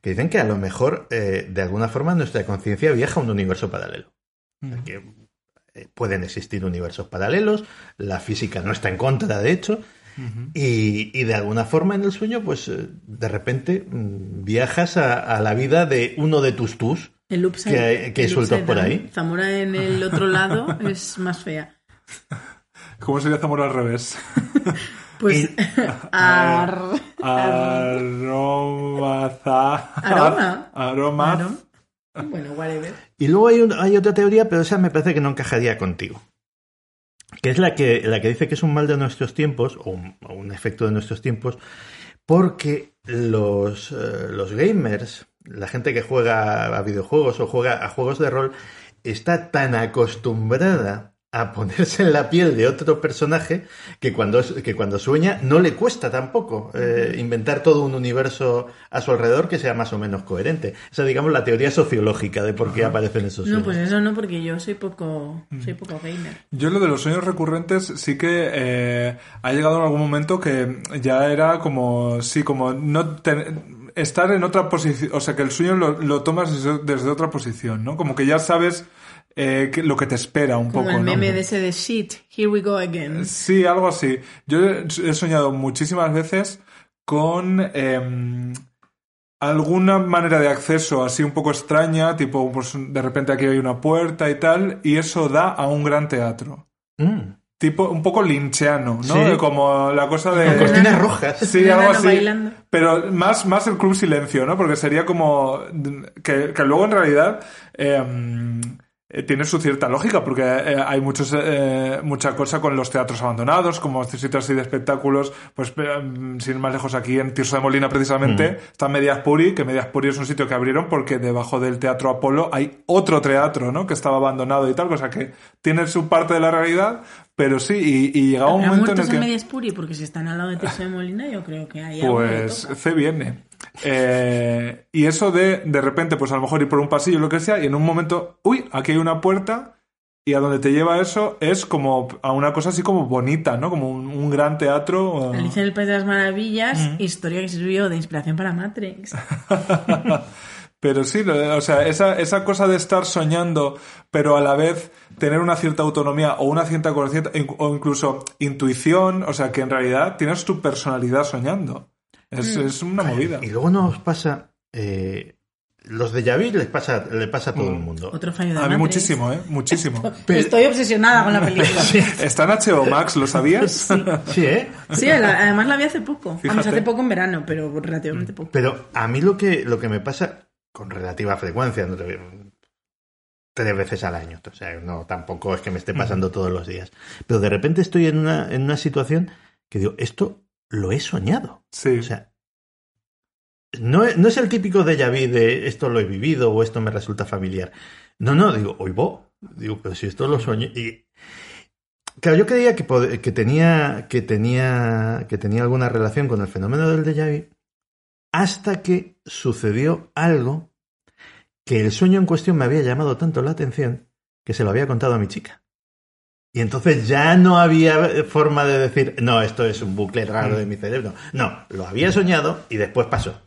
[SPEAKER 4] que dicen que a lo mejor, eh, de alguna forma, nuestra conciencia viaja a un universo paralelo. que eh, pueden existir universos paralelos, la física no está en contra, de hecho, y, y de alguna forma en el sueño, pues eh, de repente mm, viajas a, a la vida de uno de tus tus.
[SPEAKER 3] El upside,
[SPEAKER 4] Que- que
[SPEAKER 3] el
[SPEAKER 4] sueltos
[SPEAKER 3] upside
[SPEAKER 4] por
[SPEAKER 3] down.
[SPEAKER 4] ahí.
[SPEAKER 3] Zamora en el otro lado es más fea.
[SPEAKER 2] ¿Cómo sería Zamora al revés?
[SPEAKER 3] Pues.
[SPEAKER 4] Y-
[SPEAKER 3] ar-
[SPEAKER 2] Aromaza...
[SPEAKER 3] Aroma.
[SPEAKER 2] Aroma...
[SPEAKER 3] Aroma. Bueno, whatever.
[SPEAKER 4] Y luego hay, otra teoría, pero esa me parece que no encajaría contigo. Que es la que, la que dice que es un mal de nuestros tiempos, o un, o un efecto de nuestros tiempos, porque los, eh, los gamers, la gente que juega a videojuegos o juega a juegos de rol, está tan acostumbrada a ponerse en la piel de otro personaje que cuando, es- que cuando sueña no le cuesta tampoco eh, inventar todo un universo a su alrededor que sea más o menos coherente. Esa, digamos, la teoría sociológica de por qué aparecen esos
[SPEAKER 3] No,
[SPEAKER 4] sueños.
[SPEAKER 3] pues eso no, porque yo soy poco, soy poco gamer.
[SPEAKER 2] Yo lo de los sueños recurrentes sí que eh, ha llegado en algún momento que ya era como, sí, como no ten- estar en otra posición, o sea, que el sueño lo, lo tomas desde, desde otra posición, ¿no? Como que ya sabes eh, lo que te espera un
[SPEAKER 3] Como
[SPEAKER 2] poco,
[SPEAKER 3] el
[SPEAKER 2] ¿no?
[SPEAKER 3] meme de ese de shit, here we go again.
[SPEAKER 2] Sí, algo así. Yo he soñado muchísimas veces con em, alguna manera de acceso así un poco extraña, tipo, pues de repente aquí hay una puerta y tal, y eso da a un gran teatro.
[SPEAKER 4] Mm.
[SPEAKER 2] Tipo, un poco lincheano, ¿no?
[SPEAKER 4] Sí.
[SPEAKER 2] Como la cosa de...
[SPEAKER 4] Con cortinas rojas.
[SPEAKER 2] Sí, algo así.
[SPEAKER 3] bailando.
[SPEAKER 2] Pero más, más el Club Silencio, ¿no? Porque sería como. Que, que luego en realidad. eh, eh, tiene su cierta lógica, porque eh, hay muchos, eh, mucha cosa con los teatros abandonados, como sitios así de espectáculos, pues eh, sin ir más lejos aquí en Tirso de Molina precisamente, está Medias Puri, que Medias Puri es un sitio que abrieron porque debajo del Teatro Apolo hay otro teatro, ¿no? Que estaba abandonado y tal, cosa que tiene su parte de la realidad, pero sí, y, y llegaba un
[SPEAKER 3] ¿Habrá
[SPEAKER 2] momento en el que...
[SPEAKER 3] en Mediaspuri? Porque si están al lado de Tirso de Molina, yo creo que hay algo que
[SPEAKER 2] Pues
[SPEAKER 3] toca.
[SPEAKER 2] C viene. Eh, y eso de de repente, pues a lo mejor ir por un pasillo lo que sea, y en un momento, uy, aquí hay una puerta, y a donde te lleva eso es como a una cosa así como bonita, ¿no? Como un, un gran teatro.
[SPEAKER 3] Alicia en el País de las Maravillas,
[SPEAKER 2] Mm.
[SPEAKER 3] historia que sirvió de inspiración para Matrix.
[SPEAKER 2] Pero sí, o sea, esa, esa cosa de estar soñando, pero a la vez tener una cierta autonomía o una cierta conciencia, o incluso intuición, o sea, que en realidad tienes tu personalidad soñando. Es,
[SPEAKER 3] Mm.
[SPEAKER 2] es una movida.
[SPEAKER 4] Y luego nos pasa, eh, los déjà vu les pasa, le pasa a todo el mundo.
[SPEAKER 3] Otro fallo de
[SPEAKER 2] A mí muchísimo, ¿eh? Muchísimo.
[SPEAKER 3] Estoy obsesionada con la película. sí,
[SPEAKER 2] Está en HBO Max, ¿lo sabías?
[SPEAKER 4] Sí, ¿eh?
[SPEAKER 3] la- además la vi hace poco. Vamos,
[SPEAKER 2] Fíjate.
[SPEAKER 3] hace poco en verano, pero relativamente poco.
[SPEAKER 4] Pero a mí lo que, lo que me pasa con relativa frecuencia, no te tres veces al año, o sea, no tampoco es que me esté pasando todos los días, pero de repente estoy en una, en una situación que digo, esto lo he soñado.
[SPEAKER 2] Sí.
[SPEAKER 4] O sea, no, es- no es el típico déjà vu de esto lo he vivido o esto me resulta familiar. No, no, digo, hoy voy. Digo, pero si esto lo sueño. Y claro, yo creía que tenía que tenía que tenía alguna relación con el fenómeno del déjà vu hasta que sucedió algo que el sueño en cuestión me había llamado tanto la atención que se lo había contado a mi chica. Y entonces ya no había forma de decir, no, esto es un bucle raro de mi cerebro. No, lo había soñado y después pasó.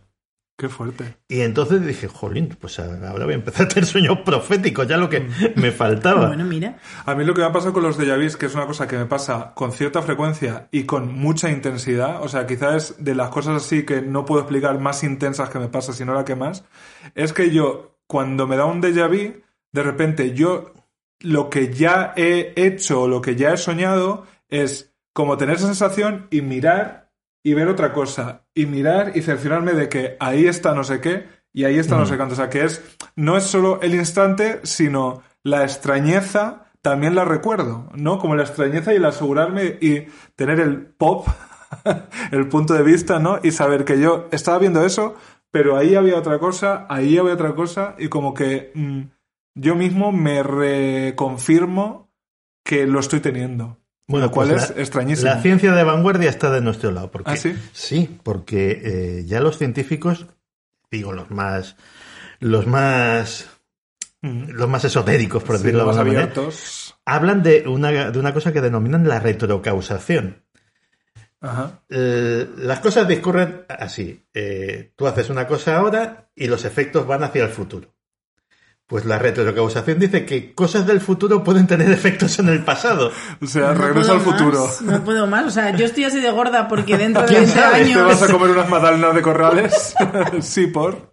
[SPEAKER 2] Qué fuerte.
[SPEAKER 4] Y entonces dije, jolín, pues ahora voy a empezar a tener sueños proféticos, ya lo que me faltaba.
[SPEAKER 3] Bueno, mira.
[SPEAKER 2] A mí lo que me ha pasado con los déjà vus, que es una cosa que me pasa con cierta frecuencia y con mucha intensidad, o sea, quizás es de las cosas así que no puedo explicar más intensas que me pasa, sino la que más, es que yo, cuando me da un déjà vu, de repente yo lo que ya he hecho o lo que ya he soñado es como tener esa sensación y mirar y ver otra cosa y mirar y cerciorarme de que ahí está no sé qué y ahí está no sé cuánto. O sea, que es no es solo el instante, sino la extrañeza también la recuerdo, ¿no? Como la extrañeza y el asegurarme y tener el pop, el punto de vista, ¿no? Y saber que yo estaba viendo eso, pero ahí había otra cosa, ahí había otra cosa y como que mm, yo mismo me reconfirmo que lo estoy teniendo. lo cual
[SPEAKER 4] pues
[SPEAKER 2] es
[SPEAKER 4] la-
[SPEAKER 2] extrañísimo.
[SPEAKER 4] La ciencia de vanguardia está de nuestro lado. Porque,
[SPEAKER 2] ¿Ah, sí?
[SPEAKER 4] Sí, porque eh, ya los científicos, digo, los más. Los más.
[SPEAKER 2] Mm.
[SPEAKER 4] Los más esotéricos, por
[SPEAKER 2] Sí,
[SPEAKER 4] decirlo de
[SPEAKER 2] más
[SPEAKER 4] alguna manera,
[SPEAKER 2] abiertos.
[SPEAKER 4] hablan de una, de una cosa que denominan la retrocausación.
[SPEAKER 2] Ajá.
[SPEAKER 4] Eh, las cosas discurren así. Eh, tú haces una cosa ahora y los efectos van hacia el futuro. Pues la retrocausación dice que cosas del futuro pueden tener efectos en el pasado.
[SPEAKER 2] O sea,
[SPEAKER 3] No
[SPEAKER 2] regreso al futuro.
[SPEAKER 3] más, no puedo más. O sea, yo estoy así de gorda porque dentro de
[SPEAKER 4] ¿Quién
[SPEAKER 3] 20
[SPEAKER 4] sabe?
[SPEAKER 2] ¿Te vas a
[SPEAKER 3] años.
[SPEAKER 2] comer unas magdalenas de corrales? sí, por.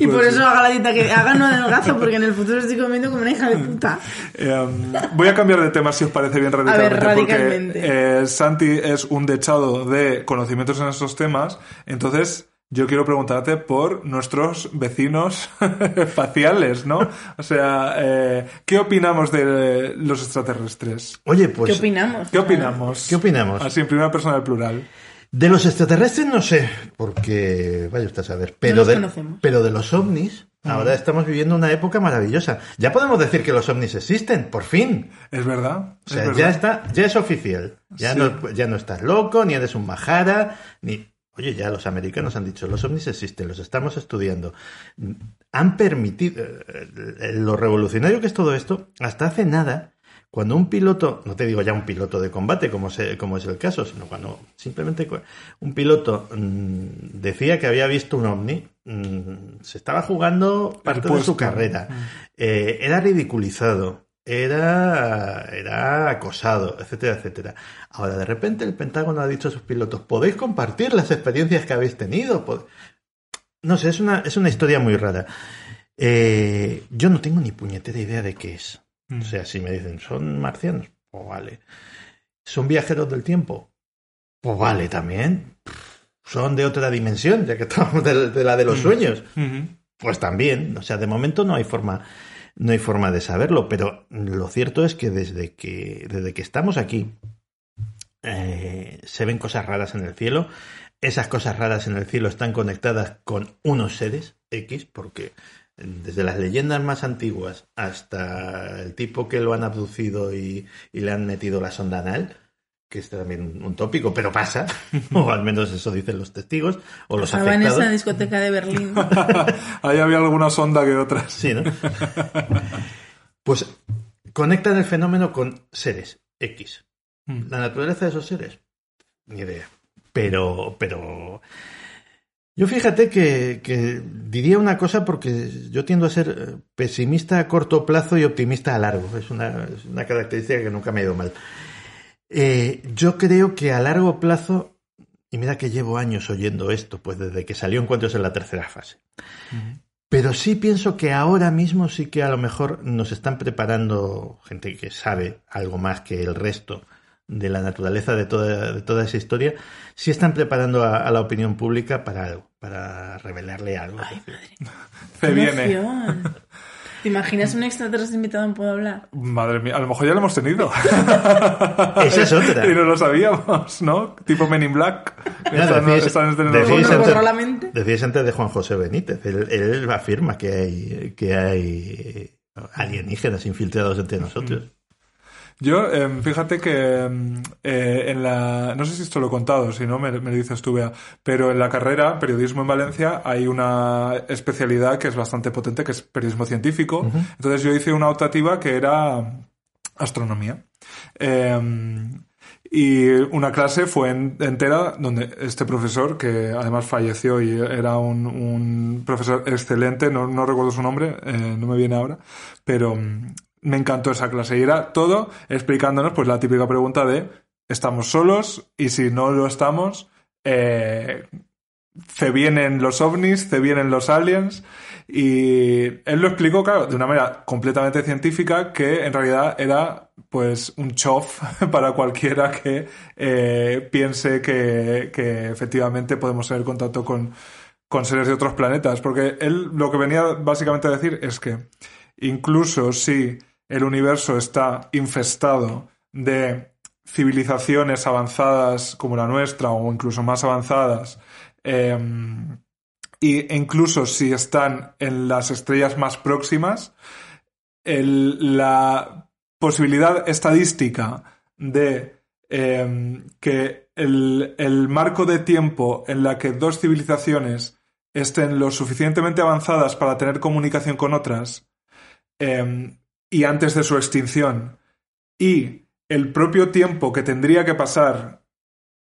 [SPEAKER 3] Y por
[SPEAKER 2] Pues
[SPEAKER 3] eso haga la dieta que haga no adelgazo, porque en el futuro estoy comiendo como una hija de puta.
[SPEAKER 2] Eh, voy a cambiar de tema si os parece bien radicalmente,
[SPEAKER 3] radicalmente.
[SPEAKER 2] porque eh, Santi es un dechado de conocimientos en estos temas, entonces yo quiero preguntarte por nuestros vecinos espaciales, ¿no? O sea, eh, ¿qué opinamos de los extraterrestres?
[SPEAKER 4] Oye, pues.
[SPEAKER 3] ¿Qué opinamos?
[SPEAKER 2] ¿Qué opinamos?
[SPEAKER 4] ¿Qué opinamos?
[SPEAKER 2] Así en primera persona del plural.
[SPEAKER 4] De los extraterrestres no sé, porque vaya usted a saber. Pero,
[SPEAKER 3] los
[SPEAKER 4] de,
[SPEAKER 3] conocemos.
[SPEAKER 4] pero de los ovnis, ahora estamos viviendo una época maravillosa. Ya podemos decir que los ovnis existen, por fin.
[SPEAKER 2] ¿Es verdad?
[SPEAKER 4] O sea,
[SPEAKER 2] ¿Es
[SPEAKER 4] ya está, ya es oficial. Ya,
[SPEAKER 2] Sí.
[SPEAKER 4] no, ya no estás loco, ni eres un majara, ni. Oye, ya los americanos han dicho, los ovnis existen, los estamos estudiando. Han permitido. eh, Lo revolucionario que es todo esto, hasta hace nada, cuando un piloto, no te digo ya un piloto de combate, como, se- como es el caso, sino cuando simplemente un piloto mm, decía que había visto un ovni, mm, se estaba jugando parte de su carrera. Eh, era ridiculizado, era, era acosado, etcétera, etcétera. Ahora, de repente, el Pentágono ha dicho a sus pilotos, podéis compartir las experiencias que habéis tenido. Pod-". No sé, es una, es una historia muy rara. Eh, yo no tengo ni puñetera idea de qué es. O sea, si me dicen, ¿son marcianos? Pues vale. ¿Son viajeros del tiempo? Pues vale también. ¿Son de otra dimensión, ya que estamos de, de la de los sueños?
[SPEAKER 2] Ujú.
[SPEAKER 4] Pues también, o sea, de momento no hay forma, no hay forma de saberlo, pero lo cierto es que desde que, desde que estamos aquí, eh, se ven cosas raras en el cielo. Esas cosas raras en el cielo están conectadas con unos seres X, porque desde las leyendas más antiguas hasta el tipo que lo han abducido y, y le han metido la sonda anal, que es también un, tópico, pero pasa, o al menos eso dicen los testigos, o los
[SPEAKER 3] Estaba en
[SPEAKER 4] afectados.
[SPEAKER 3] esa discoteca de Berlín.
[SPEAKER 2] Ahí había alguna sonda que otras.
[SPEAKER 4] Sí, ¿no? Pues conectan el fenómeno con seres X.
[SPEAKER 2] Mm.
[SPEAKER 4] La naturaleza de esos seres, ni idea. Pero, pero. Yo fíjate que, que diría una cosa porque yo tiendo a ser eh, pesimista a corto plazo y optimista a largo. Es una, es una característica que nunca me ha ido mal. Eh, yo creo que a largo plazo y mira que llevo años oyendo esto, pues desde que salió Encuentros en la tercera fase. Pero sí pienso que ahora mismo sí que a lo mejor nos están preparando gente que sabe algo más que el resto de la naturaleza de toda, de toda esa historia, sí están preparando a, a la opinión pública para algo, para revelarle algo.
[SPEAKER 2] Se
[SPEAKER 3] ¡Qué
[SPEAKER 2] viene.
[SPEAKER 3] ¿Te imaginas un extraterrestre invitado en Puedo Hablar?
[SPEAKER 2] Madre mía, a lo mejor ya lo hemos tenido.
[SPEAKER 4] Esa es otra.
[SPEAKER 2] y no lo sabíamos, ¿no? Tipo Men in Black.
[SPEAKER 4] Ya,
[SPEAKER 2] Están-
[SPEAKER 4] decíais-
[SPEAKER 2] están estrenando
[SPEAKER 4] decíais
[SPEAKER 3] ¿Cómo
[SPEAKER 2] cosas.
[SPEAKER 3] nos
[SPEAKER 4] antes- de Juan José Benítez, él, él afirma que hay, que hay alienígenas infiltrados entre nosotros.
[SPEAKER 2] Yo, em, fíjate que em, eh, en la... No sé si esto lo he contado, si no me, me lo dices tú, Bea, pero en la carrera, periodismo en Valencia, hay una especialidad que es bastante potente, que es periodismo científico. Entonces yo hice una optativa que era astronomía. Em, y una clase fue en- entera donde este profesor, que además falleció y era un, un profesor excelente, no, no recuerdo su nombre, eh, no me viene ahora, pero me encantó esa clase. Y era todo explicándonos pues la típica pregunta de ¿estamos solos? Y si no lo estamos, eh, ¿se vienen los ovnis? ¿se vienen los aliens? Y él lo explicó, claro, de una manera completamente científica, que en realidad era pues un chof para cualquiera que eh, piense que, que efectivamente podemos tener contacto con, con seres de otros planetas. Porque él lo que venía básicamente a decir es que incluso si el universo está infestado de civilizaciones avanzadas como la nuestra o incluso más avanzadas, y incluso si están en las estrellas más próximas, la posibilidad estadística de eh, que el, el marco de tiempo en la que dos civilizaciones estén lo suficientemente avanzadas para tener comunicación con otras eh, y antes de su extinción y el propio tiempo que tendría que pasar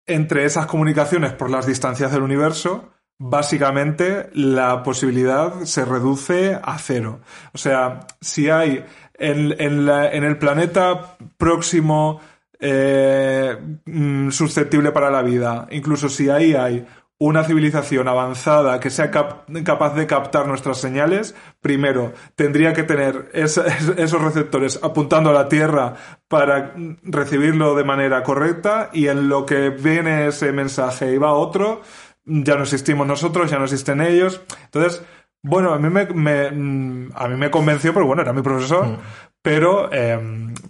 [SPEAKER 2] entre esas comunicaciones por las distancias del universo, básicamente la posibilidad se reduce a cero. O sea, si hay en, en el planeta próximo eh, mm, susceptible para la vida, incluso si ahí hay una civilización avanzada que sea cap- capaz de captar nuestras señales, primero tendría que tener es- esos receptores apuntando a la Tierra para mm, recibirlo de manera correcta y en lo que viene ese mensaje y va otro, ya no existimos nosotros, ya no existen ellos. Entonces, bueno, a mí me, me- mm, a mí me convenció porque, bueno, era mi profesor, pero eh,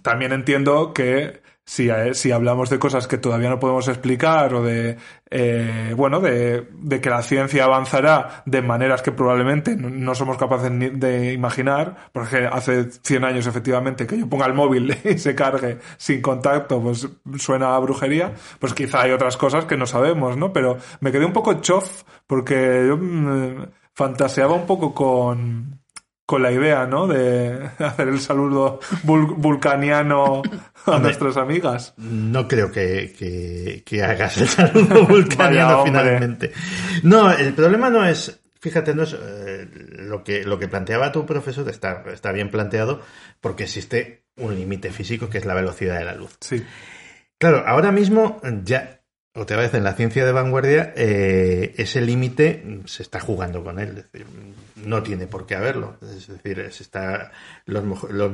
[SPEAKER 2] también entiendo que si, eh, si hablamos de cosas que todavía no podemos explicar o de, eh, bueno, de, de que la ciencia avanzará de maneras que probablemente no, somos capaces ni de imaginar, porque hace 100 años efectivamente que yo ponga el móvil y se cargue sin contacto, pues suena a brujería, pues quizá hay otras cosas que no sabemos, ¿no? Pero me quedé un poco chof porque yo mm, fantaseaba un poco con con la idea, ¿no? De hacer el saludo vul- vulcaniano a
[SPEAKER 4] Hombre.
[SPEAKER 2] nuestras amigas.
[SPEAKER 4] No creo que, que- que hagas el saludo vulcaniano
[SPEAKER 2] Vaya,
[SPEAKER 4] finalmente. No, el problema no es, fíjate, no es eh, lo que lo que planteaba tu profesor está, está bien planteado porque existe un límite físico que es la velocidad de la luz.
[SPEAKER 2] Sí.
[SPEAKER 4] Claro, ahora mismo ya, otra vez en la ciencia de vanguardia, eh, ese límite se está jugando con él. Es decir, no tiene por qué haberlo. Es decir, se está, los, los-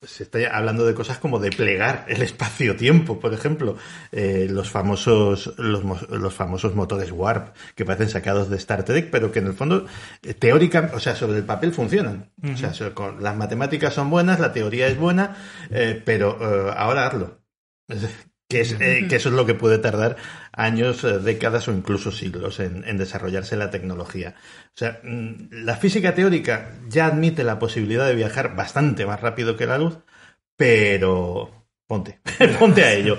[SPEAKER 4] se está hablando de cosas como de plegar el espacio-tiempo, por ejemplo. Eh, los famosos, los, mo- los famosos motores Warp, que parecen sacados de Star Trek, pero que en el fondo, eh, teórica, o sea, sobre el papel funcionan. O sea, con- las matemáticas son buenas, la teoría es buena, eh, pero eh, ahora hazlo. Que, es, eh, que eso es lo que puede tardar años, eh, décadas o incluso siglos en, en desarrollarse la tecnología. O sea, mm, la física teórica ya admite la posibilidad de viajar bastante más rápido que la luz, pero ponte, ponte a ello.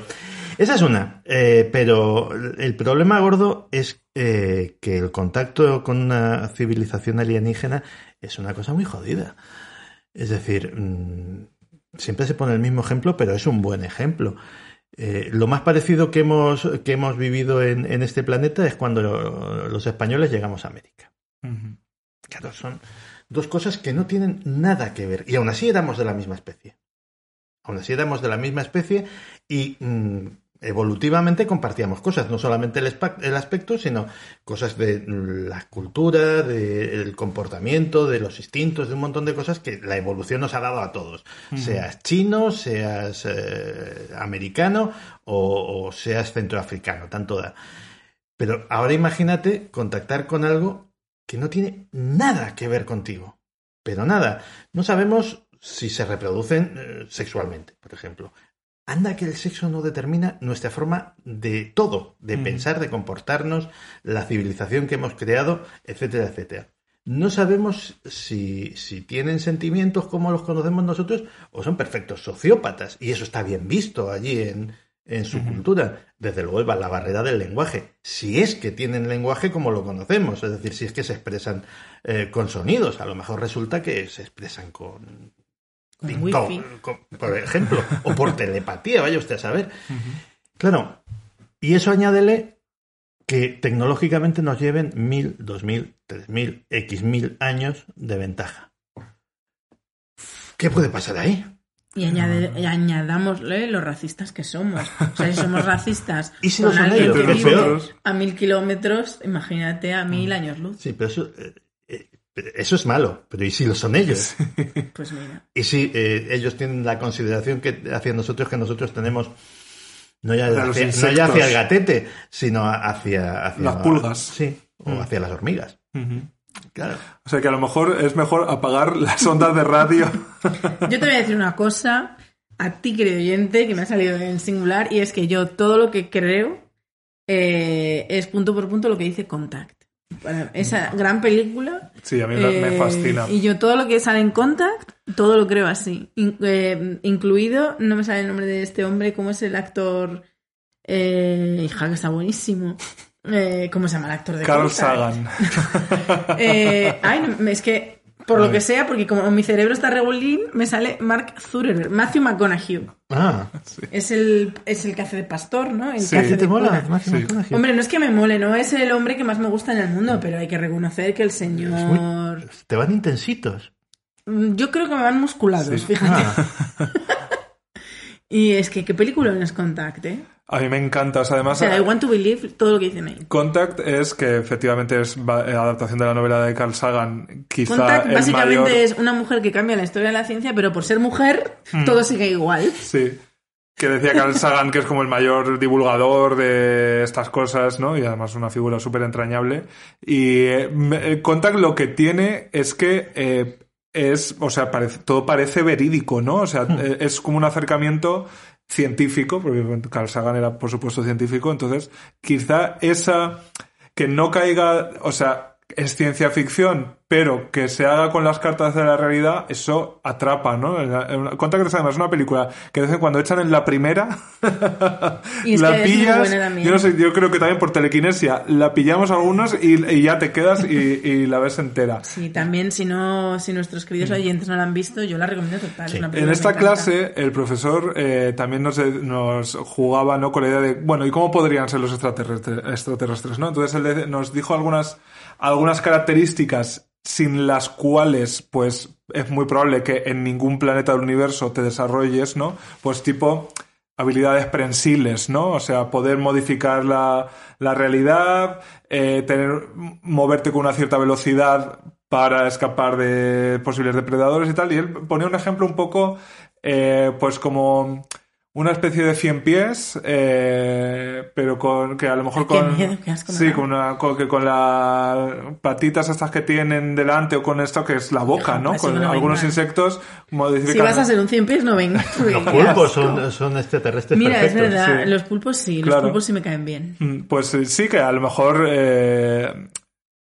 [SPEAKER 4] Esa es una, eh, pero el problema gordo es que el contacto con una civilización alienígena es una cosa muy jodida. Es decir, mm, siempre se pone el mismo ejemplo, pero es un buen ejemplo. Eh, lo más parecido que hemos, que hemos vivido en, en este planeta es cuando los españoles llegamos a América. Claro, son dos cosas que no tienen nada que ver. Y aún así éramos de la misma especie. Aún así éramos de la misma especie y mm, evolutivamente compartíamos cosas, no solamente el, el aspecto, sino cosas de la cultura, del comportamiento, de los instintos, de un montón de cosas que la evolución nos ha dado a todos. Seas chino, seas eh, americano o, o, seas centroafricano, tanto da. Pero ahora imagínate contactar con algo que no tiene nada que ver contigo. Pero nada. No sabemos si se reproducen eh, sexualmente, por ejemplo. Anda que el sexo no determina nuestra forma de todo, de
[SPEAKER 2] Mm.
[SPEAKER 4] pensar, de comportarnos, la civilización que hemos creado, etcétera, etcétera. No sabemos si, si tienen sentimientos como los conocemos nosotros o son perfectos sociópatas. Y eso está bien visto allí en, en su cultura. Desde luego va la barrera del lenguaje. Si es que tienen lenguaje como lo conocemos, es decir, si es que se expresan eh, con sonidos, a lo mejor resulta que se expresan con
[SPEAKER 3] Con
[SPEAKER 4] Ping-pong,
[SPEAKER 3] wifi.
[SPEAKER 4] con- por ejemplo, o por telepatía, vaya usted a saber. Claro, y eso añádele que tecnológicamente nos lleven mil, dos mil, tres mil, x mil años de ventaja. ¿Qué puede pasar ahí?
[SPEAKER 3] Y, añade- y añadámosle los racistas que somos. O sea, si somos racistas a mil kilómetros, imagínate a mil años luz.
[SPEAKER 4] Sí, pero eso, eh, eh, eso es malo. Pero ¿y si lo son ellos?
[SPEAKER 3] Pues mira.
[SPEAKER 4] Y si eh, ellos tienen la consideración que hacia nosotros que nosotros tenemos no ya,
[SPEAKER 2] Hacia
[SPEAKER 4] no ya hacia el gatete, sino hacia, hacia
[SPEAKER 2] Las pulgas.
[SPEAKER 4] Sí, o
[SPEAKER 2] Mm.
[SPEAKER 4] hacia las hormigas. Claro.
[SPEAKER 2] O sea que a lo mejor es mejor apagar las ondas de radio.
[SPEAKER 3] Yo te voy a decir una cosa a ti, querido oyente, que me ha salido en singular, y es que yo todo lo que creo eh, es punto por punto lo que dice Contact. Para esa gran película.
[SPEAKER 2] Sí, a mí me- me
[SPEAKER 3] eh,
[SPEAKER 2] fascina.
[SPEAKER 3] Y yo todo lo que sale en Contact, todo lo creo así. In- eh, incluido, no me sale el nombre de este hombre, ¿cómo es el actor? Eh, hija, que está buenísimo. Eh, ¿Cómo se llama el actor de
[SPEAKER 2] Carl
[SPEAKER 3] Contact?
[SPEAKER 2] Sagan.
[SPEAKER 3] Ay, no, es que por lo que sea, porque como mi cerebro está regulín, me sale Mark Zuckerberg, Matthew McConaughey.
[SPEAKER 4] Ah,
[SPEAKER 3] Es el, es el que hace de pastor, ¿no? El
[SPEAKER 2] Sí.
[SPEAKER 3] que hace
[SPEAKER 4] ¿qué
[SPEAKER 3] de
[SPEAKER 4] te mola? Matthew
[SPEAKER 2] Sí.
[SPEAKER 4] McConaughey.
[SPEAKER 3] Hombre, no es que me mole, no es el hombre que más me gusta en el mundo, pero hay que reconocer que el
[SPEAKER 4] muy-
[SPEAKER 3] señor...
[SPEAKER 4] te van intensitos.
[SPEAKER 3] Mm, Yo creo que me van musculados,
[SPEAKER 2] Sí.
[SPEAKER 3] fíjate.
[SPEAKER 4] Ah,
[SPEAKER 3] Y es que qué película es Contact, ¿eh?
[SPEAKER 2] A mí me encanta. O sea,
[SPEAKER 3] O
[SPEAKER 2] además,
[SPEAKER 3] sea, I want to believe todo lo que dicen ahí.
[SPEAKER 2] Contact es que efectivamente es eh, adaptación de la novela de Carl Sagan. Quizá
[SPEAKER 3] Contact
[SPEAKER 2] el
[SPEAKER 3] básicamente
[SPEAKER 2] mayor...
[SPEAKER 3] es una mujer que cambia la historia de la ciencia, pero por ser mujer,
[SPEAKER 2] Hmm.
[SPEAKER 3] todo sigue igual.
[SPEAKER 2] Sí. Que decía Carl Sagan que es como el mayor divulgador de estas cosas, ¿no? Y además una figura súper entrañable. Y eh, eh, Contact lo que tiene es que eh, es, o sea, parece- todo parece verídico, ¿no? O sea, eh, es como un acercamiento científico, porque Carl Sagan era, por supuesto, científico, entonces quizá esa que no caiga, o sea, es ciencia ficción, pero que se haga con las cartas de la realidad, eso atrapa, ¿no? En la- en una- Contact es además una película que de vez en cuando echan en la primera,
[SPEAKER 3] Y
[SPEAKER 2] la pillas, yo no sé, yo creo que también por telequinesia, la pillamos algunos y, y ya te quedas y, y la ves entera.
[SPEAKER 3] Sí, también si no, si nuestros queridos oyentes no la han visto, yo la recomiendo total. es una
[SPEAKER 2] En esta clase, el profesor eh, también nos, nos jugaba ¿no? con la idea de, bueno, ¿y cómo podrían ser los extraterrestres? extraterrestres ¿no? Entonces él nos dijo algunas, algunas características sin las cuales, pues, es muy probable que en ningún planeta del universo te desarrolles, ¿no? Pues tipo habilidades prensiles, ¿no? O sea, poder modificar la, la realidad, eh, tener, moverte con una cierta velocidad para escapar de posibles depredadores y tal. Y él ponía un ejemplo un poco, eh, pues como una especie de cien pies, eh, pero con que a lo mejor con
[SPEAKER 3] miedo,
[SPEAKER 2] sí, con, una, con que con las patitas estas que tienen delante o con esto que es la boca, ¿no?
[SPEAKER 3] eso
[SPEAKER 2] Con
[SPEAKER 3] no
[SPEAKER 2] algunos
[SPEAKER 3] venga.
[SPEAKER 2] insectos modifican.
[SPEAKER 3] Si vas a ser un cien pies, no vengas.
[SPEAKER 4] los pulpos son, son extraterrestres
[SPEAKER 3] Mira, es verdad,
[SPEAKER 2] sí.
[SPEAKER 3] los pulpos sí, los
[SPEAKER 2] Claro.
[SPEAKER 3] pulpos sí me caen bien.
[SPEAKER 2] Mm, Pues eh, sí, que a lo mejor eh,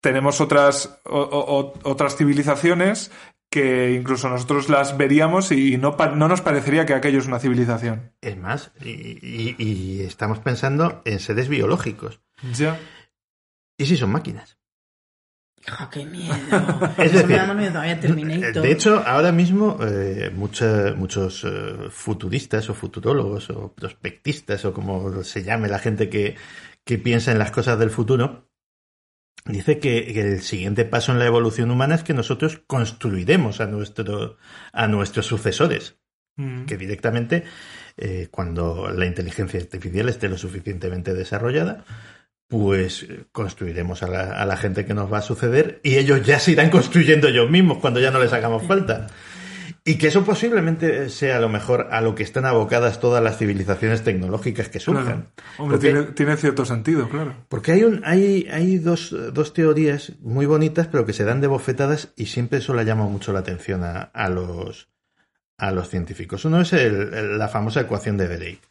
[SPEAKER 2] tenemos otras, o- o- otras civilizaciones que incluso nosotros las veríamos y no, no nos parecería que aquello es una civilización.
[SPEAKER 4] Es más, y, y- y estamos pensando en seres biológicos.
[SPEAKER 2] Ya.
[SPEAKER 4] ¿Y si son máquinas?
[SPEAKER 3] Hijo, qué miedo.
[SPEAKER 4] Es
[SPEAKER 3] Eso
[SPEAKER 4] decir,
[SPEAKER 3] miedo todavía Terminator.
[SPEAKER 4] De hecho, ahora mismo eh, mucha- muchos eh, futuristas o futurólogos o prospectistas o como se llame la gente que, que piensa en las cosas del futuro, dice que, el siguiente paso en la evolución humana es que nosotros construiremos a, nuestro, a nuestros sucesores,
[SPEAKER 2] Mm.
[SPEAKER 4] que directamente eh, cuando la inteligencia artificial esté lo suficientemente desarrollada, pues eh, construiremos a la, a la gente que nos va a suceder y ellos ya se irán construyendo ellos mismos cuando ya no les hagamos falta. Y que eso posiblemente sea a lo mejor a lo que están abocadas todas las civilizaciones tecnológicas que surjan.
[SPEAKER 2] Claro. Hombre,
[SPEAKER 4] Porque-
[SPEAKER 2] tiene, tiene cierto sentido, claro.
[SPEAKER 4] porque hay, un, hay, hay dos, dos teorías muy bonitas, pero que se dan de bofetadas y siempre eso le llama mucho la atención a, a los, a los científicos. Uno es el- el- la famosa ecuación de Drake,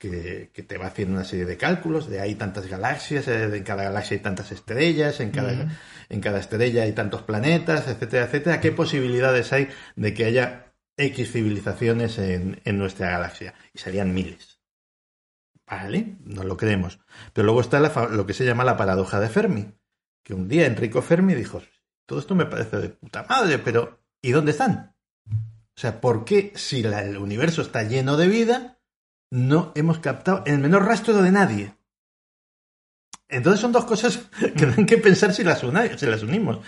[SPEAKER 4] que, que te va haciendo una serie de cálculos de hay tantas galaxias, eh, en cada galaxia hay tantas estrellas, en cada, en cada estrella hay tantos planetas, etcétera, etcétera. ¿Qué posibilidades hay de que haya X civilizaciones en, en nuestra galaxia? Y serían miles. Vale, no lo creemos. Pero luego está la lo que se llama la paradoja de Fermi, que un día Enrico Fermi dijo, todo esto me parece de puta madre, pero ¿y dónde están? O sea, ¿por qué si la- el universo está lleno de vida, no hemos captado el menor rastro de nadie? Entonces son dos cosas que dan que pensar si las, una- si las unimos.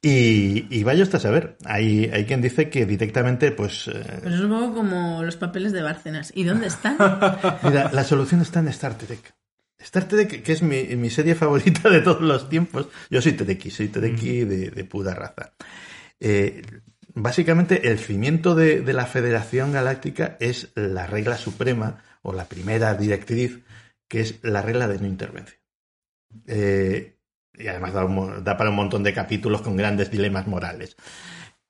[SPEAKER 4] Y, y vaya usted a saber. Hay, hay quien dice que directamente, pues... eh,
[SPEAKER 3] Pues es un poco como los papeles de Bárcenas. ¿Y dónde están?
[SPEAKER 4] Mira, la solución está en Star Trek. Star Trek, que es mi, mi serie favorita de todos los tiempos. Yo soy Trekkie, soy Trekkie de, de pura raza. Eh, básicamente, el cimiento de, de la Federación Galáctica es la regla suprema, o la primera directriz, que es la regla de no intervención. Eh, y además da, para un montón de capítulos con grandes dilemas morales.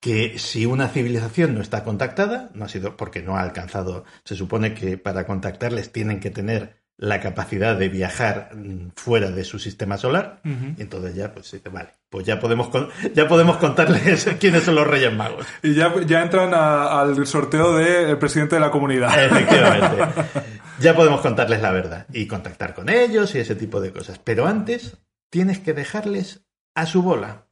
[SPEAKER 4] Que si una civilización no está contactada, no ha sido porque no ha alcanzado, se supone que para contactarles tienen que tener la capacidad de viajar fuera de su sistema solar, y entonces ya pues dice, vale, pues ya podemos con- ya podemos contarles quiénes son los Reyes Magos.
[SPEAKER 2] Y ya, ya entran a- al sorteo del presidente de la comunidad.
[SPEAKER 4] Efectivamente. Ya podemos contarles la verdad y contactar con ellos y ese tipo de cosas. Pero antes tienes que dejarles a su bola.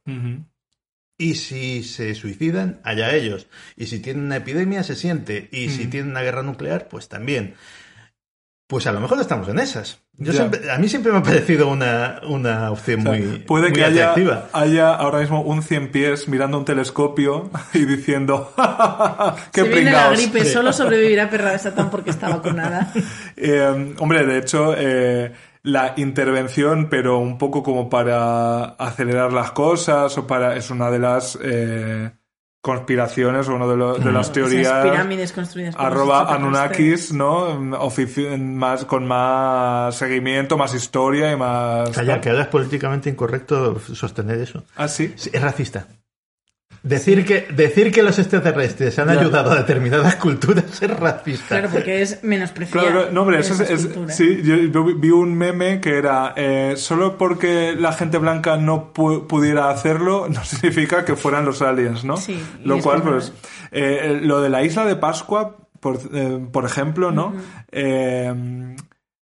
[SPEAKER 4] Y si se suicidan, allá ellos. Y si tienen una epidemia, se siente. Y si tienen una guerra nuclear, pues también. Pues a lo mejor estamos en esas. Yo siempre- a mí siempre me ha parecido una, una opción
[SPEAKER 2] O sea,
[SPEAKER 4] muy,
[SPEAKER 2] puede
[SPEAKER 4] muy
[SPEAKER 2] que haya, haya ahora mismo un cien pies mirando un telescopio y diciendo qué
[SPEAKER 3] Se viene la
[SPEAKER 2] pringaos".
[SPEAKER 3] gripe, solo sobrevivirá perra de Satán porque está vacunada.
[SPEAKER 2] Eh, hombre, de hecho, eh, la intervención, pero un poco como para acelerar las cosas o para es una de las eh, conspiraciones o una de, lo- de las
[SPEAKER 3] Esas
[SPEAKER 2] teorías
[SPEAKER 3] pirámides construidas por
[SPEAKER 2] arroba. Anunnakis, ¿no? Ofici- más, con más seguimiento, más historia y más...
[SPEAKER 4] Calla, que ahora es políticamente incorrecto sostener eso.
[SPEAKER 2] Ah, sí.
[SPEAKER 4] Sí, es racista. Decir que, decir que los extraterrestres han ayudado a determinadas culturas es racista.
[SPEAKER 3] Claro, porque es menospreciar.
[SPEAKER 2] Claro, no, hombre, eso es, sí, yo, yo vi un meme que era eh, solo porque la gente blanca no pu- pudiera hacerlo no significa que fueran los aliens, ¿no?
[SPEAKER 3] Sí,
[SPEAKER 2] lo cual, pues, eh, lo de la isla de Pascua, por, eh, por ejemplo, ¿no? Eh,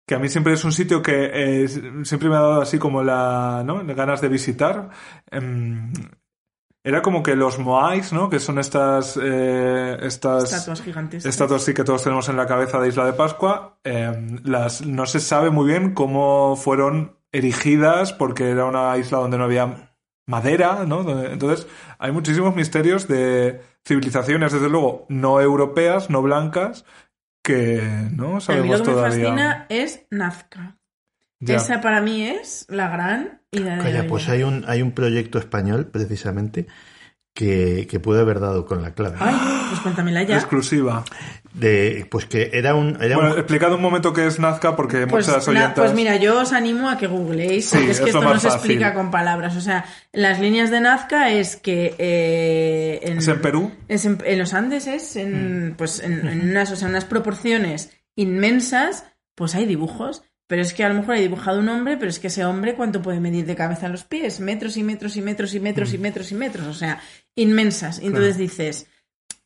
[SPEAKER 2] que a mí siempre es un sitio que eh, siempre me ha dado así como la, ¿no? ganas de visitar. Em, era como que los Moais, ¿no? Que son estas, eh, estas
[SPEAKER 3] Estatuas gigantes.
[SPEAKER 2] estatuas sí que todos tenemos en la cabeza de Isla de Pascua. eh, las, no se sabe muy bien cómo fueron erigidas porque era una isla donde no había madera, ¿no? Entonces hay muchísimos misterios de civilizaciones, desde luego, no europeas, no blancas, que no
[SPEAKER 3] A mí lo
[SPEAKER 2] sabemos
[SPEAKER 3] que me
[SPEAKER 2] todavía.
[SPEAKER 3] fascina es Nazca.
[SPEAKER 2] Ya.
[SPEAKER 3] Esa para mí es la gran idea de
[SPEAKER 4] Calla,
[SPEAKER 3] la
[SPEAKER 4] pues hay un, hay un proyecto español, precisamente, que, que puede haber dado con la clave.
[SPEAKER 3] Ay, pues cuéntamela ya.
[SPEAKER 2] Exclusiva.
[SPEAKER 4] De, pues que era un... Era
[SPEAKER 2] Bueno,
[SPEAKER 4] un
[SPEAKER 2] explicad un momento qué es Nazca porque
[SPEAKER 3] Pues,
[SPEAKER 2] muchas
[SPEAKER 3] na-
[SPEAKER 2] oyentas...
[SPEAKER 3] pues mira, yo os animo a que googleéis,
[SPEAKER 2] Sí,
[SPEAKER 3] porque es que
[SPEAKER 2] es
[SPEAKER 3] esto no se
[SPEAKER 2] fácil.
[SPEAKER 3] explica con palabras. O sea, las líneas de Nazca es que eh, en,
[SPEAKER 2] ¿Es en Perú?
[SPEAKER 3] es en, en los Andes es en, pues en, en unas, o sea, unas proporciones inmensas, pues hay dibujos. Pero es que a lo mejor he dibujado un hombre, pero es que ese hombre, ¿cuánto puede medir de cabeza a los pies? Metros y metros y metros y metros y metros y metros. O sea, inmensas. Y entonces dices,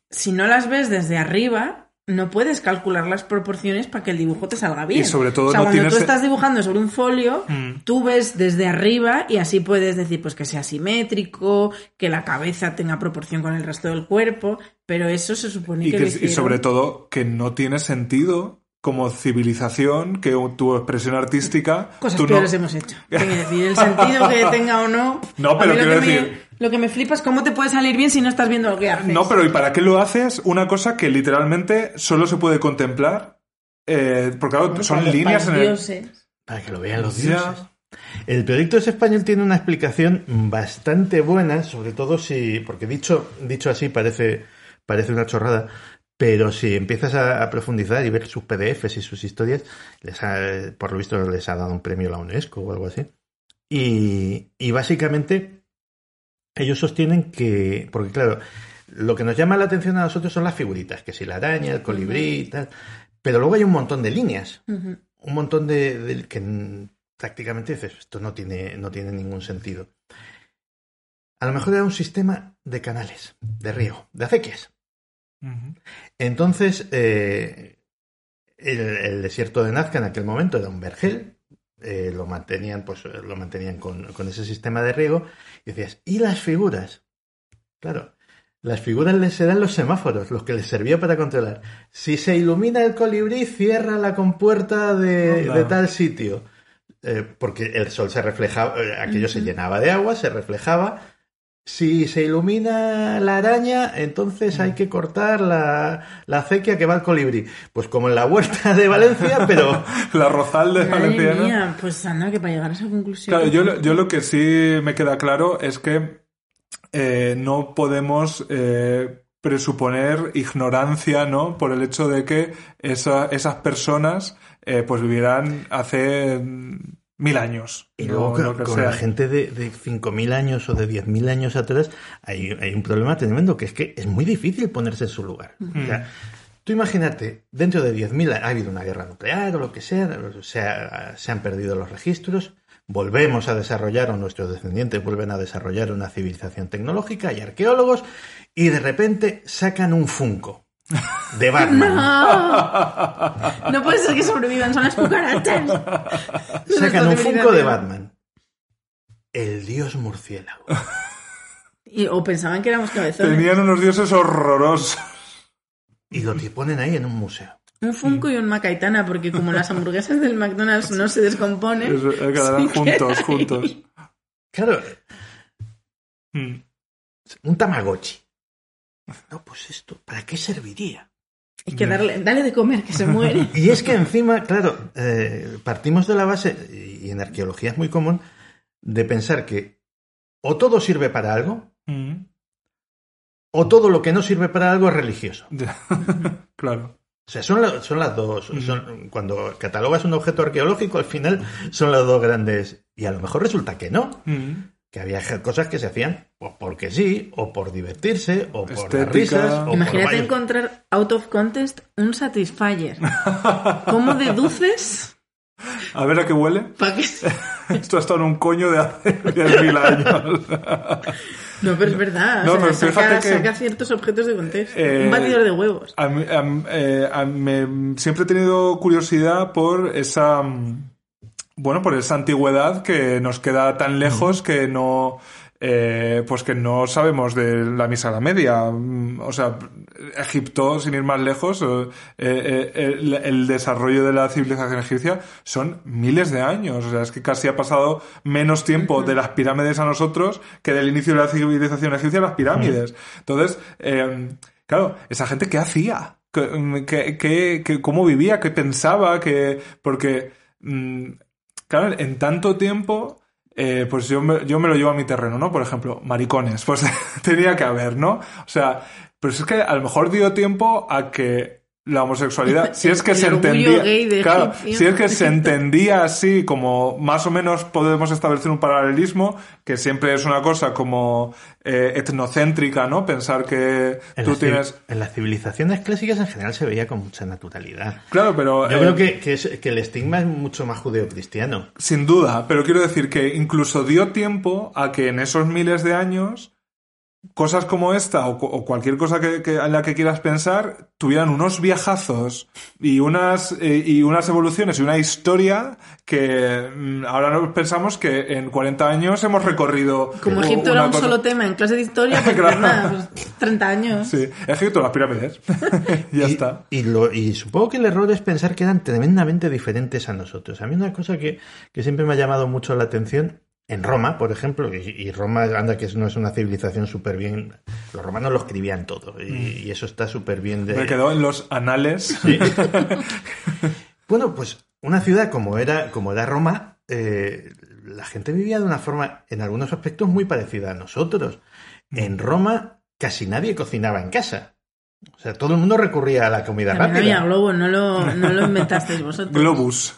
[SPEAKER 3] si no las ves desde arriba, no puedes calcular las proporciones para que el dibujo te salga bien.
[SPEAKER 2] Y sobre todo
[SPEAKER 3] o sea,
[SPEAKER 2] no
[SPEAKER 3] cuando
[SPEAKER 2] tienes-
[SPEAKER 3] tú estás dibujando sobre un folio,
[SPEAKER 2] Mm.
[SPEAKER 3] tú ves desde arriba y así puedes decir pues que sea simétrico, que la cabeza tenga proporción con el resto del cuerpo, pero eso se supone
[SPEAKER 2] y,
[SPEAKER 3] que,
[SPEAKER 2] y sobre todo que no tiene sentido como civilización que tu expresión artística
[SPEAKER 3] Cosas
[SPEAKER 2] tú no-
[SPEAKER 3] peores hemos hecho. Quiero decir, el sentido que tenga o no.
[SPEAKER 2] No,
[SPEAKER 3] a
[SPEAKER 2] pero quiero
[SPEAKER 3] que me-
[SPEAKER 2] decir-
[SPEAKER 3] lo que me flipa es cómo te puede salir bien si no estás viendo lo que haces.
[SPEAKER 2] No, pero ¿y para qué lo haces? Una cosa que literalmente solo se puede contemplar eh, porque claro,
[SPEAKER 3] Bueno,
[SPEAKER 2] son
[SPEAKER 3] para
[SPEAKER 2] líneas
[SPEAKER 3] para
[SPEAKER 2] en el...
[SPEAKER 3] dioses.
[SPEAKER 4] Para que lo vean los
[SPEAKER 2] Ya.
[SPEAKER 4] dioses. El proyecto es español tiene una explicación bastante buena, sobre todo si, porque dicho, dicho así parece, parece una chorrada, pero si empiezas a, a profundizar y ver sus PDFs y sus historias, les ha- por lo visto les ha dado un premio la UNESCO o algo así. Y, y básicamente ellos sostienen que, porque claro, lo que nos llama la atención a nosotros son las figuritas, que si la araña, el colibrí y tal, pero luego hay un montón de líneas un montón de, de- que prácticamente dices, esto no tiene, no tiene ningún sentido. A lo mejor era un sistema de canales, de riego, de acequias.
[SPEAKER 2] Ujú.
[SPEAKER 4] Entonces, eh, el, el desierto de Nazca en aquel momento era un vergel, eh, lo mantenían, pues, lo mantenían con, con ese sistema de riego, y decías, ¿y las figuras? Claro, las figuras les serán los semáforos, los que les servía para controlar. Si se ilumina el colibrí, cierra la compuerta de, tal sitio. Eh, porque el sol se reflejaba, aquello se llenaba de agua, se reflejaba. Si se ilumina la araña, entonces hay que cortar la, la acequia que va al colibrí. Pues como en la huerta de Valencia, pero
[SPEAKER 2] La Rozal de
[SPEAKER 3] mía, pues anda, que para llegar a esa conclusión.
[SPEAKER 2] Claro, yo, lo- yo lo que sí me queda claro es que eh, no podemos eh, presuponer ignorancia, ¿no? Por el hecho de que esa- esas personas eh, pues vivieran hace mm, mil años.
[SPEAKER 4] Y luego con,
[SPEAKER 2] que
[SPEAKER 4] con la gente de, de 5.000 años o de 10.000 años atrás hay, hay un problema tremendo, que es que es muy difícil ponerse en su lugar. O sea, tú imagínate, dentro de 10.000 ha habido una guerra nuclear o lo que sea, se, ha- se han perdido los registros, volvemos a desarrollar, o nuestros descendientes vuelven a desarrollar una civilización tecnológica, hay arqueólogos, y de repente sacan un Funko de Batman.
[SPEAKER 3] ¡No! No puede ser que sobrevivan, son las cucarachas.
[SPEAKER 4] Sacan un Funko de. Batman. El dios murciélago.
[SPEAKER 3] Y- o pensaban que éramos cabezones.
[SPEAKER 2] Tenían unos dioses horrorosos.
[SPEAKER 4] Y lo ponen ahí en un museo.
[SPEAKER 3] Un Funko y un Macaitana, porque como las hamburguesas del McDonald's no se descomponen.
[SPEAKER 2] Eso, eh, quedarán
[SPEAKER 3] se
[SPEAKER 2] juntos, juntos.
[SPEAKER 4] Claro,
[SPEAKER 2] Mm.
[SPEAKER 4] un Tamagotchi. No, pues esto, ¿para qué serviría?
[SPEAKER 3] Hay que darle, dale de comer, que se muere.
[SPEAKER 4] Y es que encima, claro, eh, partimos de la base, y en arqueología es muy común, de pensar que o todo sirve para algo,
[SPEAKER 2] Mm.
[SPEAKER 4] o todo lo que no sirve para algo es religioso.
[SPEAKER 2] Claro.
[SPEAKER 4] O sea, son, la- son las dos. son- cuando catalogas un objeto arqueológico, al final son las dos grandes. Y a lo mejor resulta que no.
[SPEAKER 2] Mm.
[SPEAKER 4] Que había cosas que se hacían pues porque sí, o por divertirse, o por las risas. O
[SPEAKER 3] Imagínate encontrar out of contest un Satisfyer. ¿Cómo deduces?
[SPEAKER 2] A ver a qué huele.
[SPEAKER 3] ¿Para qué?
[SPEAKER 2] Esto ha estado en un coño de hace 10.000 años.
[SPEAKER 3] No, pero es verdad.
[SPEAKER 2] No,
[SPEAKER 3] o sea,
[SPEAKER 2] pero
[SPEAKER 3] saca,
[SPEAKER 2] fíjate que-
[SPEAKER 3] saca ciertos objetos de contexto.
[SPEAKER 2] Eh,
[SPEAKER 3] Un batidor de huevos.
[SPEAKER 2] A mí- a mí- eh, a mí- me- siempre he tenido curiosidad por esa. Bueno, por esa antigüedad que nos queda tan lejos que no. eh, pues que no sabemos de la misa a la media. O sea, Egipto, sin ir más lejos, eh, eh, el, el desarrollo de la civilización egipcia son miles de años. O sea, es que casi ha pasado menos tiempo de las pirámides a nosotros que del inicio de la civilización egipcia a las pirámides. Entonces, claro, esa gente qué hacía, ¿Qué, qué- qué- qué- cómo vivía, qué pensaba, que porque mm, claro, en tanto tiempo eh, pues yo me, yo me lo llevo a mi terreno, ¿no? Por ejemplo, maricones, pues tenía que haber, ¿no? O sea, pero es que a lo mejor dio tiempo a que la homosexualidad, si es que se entendía,
[SPEAKER 3] gay de
[SPEAKER 2] claro, si es que se entendía así, como más o menos podemos establecer un paralelismo, que siempre es una cosa como eh, etnocéntrica, ¿no? Pensar que
[SPEAKER 4] En
[SPEAKER 2] tú
[SPEAKER 4] las,
[SPEAKER 2] tienes,
[SPEAKER 4] en las civilizaciones clásicas en general se veía con mucha naturalidad.
[SPEAKER 2] claro, pero
[SPEAKER 4] Yo
[SPEAKER 2] eh,
[SPEAKER 4] creo que, que, es- que el estigma es mucho más judeocristiano.
[SPEAKER 2] Sin duda, pero quiero decir que incluso dio tiempo a que en esos miles de años cosas como esta o, cu- o cualquier cosa que, que- en la que quieras pensar tuvieran unos viajazos y unas eh, y unas evoluciones y una historia que mm, ahora nos pensamos que en 40 años hemos recorrido
[SPEAKER 3] Como Egipto
[SPEAKER 2] una
[SPEAKER 3] era un
[SPEAKER 2] cosa-
[SPEAKER 3] solo tema en clase de historia, pues,
[SPEAKER 2] Claro.
[SPEAKER 3] nada, pues, 30 años.
[SPEAKER 2] Sí, Egipto, las pirámides. ya
[SPEAKER 4] y,
[SPEAKER 2] está.
[SPEAKER 4] Y, lo- y supongo que el error es pensar que eran tremendamente diferentes a nosotros. A mí una cosa que, que siempre me ha llamado mucho la atención En Roma, por ejemplo, y, y Roma, anda que no es una civilización súper bien. Los romanos lo escribían todo, y, y eso está súper bien de.
[SPEAKER 2] Me quedó en los anales.
[SPEAKER 4] Sí. bueno, pues una ciudad como era, como era Roma, eh, la gente vivía de una forma, en algunos aspectos, muy parecida a nosotros. En Roma casi nadie cocinaba en casa. O sea, todo el mundo recurría a la comida
[SPEAKER 3] También había
[SPEAKER 4] rápida.
[SPEAKER 3] globo, no lo, no lo inventasteis vosotros.
[SPEAKER 2] Globus.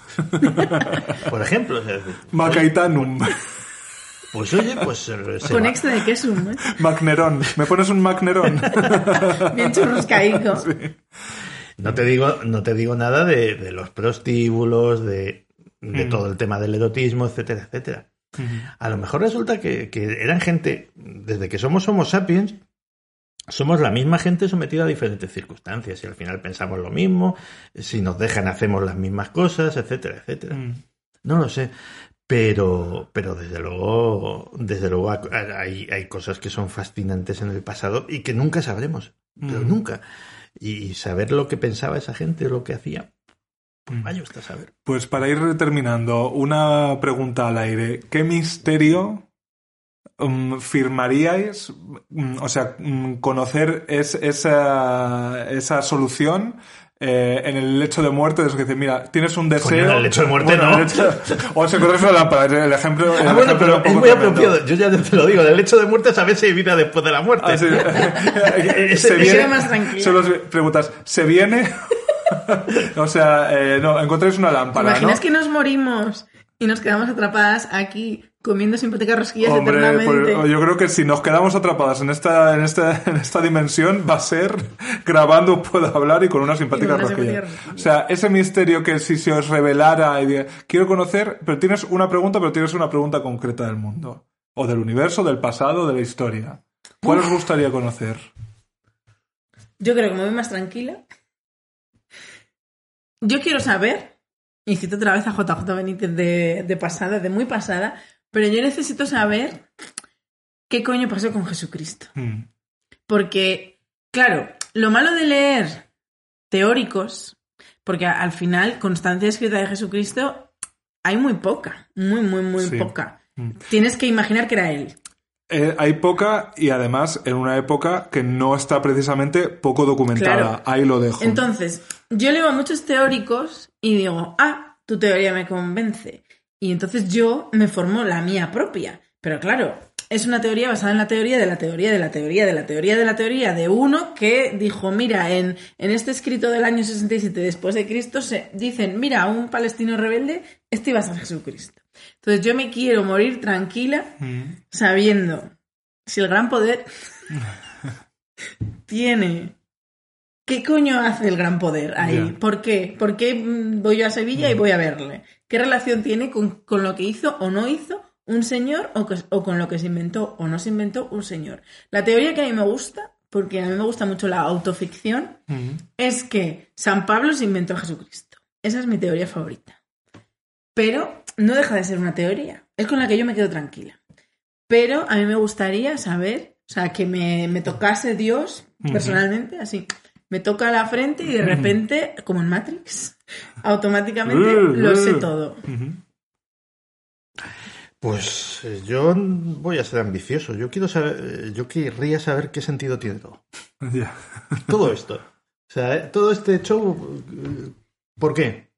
[SPEAKER 4] Por ejemplo. o sea,
[SPEAKER 2] Macaitanum.
[SPEAKER 4] Pues oye, pues eh, se
[SPEAKER 3] Con
[SPEAKER 4] va-
[SPEAKER 3] extra de queso, ¿eh?
[SPEAKER 2] Macnerón. ¿Me pones un Macnerón?
[SPEAKER 3] bien churruscaico.
[SPEAKER 4] No te digo, no te digo nada de, de los prostíbulos, de, de
[SPEAKER 2] Mm.
[SPEAKER 4] todo el tema del erotismo, etcétera, etcétera. A lo mejor resulta que, que eran gente, desde que somos Homo sapiens, somos la misma gente sometida a diferentes circunstancias y al final pensamos lo mismo, si nos dejan hacemos las mismas cosas, etcétera, etcétera.
[SPEAKER 2] Mm.
[SPEAKER 4] No lo sé, pero, pero desde luego, desde luego hay, hay cosas que son fascinantes en el pasado y que nunca sabremos, pero
[SPEAKER 2] Mm.
[SPEAKER 4] nunca. Y saber lo que pensaba esa gente, lo que hacía, pues
[SPEAKER 2] Mm.
[SPEAKER 4] vaya usted a saber.
[SPEAKER 2] Pues para ir terminando, una pregunta al aire. ¿Qué misterio mm, firmaríais? o sea, conocer es- esa, esa solución eh, en el lecho de muerte de eso que dice, mira, tienes un deseo...
[SPEAKER 4] en el lecho de muerte
[SPEAKER 2] Bueno,
[SPEAKER 4] no.
[SPEAKER 2] el lecho- o se corres una lámpara, el ejemplo... el
[SPEAKER 4] Ah, bueno,
[SPEAKER 2] ejemplo
[SPEAKER 4] pero
[SPEAKER 2] un poco
[SPEAKER 4] es muy
[SPEAKER 2] tremendo.
[SPEAKER 4] apropiado. Yo ya te lo digo, del hecho de muerte saber si hay vida después de la muerte.
[SPEAKER 2] Ah, sí. Se
[SPEAKER 4] ese
[SPEAKER 2] viene,
[SPEAKER 3] más tranquilo.
[SPEAKER 2] Solo preguntas, ¿se viene? o sea, eh, no, encontráis una
[SPEAKER 3] ¿Te
[SPEAKER 2] lámpara,
[SPEAKER 3] imaginas
[SPEAKER 2] ¿no?
[SPEAKER 3] que nos morimos y nos quedamos atrapadas aquí comiendo sin hipoteca rosquillas
[SPEAKER 2] Hombre,
[SPEAKER 3] eternamente?
[SPEAKER 2] pues, yo creo que si nos quedamos atrapadas en esta, en esta, en esta dimensión, va a ser grabando Puedo hablar y con una simpática rosquilla. O sea, ese misterio que si se os revelara y diga, quiero conocer, pero tienes una pregunta, pero tienes una pregunta concreta del mundo. O del universo, del pasado, de la historia. ¿Cuál os gustaría conocer?
[SPEAKER 3] Yo creo que me voy más tranquila. Yo quiero saber, y cito otra vez a JJ Benítez de, de pasada, de muy pasada, pero yo necesito saber qué coño pasó con Jesucristo.
[SPEAKER 2] Hmm.
[SPEAKER 3] Porque, claro, lo malo de leer teóricos, porque al final, constancia escrita de Jesucristo, hay muy poca, muy, muy, muy
[SPEAKER 2] Sí.
[SPEAKER 3] poca.
[SPEAKER 2] Mm.
[SPEAKER 3] Tienes que imaginar que era él.
[SPEAKER 2] Eh, hay poca y además en una época que no está precisamente poco documentada.
[SPEAKER 3] Claro.
[SPEAKER 2] Ahí lo dejo.
[SPEAKER 3] Entonces, yo leo a muchos teóricos y digo, ah, tu teoría me convence. Y entonces yo me formo la mía propia. Pero claro, es una teoría basada en la teoría de la teoría de la teoría de la teoría de la teoría de uno que dijo, mira, en, en este escrito del año 67 después de Cristo se dicen, mira, un palestino rebelde, este iba a ser Jesucristo. Entonces yo me quiero morir tranquila
[SPEAKER 2] Mm.
[SPEAKER 3] sabiendo si el gran poder tiene... ¿Qué coño hace el gran poder ahí? ¿Por qué? ¿Por qué mm, voy yo a Sevilla y voy a verle? ¿Qué relación tiene con, con lo que hizo o no hizo un señor o, que- o con lo que se inventó o no se inventó un señor? La teoría que a mí me gusta, porque a mí me gusta mucho la autoficción, es que San Pablo se inventó a Jesucristo. Esa es mi teoría favorita. Pero no deja de ser una teoría. Es con la que yo me quedo tranquila. Pero a mí me gustaría saber, o sea, que me, me tocase Dios personalmente, así. Me toca la frente y de repente, como en Matrix, automáticamente lo sé todo.
[SPEAKER 4] Pues eh, yo voy a ser ambicioso. Yo quiero saber, eh, yo querría saber qué sentido tiene todo. Todo esto. O sea, eh, todo este show, ¿por qué?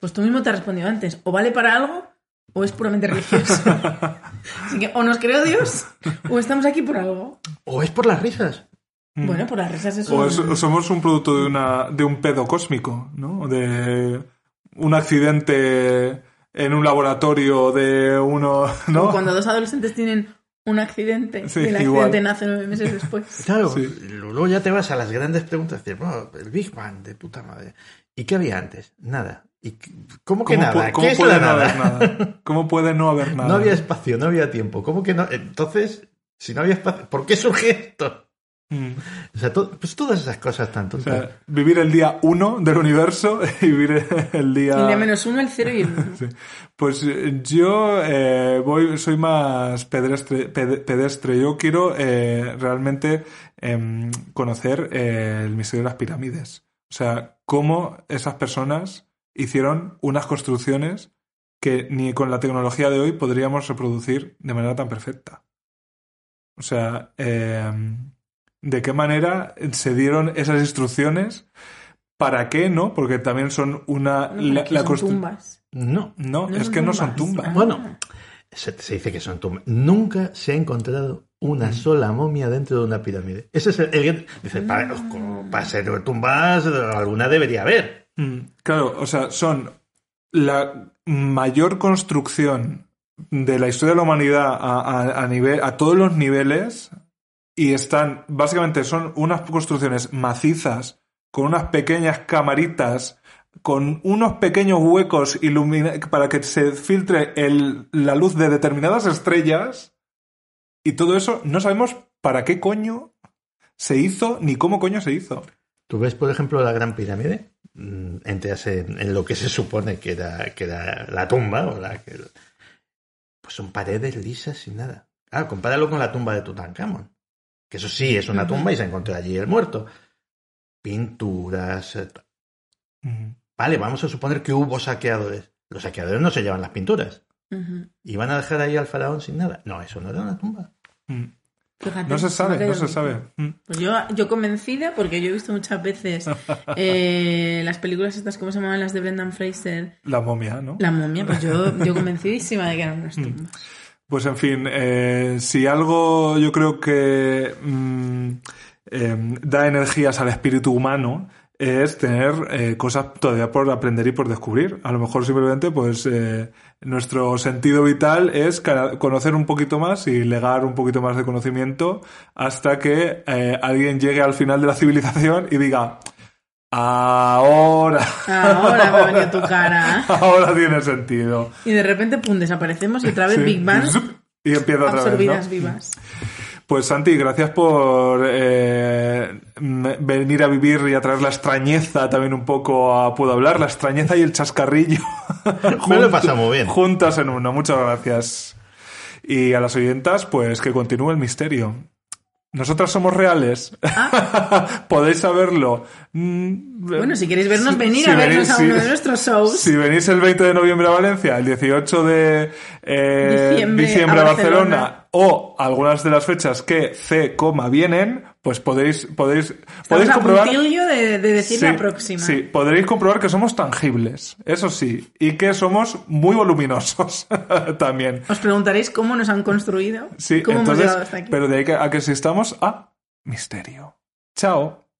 [SPEAKER 3] Pues tú mismo te has respondido antes. O vale para algo o es puramente religioso. Así que o nos creó Dios o estamos aquí por algo.
[SPEAKER 4] ¿O es por las risas?
[SPEAKER 3] Bueno, por las risas eso.
[SPEAKER 2] O es- o somos un producto de, una, de un pedo cósmico, ¿no? De un accidente en un laboratorio de uno, ¿no?
[SPEAKER 3] Cuando dos adolescentes tienen un accidente
[SPEAKER 2] Sí,
[SPEAKER 3] y el
[SPEAKER 2] igual.
[SPEAKER 3] accidente nace nueve meses después.
[SPEAKER 4] Claro,
[SPEAKER 2] Sí.
[SPEAKER 4] luego ya te vas a las grandes preguntas. "Bueno, el Big Bang, de puta madre. ¿Y qué había antes? Nada. ¿Y qué- cómo que
[SPEAKER 2] ¿Cómo,
[SPEAKER 4] nada?
[SPEAKER 2] cómo
[SPEAKER 4] ¿Qué es
[SPEAKER 2] puede
[SPEAKER 4] la
[SPEAKER 2] no
[SPEAKER 4] nada?
[SPEAKER 2] haber nada? ¿Cómo puede no haber nada?
[SPEAKER 4] No había espacio, no había tiempo. ¿Cómo que no? Entonces, si no había espacio, ¿por qué surge esto?
[SPEAKER 2] Mm.
[SPEAKER 4] O sea, to- pues todas esas cosas tan
[SPEAKER 2] O sea, vivir el día uno del universo y vivir el día...
[SPEAKER 3] El de menos uno, el cero y el uno.
[SPEAKER 2] Sí. Pues eh, yo eh, voy, soy más pedestre, ped- pedestre. Yo quiero eh, realmente em, conocer eh, el misterio de las pirámides. O sea, cómo esas personas hicieron unas construcciones que ni con la tecnología de hoy podríamos reproducir de manera tan perfecta. O sea, eh, ¿de qué manera se dieron esas instrucciones? ¿Para qué no? Porque también son una... La- la
[SPEAKER 3] son tumbas.
[SPEAKER 4] No,
[SPEAKER 2] No,
[SPEAKER 3] No
[SPEAKER 2] es que no son
[SPEAKER 3] tumbas.
[SPEAKER 2] tumbas.
[SPEAKER 4] Bueno, se, se dice que son tumbas. Nunca se ha encontrado una sola momia dentro de una pirámide. Ese es el, el- dice, para, como para ser tumbas, alguna debería haber.
[SPEAKER 2] Mm, Claro, o sea, son la mayor construcción de la historia de la humanidad a, a- a nivel, a todos los niveles y están, básicamente son unas construcciones macizas con unas pequeñas camaritas con unos pequeños huecos para que se filtre la luz de determinadas estrellas y todo eso no sabemos para qué coño se hizo ni cómo coño se hizo.
[SPEAKER 4] Tú ves, por ejemplo, la Gran Pirámide, mm, entras en, en lo que se supone que era, que era la tumba, o la que, pues son paredes lisas sin nada. Claro, compáralo con la tumba de Tutankamón, que eso sí es una tumba y se encontró allí el muerto. Pinturas. eh. Vale, vamos a suponer que hubo saqueadores. Los saqueadores no se llevan las pinturas.
[SPEAKER 3] Ujú.
[SPEAKER 4] ¿Iban a dejar ahí al faraón sin nada? No, eso no era una tumba.
[SPEAKER 3] Fíjate,
[SPEAKER 2] No se sabe, no se sabe.
[SPEAKER 3] Pues yo, yo convencida, porque yo he visto muchas veces eh, las películas estas, ¿cómo se llamaban? Las de Brendan Fraser,
[SPEAKER 2] La momia, ¿no?
[SPEAKER 3] La momia, pues yo, yo convencidísima de que eran unas tumbas.
[SPEAKER 2] Pues en fin, eh, si algo yo creo que mm, eh, da energías al espíritu humano es tener eh, cosas todavía por aprender y por descubrir. A lo mejor simplemente pues eh, nuestro sentido vital es conocer un poquito más y legar un poquito más de conocimiento hasta que alguien llegue al final de la civilización y diga ahora,
[SPEAKER 3] Ahora me ha venido tu cara.
[SPEAKER 2] ahora tiene sentido.
[SPEAKER 3] Y de repente, pum, desaparecemos y otra vez
[SPEAKER 2] Sí.
[SPEAKER 3] Big Bang,
[SPEAKER 2] Y empieza otra vez. ¿no?
[SPEAKER 3] vivas.
[SPEAKER 2] Pues Santi, gracias por eh, venir a vivir y a traer la extrañeza también un poco a Puedo Hablar, la extrañeza y el chascarrillo.
[SPEAKER 4] Me lo he pasado muy bien.
[SPEAKER 2] Juntas en uno, muchas gracias. Y a las oyentas, pues que continúe el misterio. Nosotras somos reales. Podéis saberlo. Mm,
[SPEAKER 3] Bueno, si queréis vernos, venir
[SPEAKER 2] si
[SPEAKER 3] a vernos a uno de nuestros shows.
[SPEAKER 2] Si venís el 20 de noviembre a Valencia, el 18 de eh,
[SPEAKER 3] Diciembre
[SPEAKER 2] diciembre,
[SPEAKER 3] a
[SPEAKER 2] Barcelona,
[SPEAKER 3] Barcelona.
[SPEAKER 2] o algunas de las fechas que C, vienen, pues podéis podéis
[SPEAKER 3] Estamos
[SPEAKER 2] podéis
[SPEAKER 3] a
[SPEAKER 2] comprobar
[SPEAKER 3] de, de decir
[SPEAKER 2] Sí,
[SPEAKER 3] la próxima.
[SPEAKER 2] Sí, podréis comprobar que somos tangibles, eso sí, y que somos muy voluminosos también.
[SPEAKER 3] Os preguntaréis cómo nos han construido,
[SPEAKER 2] Sí,
[SPEAKER 3] cómo hemos
[SPEAKER 2] entonces,
[SPEAKER 3] llegado hasta aquí.
[SPEAKER 2] pero de ahí a que existamos a misterio. Chao.